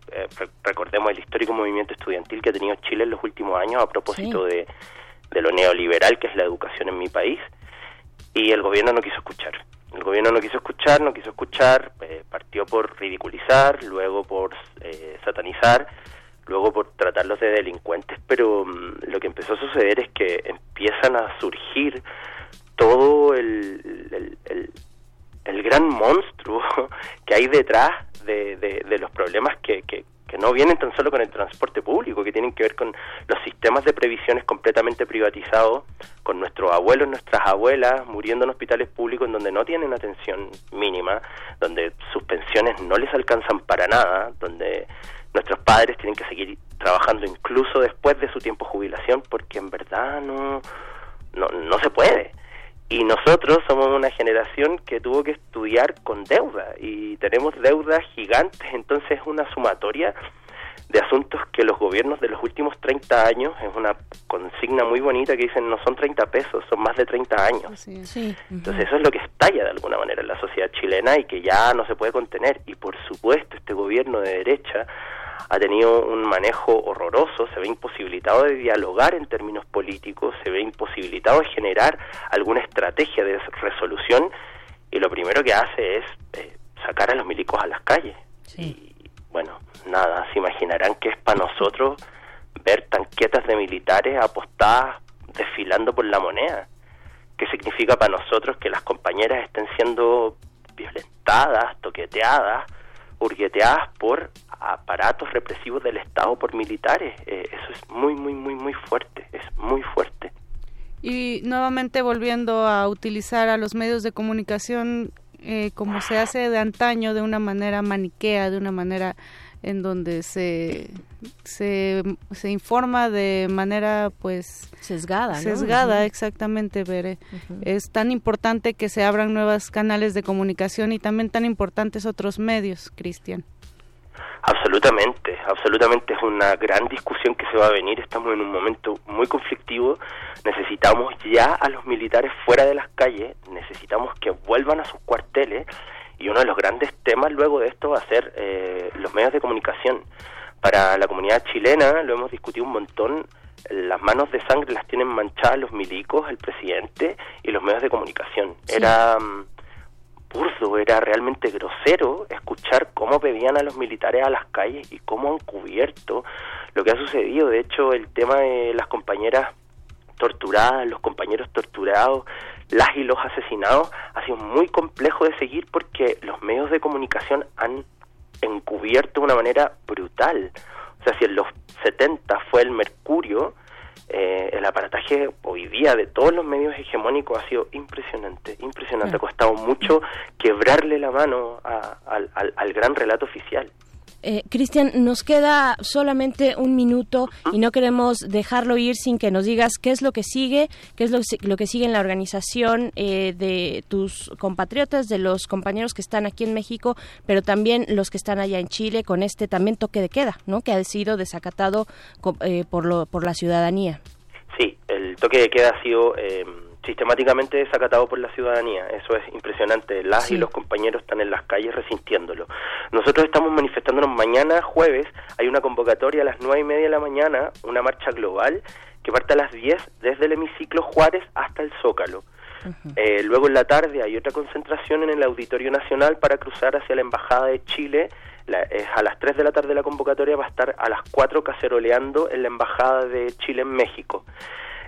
recordemos el histórico movimiento estudiantil que ha tenido Chile en los últimos años a propósito de, de lo neoliberal que es la educación en mi país y el gobierno no quiso escuchar. El gobierno no quiso escuchar, no quiso escuchar, eh, partió por ridiculizar, luego por eh, satanizar, luego por tratarlos de delincuentes, pero mm, lo que empezó a suceder es que empiezan a surgir todo el, el, gran monstruo [LAUGHS] que hay detrás de, de, los problemas que, que, que no vienen tan solo con el transporte público, que tienen que ver con los sistemas de previsiones completamente privatizados, con nuestros abuelos, nuestras abuelas muriendo en hospitales públicos en donde no tienen atención mínima, donde sus pensiones no les alcanzan para nada, donde nuestros padres tienen que seguir trabajando incluso después de su tiempo de jubilación, porque en verdad no, no, no se puede. Y nosotros somos una generación que tuvo que estudiar con deuda y tenemos deudas gigantes, entonces es una sumatoria de asuntos que los gobiernos de los últimos 30 años, es una consigna muy bonita que dicen no son 30 pesos, son más de 30 años. Sí. Entonces eso es lo que estalla de alguna manera en la sociedad chilena y que ya no se puede contener. Y por supuesto este gobierno de derecha ha tenido un manejo horroroso, se ve imposibilitado de dialogar en términos políticos, se ve imposibilitado de generar alguna estrategia de resolución y lo primero que hace es eh, sacar a los milicos a las calles. Y bueno, nada, se imaginarán que es para nosotros ver tanquetas de militares apostadas desfilando por la moneda. ¿Qué significa para nosotros que las compañeras estén siendo violentadas, toqueteadas, hurgueteadas por aparatos represivos del Estado, por militares? Eh, eso es muy, muy, muy, muy fuerte, es muy fuerte. Y nuevamente volviendo a utilizar a los medios de comunicación eh, como se hace de antaño, de una manera maniquea, de una manera en donde se, se, se informa de manera pues sesgada. ¿no? Sesgada, exactamente, Bere. Es tan importante que se abran nuevos canales de comunicación y también tan importantes otros medios, Cristian. Absolutamente, absolutamente es una gran discusión que se va a venir. Estamos en un momento muy conflictivo. Necesitamos ya a los militares fuera de las calles, necesitamos que vuelvan a sus cuarteles y uno de los grandes temas luego de esto va a ser eh, los medios de comunicación. Para la comunidad chilena, lo hemos discutido un montón, las manos de sangre las tienen manchadas los milicos, el presidente y los medios de comunicación. Era mm, burdo, era realmente grosero escuchar cómo pedían a los militares a las calles y cómo han cubierto lo que ha sucedido. De hecho, el tema de las compañeras torturadas, los compañeros torturados, las y los asesinados, ha sido muy complejo de seguir porque los medios de comunicación han encubierto de una manera brutal. O sea, si en los 70 fue el Mercurio, eh, el aparataje hoy día de todos los medios hegemónicos ha sido impresionante, impresionante. Ha costado mucho quebrarle la mano al, al gran relato oficial. Eh, Cristian, nos queda solamente un minuto y no queremos dejarlo ir sin que nos digas qué es lo que sigue, qué es lo, lo que sigue en la organización eh, de tus compatriotas, de los compañeros que están aquí en México, pero también los que están allá en Chile con este también toque de queda, ¿no? Que ha sido desacatado eh, por, lo, por la ciudadanía. Sí, el toque de queda ha sido sistemáticamente desacatado por la ciudadanía. Eso es impresionante. Las y los compañeros están en las calles resintiéndolo. Nosotros estamos manifestándonos mañana, jueves, hay una convocatoria a las nueve y media de la mañana, una marcha global que parte a las 10 desde el hemiciclo Juárez hasta el Zócalo. Eh, luego en la tarde hay otra concentración en el Auditorio Nacional para cruzar hacia la Embajada de Chile. es a las 3 de la tarde la convocatoria, va a estar a las 4 caceroleando en la Embajada de Chile en México.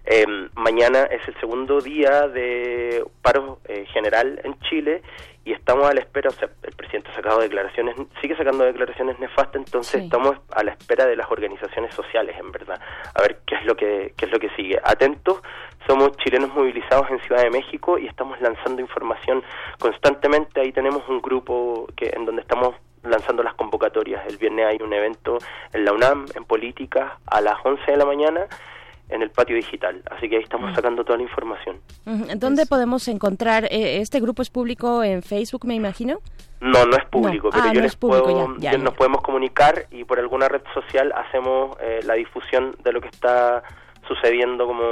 Eh, mañana es el segundo día de paro eh, general en Chile y estamos a la espera, o sea, el presidente ha sacado declaraciones, sigue sacando declaraciones nefastas, entonces estamos a la espera de las organizaciones sociales, en verdad, a ver qué es lo que qué es lo que sigue. Atentos, somos chilenos movilizados en Ciudad de México y estamos lanzando información constantemente. Ahí tenemos un grupo que en donde estamos lanzando las convocatorias. El viernes hay un evento en la UNAM en política a las 11 de la mañana en el patio digital. Así que ahí estamos sacando toda la información. ¿Dónde podemos encontrar? Eh, ¿Este grupo es público en Facebook, me imagino? No, no es público, pero yo les puedo, nos podemos comunicar y por alguna red social hacemos eh, la difusión de lo que está sucediendo como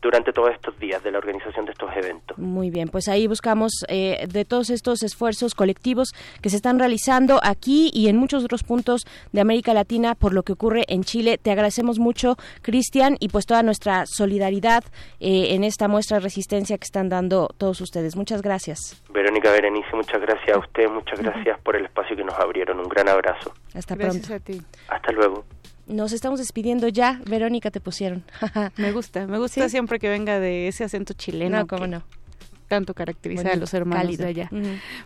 durante todos estos días de la organización de estos eventos. Muy bien, pues ahí buscamos eh, de todos estos esfuerzos colectivos que se están realizando aquí y en muchos otros puntos de América Latina por lo que ocurre en Chile. Te agradecemos mucho, Cristian, y pues toda nuestra solidaridad eh, en esta muestra de resistencia que están dando todos ustedes. Muchas gracias. Verónica Berenice, muchas gracias a usted, muchas gracias por el espacio que nos abrieron. Un gran abrazo. Hasta gracias pronto. a ti. Hasta luego. Nos estamos despidiendo ya. Verónica, te pusieron. [LAUGHS] me gusta, me gusta siempre que venga de ese acento chileno. No, cómo no. Tanto caracteriza a los hermanos de allá.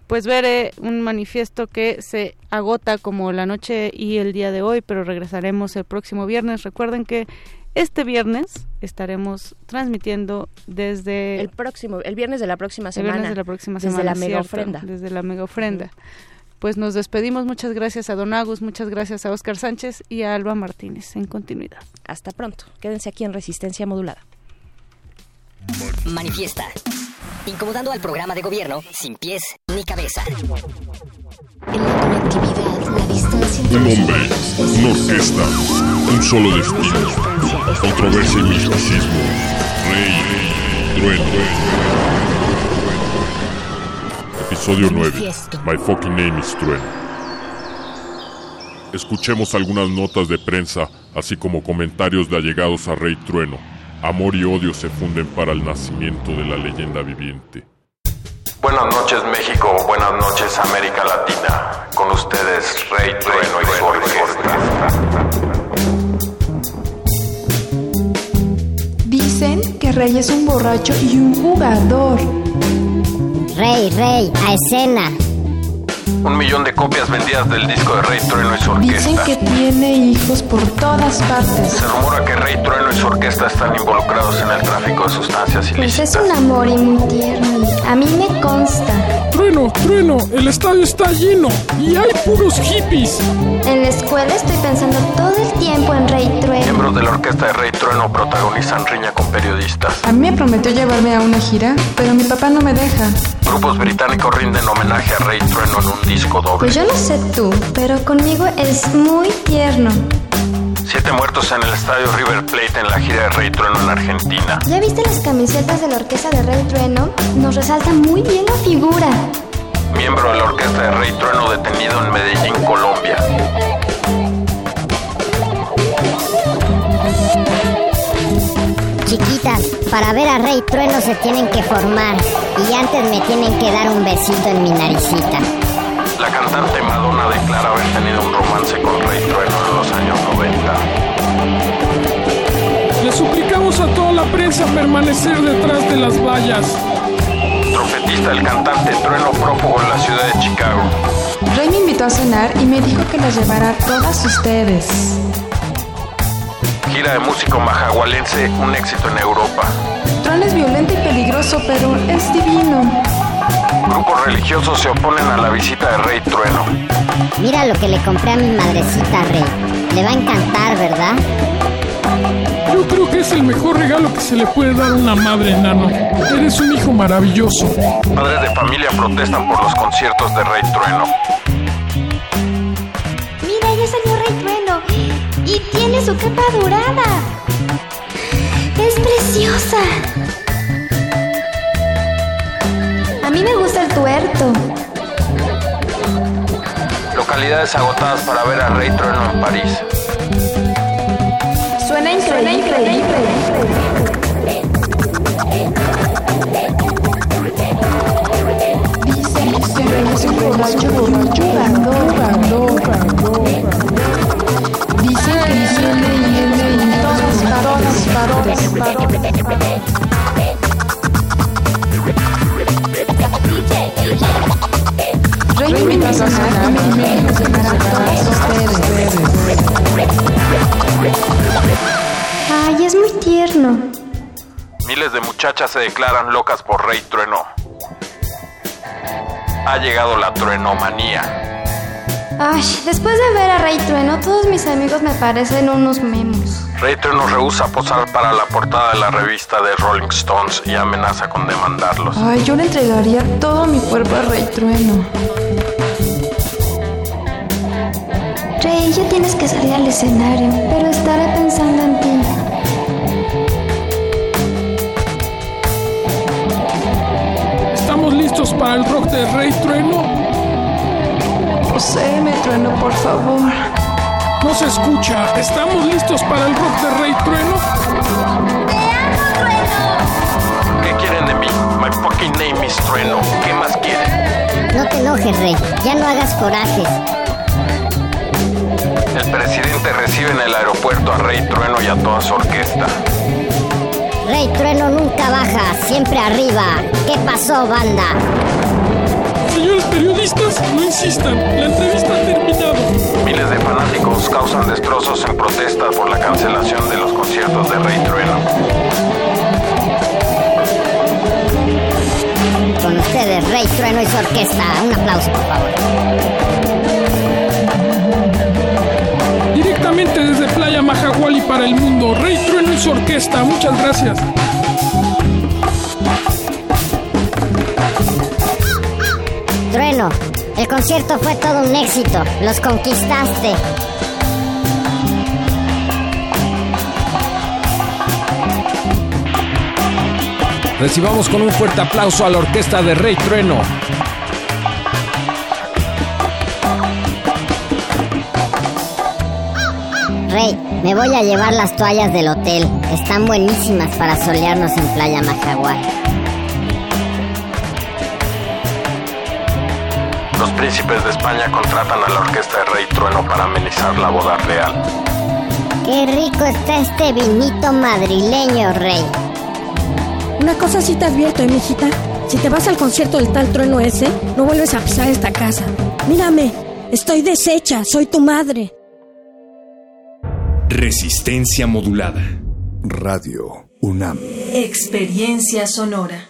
Pues veré un manifiesto que se agota como la noche y el día de hoy, pero regresaremos el próximo viernes. Recuerden que este viernes estaremos transmitiendo desde el próximo, el viernes de la próxima semana. El viernes de la próxima desde semana. La mega ofrenda. Desde la mega ofrenda pues nos despedimos. Muchas gracias a Don Agus, muchas gracias a Oscar Sánchez y a Alba Martínez en continuidad. Hasta pronto. Quédense aquí en Resistencia Modulada. Manifiesta. Incomodando al programa de gobierno sin pies ni cabeza. En la conectividad, la distancia Un hombre, una orquesta, un solo destino, controversia y misticismo. Rey, trueno. Episodio 9. My fucking name is Trueno. Escuchemos algunas notas de prensa, así como comentarios de allegados a Rey Trueno. Amor y odio se funden para el nacimiento de la leyenda viviente. Buenas noches México, buenas noches América Latina. Con ustedes Rey Trueno y su orquesta. Dicen que Rey es un borracho y un jugador. Rey, Rey, a escena. Un millón de copias vendidas del disco de Rey Trueno y su Dicen orquesta. que tiene hijos por todas partes. Se rumora que Rey Trueno y su orquesta están involucrados en el tráfico de sustancias Pues ilícitas. es un amor y muy tierno. A mí me consta. Trueno, trueno, el estadio está lleno y hay puros hippies. En la escuela estoy pensando todo el tiempo en Rey Trueno. Miembros de la orquesta de Rey Trueno protagonizan riña con periodistas. A mí me prometió llevarme a una gira, pero mi papá no me deja. Grupos británicos rinden homenaje a Rey Trueno en un disco doble. Pues yo no sé tú, pero conmigo es muy tierno. Siete muertos en el estadio River Plate en la gira de Rey Trueno en Argentina. ¿Ya viste las camisetas de la orquesta de Rey Trueno? Nos resalta muy bien la figura. Miembro de la orquesta de Rey Trueno detenido en Medellín, Colombia. Chiquitas, para ver a Rey Trueno se tienen que formar y antes me tienen que dar un besito en mi naricita. La cantante Madonna declara haber tenido un romance con Rey Trueno en los años 90. Le suplicamos a toda la prensa permanecer detrás de las vallas. Trompetista del cantante Trueno prófugo en la ciudad de Chicago. Rey me invitó a cenar y me dijo que las llevara a todas ustedes. Gira de músico majagualense, un éxito en Europa. Tron es violento y peligroso, pero es divino. Grupos religiosos se oponen a la visita de Rey Trueno. Mira lo que le compré a mi madrecita Rey. Le va a encantar, ¿verdad? Yo creo que es el mejor regalo que se le puede dar a una madre enano. Eres un hijo maravilloso. Padres de familia protestan por los conciertos de Rey Trueno. Mira, ya salió Rey Trueno. Y tiene su capa dorada. Es preciosa. Mí me gusta el tuerto. Localidades agotadas para ver a Rey Trueno en París. Suena increíble. Dicen que Rey es un borracho, borracho, jugador, jugador, jugador. Dicen que tiene y en todas partes, partes, ustedes. Ay, es muy tierno. Miles de muchachas se declaran locas por Rey Trueno. Ha llegado la truenomanía. Ay, después de ver a Rey Trueno, todos mis amigos me parecen unos memos. Rey Trueno rehúsa posar para la portada de la revista de Rolling Stones y amenaza con demandarlos. Ay, yo le entregaría todo mi cuerpo a Rey Trueno. Rey, ya tienes que salir al escenario, pero estaré pensando en ti. ¿Estamos listos para el rock de Rey Trueno? Poséeme, Trueno, por favor. No se escucha. ¿Estamos listos para el rock de Rey Trueno? ¿Qué quieren de mí? My fucking name is Trueno. ¿Qué más quieren? No te enojes, Rey. Ya no hagas corajes. El presidente recibe en el aeropuerto a Rey Trueno y a toda su orquesta. Rey Trueno nunca baja, siempre arriba. ¿Qué pasó, banda? Señores periodistas, no insistan. La entrevista ha terminado. Miles de fanáticos causan destrozos en protesta por la cancelación de los conciertos de Rey Trueno. Con ustedes, Rey Trueno y su orquesta. Un aplauso, por favor. Directamente desde Playa Majahuali para el mundo, Rey Trueno y su orquesta. Muchas gracias. El concierto fue todo un éxito. Los conquistaste. Recibamos con un fuerte aplauso a la orquesta de Rey Trueno. Rey, me voy a llevar las toallas del hotel. Están buenísimas para solearnos en Playa Majaguar. Los príncipes de España contratan a la orquesta de Rey Trueno para amenizar la boda real. Qué rico está este vinito madrileño, Rey. Una cosa sí te advierto, ¿eh, mijita? Si te vas al concierto del tal trueno ese, no vuelves a pisar esta casa. Mírame, estoy deshecha, soy tu madre. Resistencia modulada. Radio UNAM. Experiencia sonora.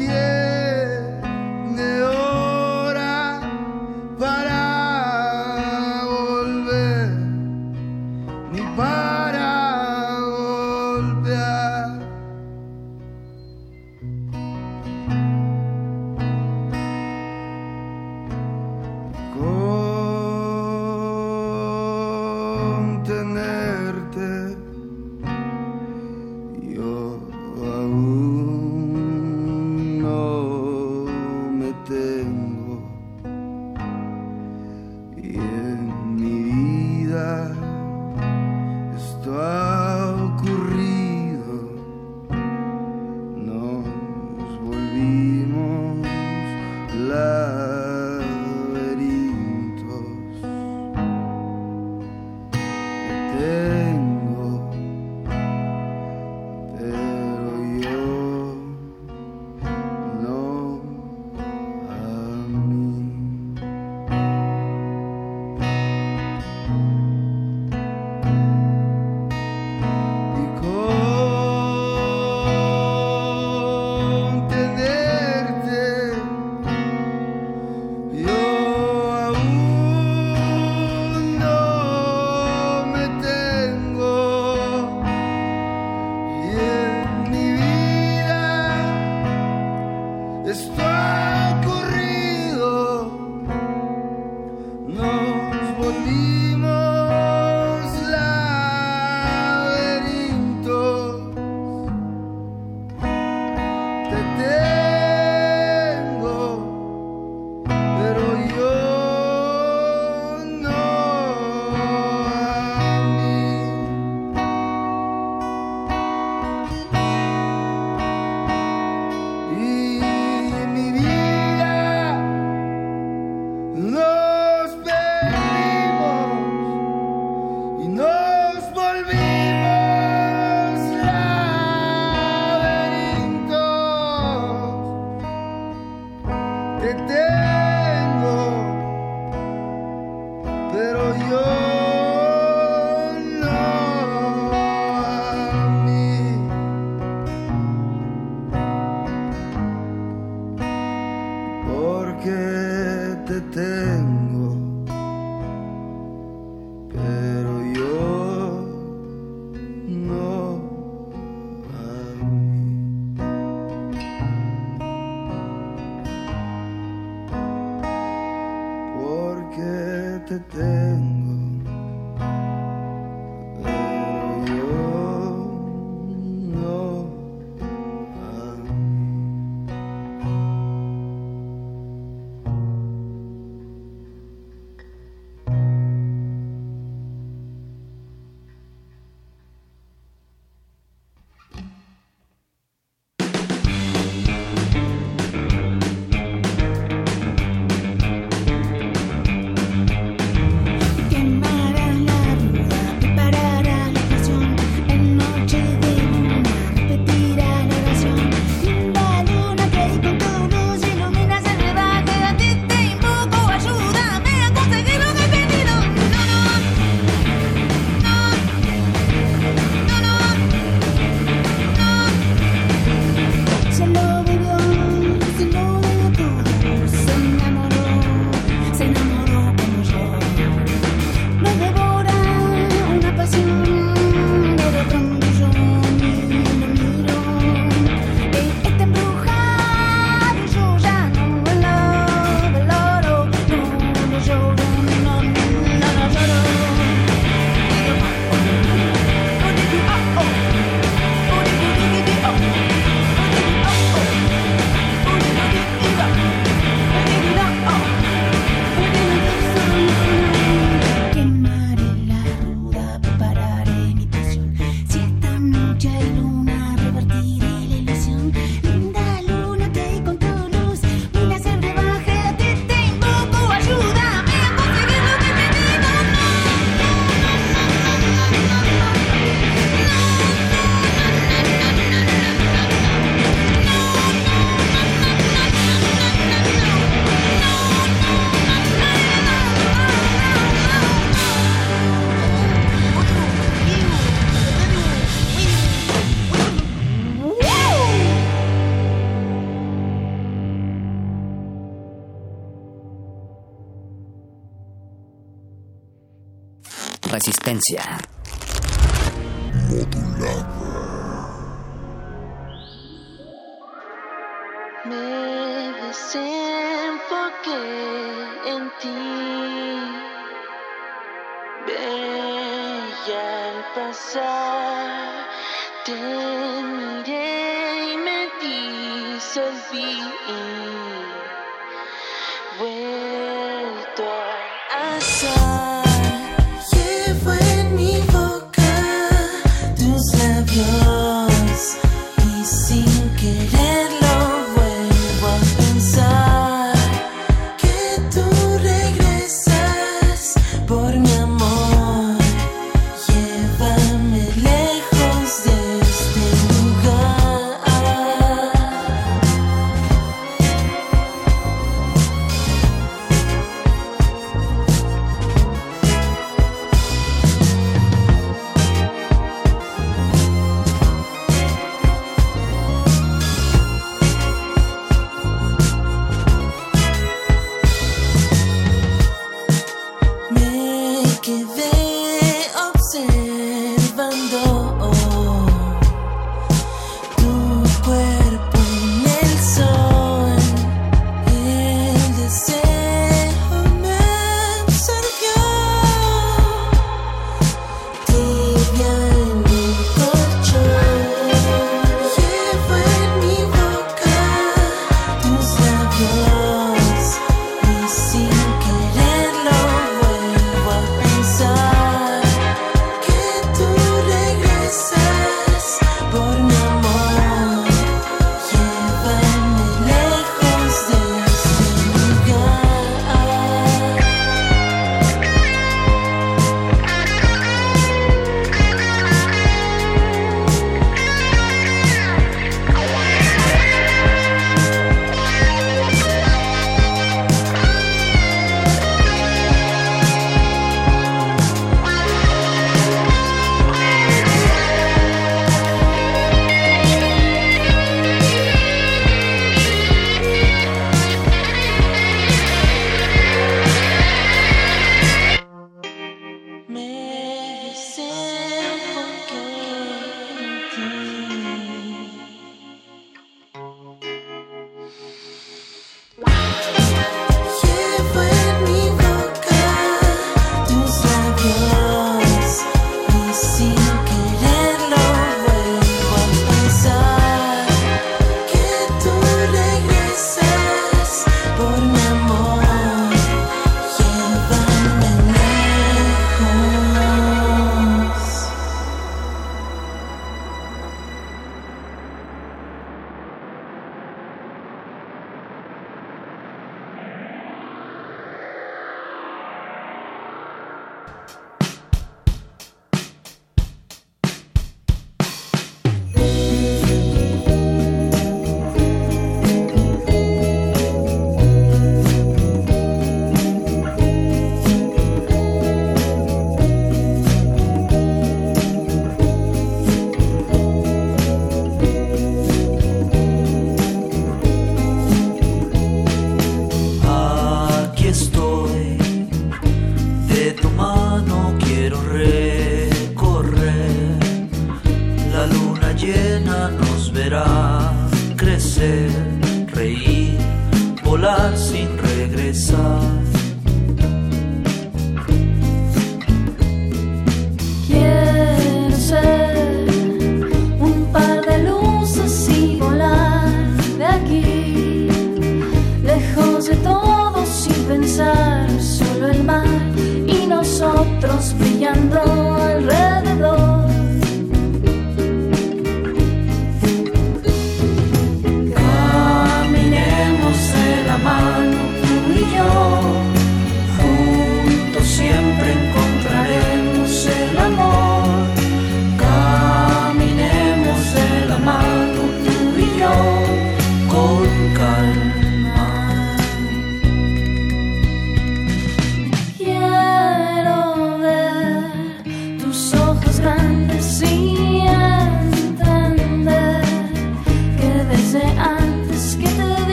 Tiene frecuencia. Modulada. Me desenfoqué en ti. Veía pasar. Te miré y me disolví. Bueno,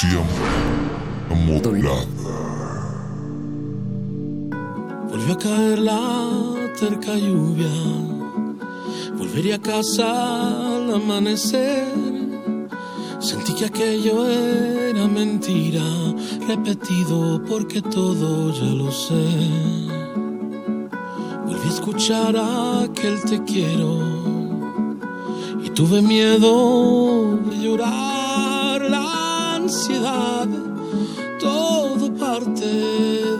Resistencia modulada. Volvió a caer la terca lluvia. Volvería a casa al amanecer. Sentí que aquello era mentira, repetido porque todo ya lo sé. Volví a escuchar aquel te quiero y tuve miedo de llorar Todo parte,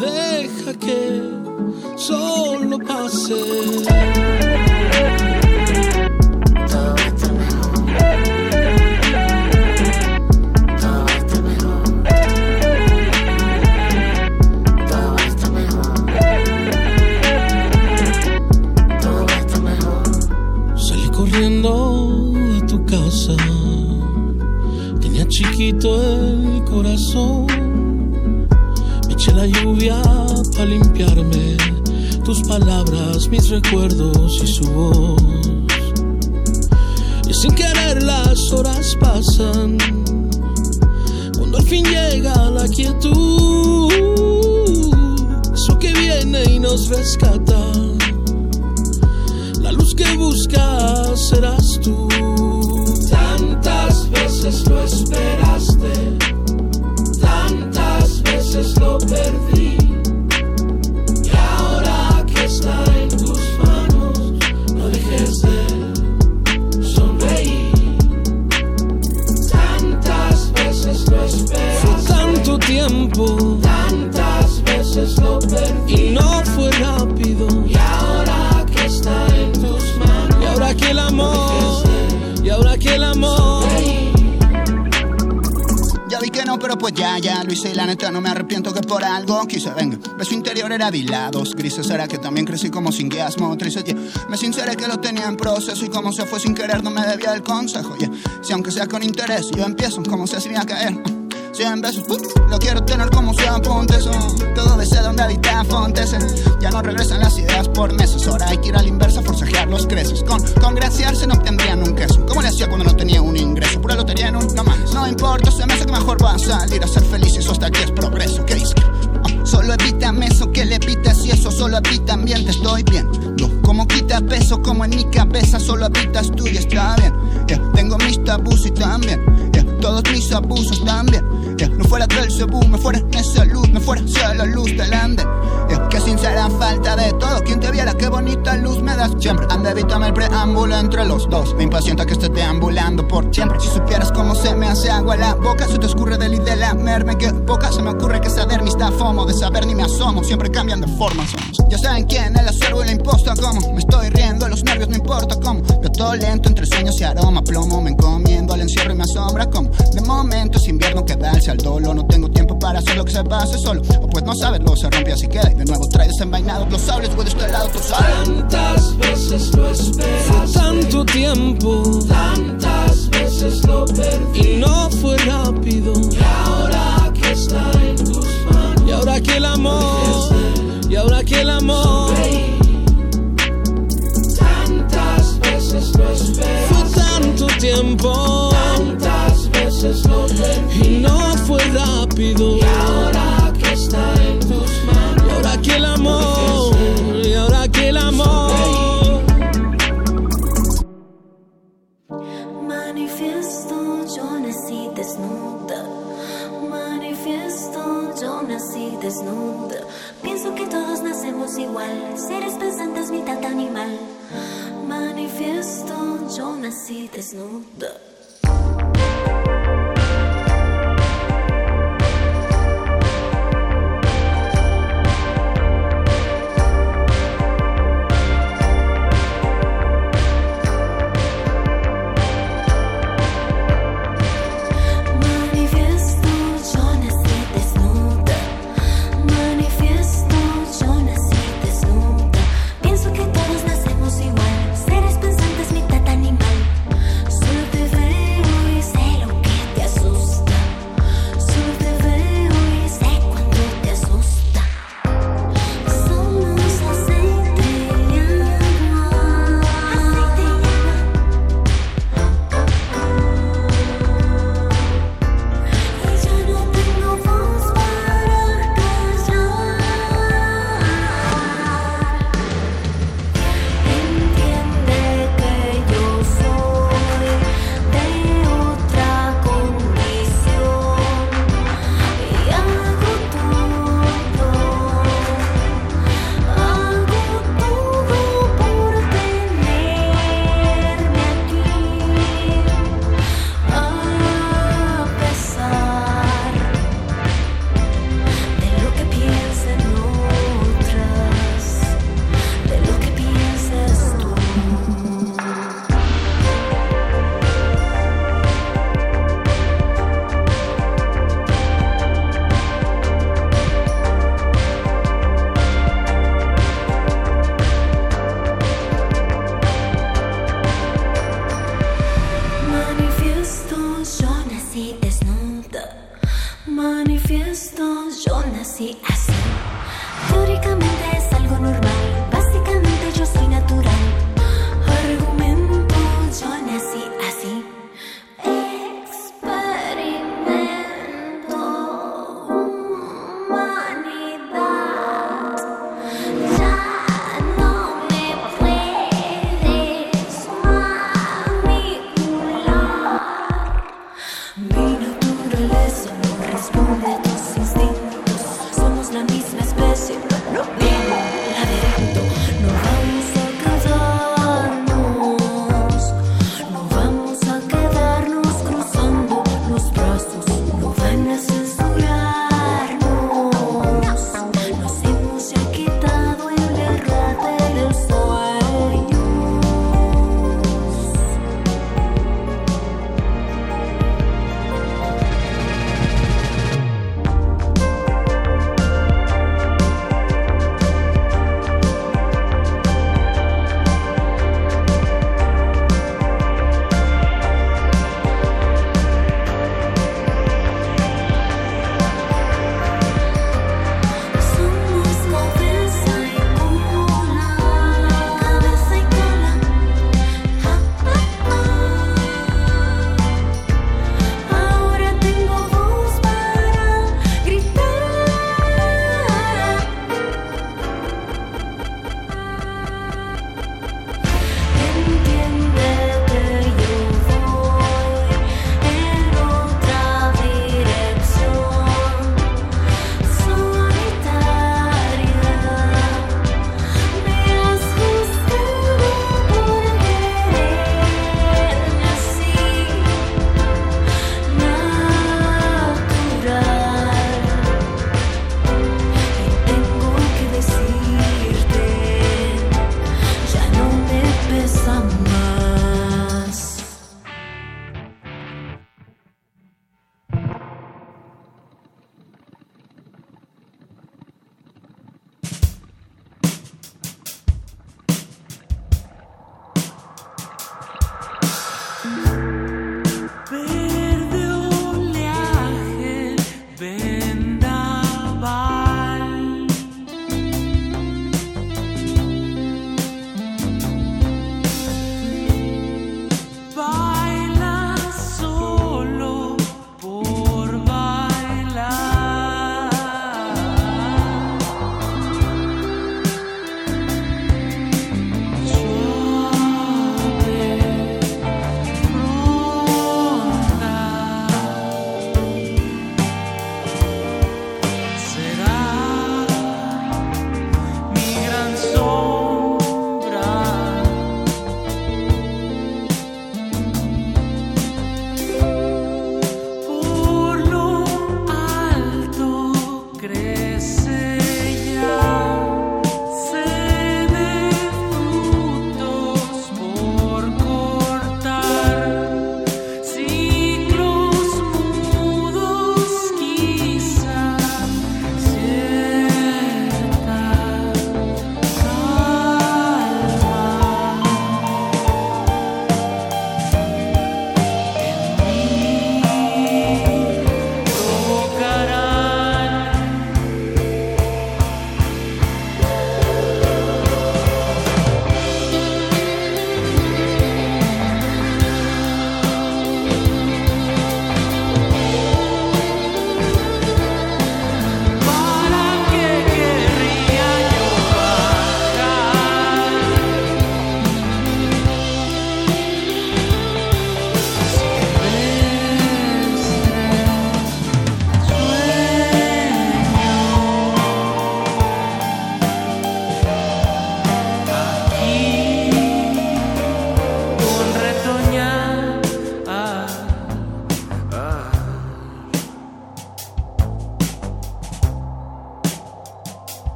deja que solo pase. Era vilados, grises era que también crecí como sin guías motrices, yeah. Me sinceré que lo tenía en proceso y como se fue sin querer no me debía el consejo, yeah. Si aunque sea con interés, yo empiezo como se hacía caer. Cien besos, uh, lo quiero tener como sea apuntes. Todo desde donde habita Fontes. eh. Ya no regresan las ideas por meses. Ahora hay que ir a la inversa, forcejear los creces. Con congraciarse no obtendrían un queso. ¿Cómo le hacía cuando no tenía un ingreso? Pura lotería en un no mames. No importa, se me hace que mejor va a salir a ser feliz. Eso hasta aquí es progreso. ¿Qué? Solo evítame eso que le evitas y eso solo evita ambiente. Estoy bien. Yo, como quita peso, como en mi cabeza solo habitas tú y está bien. Yeah, tengo mis tabús y también. yeah, todos mis abusos también. Yeah, no fuera del cebú, me fuera esa luz, me fuera hacia la luz del anden. Yeah, que sincera falta de todo. Quien te viera, qué bonita luz me das siempre. Anda, evítame el preámbulo entre los dos. Me impacienta que estés deambulando por siempre. Si supieras cómo se me hace agua la boca, se te escurre del y de merme. Que poca se me ocurre que saber mi está fomo. De saber ni me asomo, siempre cambian de forma. Ya saben quién, el acervo y la imposta. Como me estoy riendo, los nervios no importa cómo. Veo todo lento entre sueños y aroma. Plomo, me encomiendo al encierro y me asombra como. De momento es invierno que darse al dolo. No tengo tiempo para hacer lo que se pase solo. O pues no saberlo, se rompe así queda. De nuevo trae desenvainados los sables, güey, de este lado, tú sabes. Tantas veces lo esperas. Fue tanto tiempo. Tantas veces lo perdí. Y no fue rápido. Y ahora que está en tus manos. Y ahora que el amor. Y ahora que el amor. Tantas veces lo esperas. Fue tanto tiempo. Tantas veces lo perdí. Y no fue rápido. Y ahora que está en que el amor. Y ahora que el amor. Manifiesto, yo nací desnuda. Manifiesto, yo nací desnuda. Pienso que todos nacemos igual, seres pensantes, mitad animal. Manifiesto, yo nací desnuda.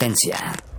Resistencia.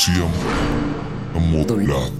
Resistencia modulada.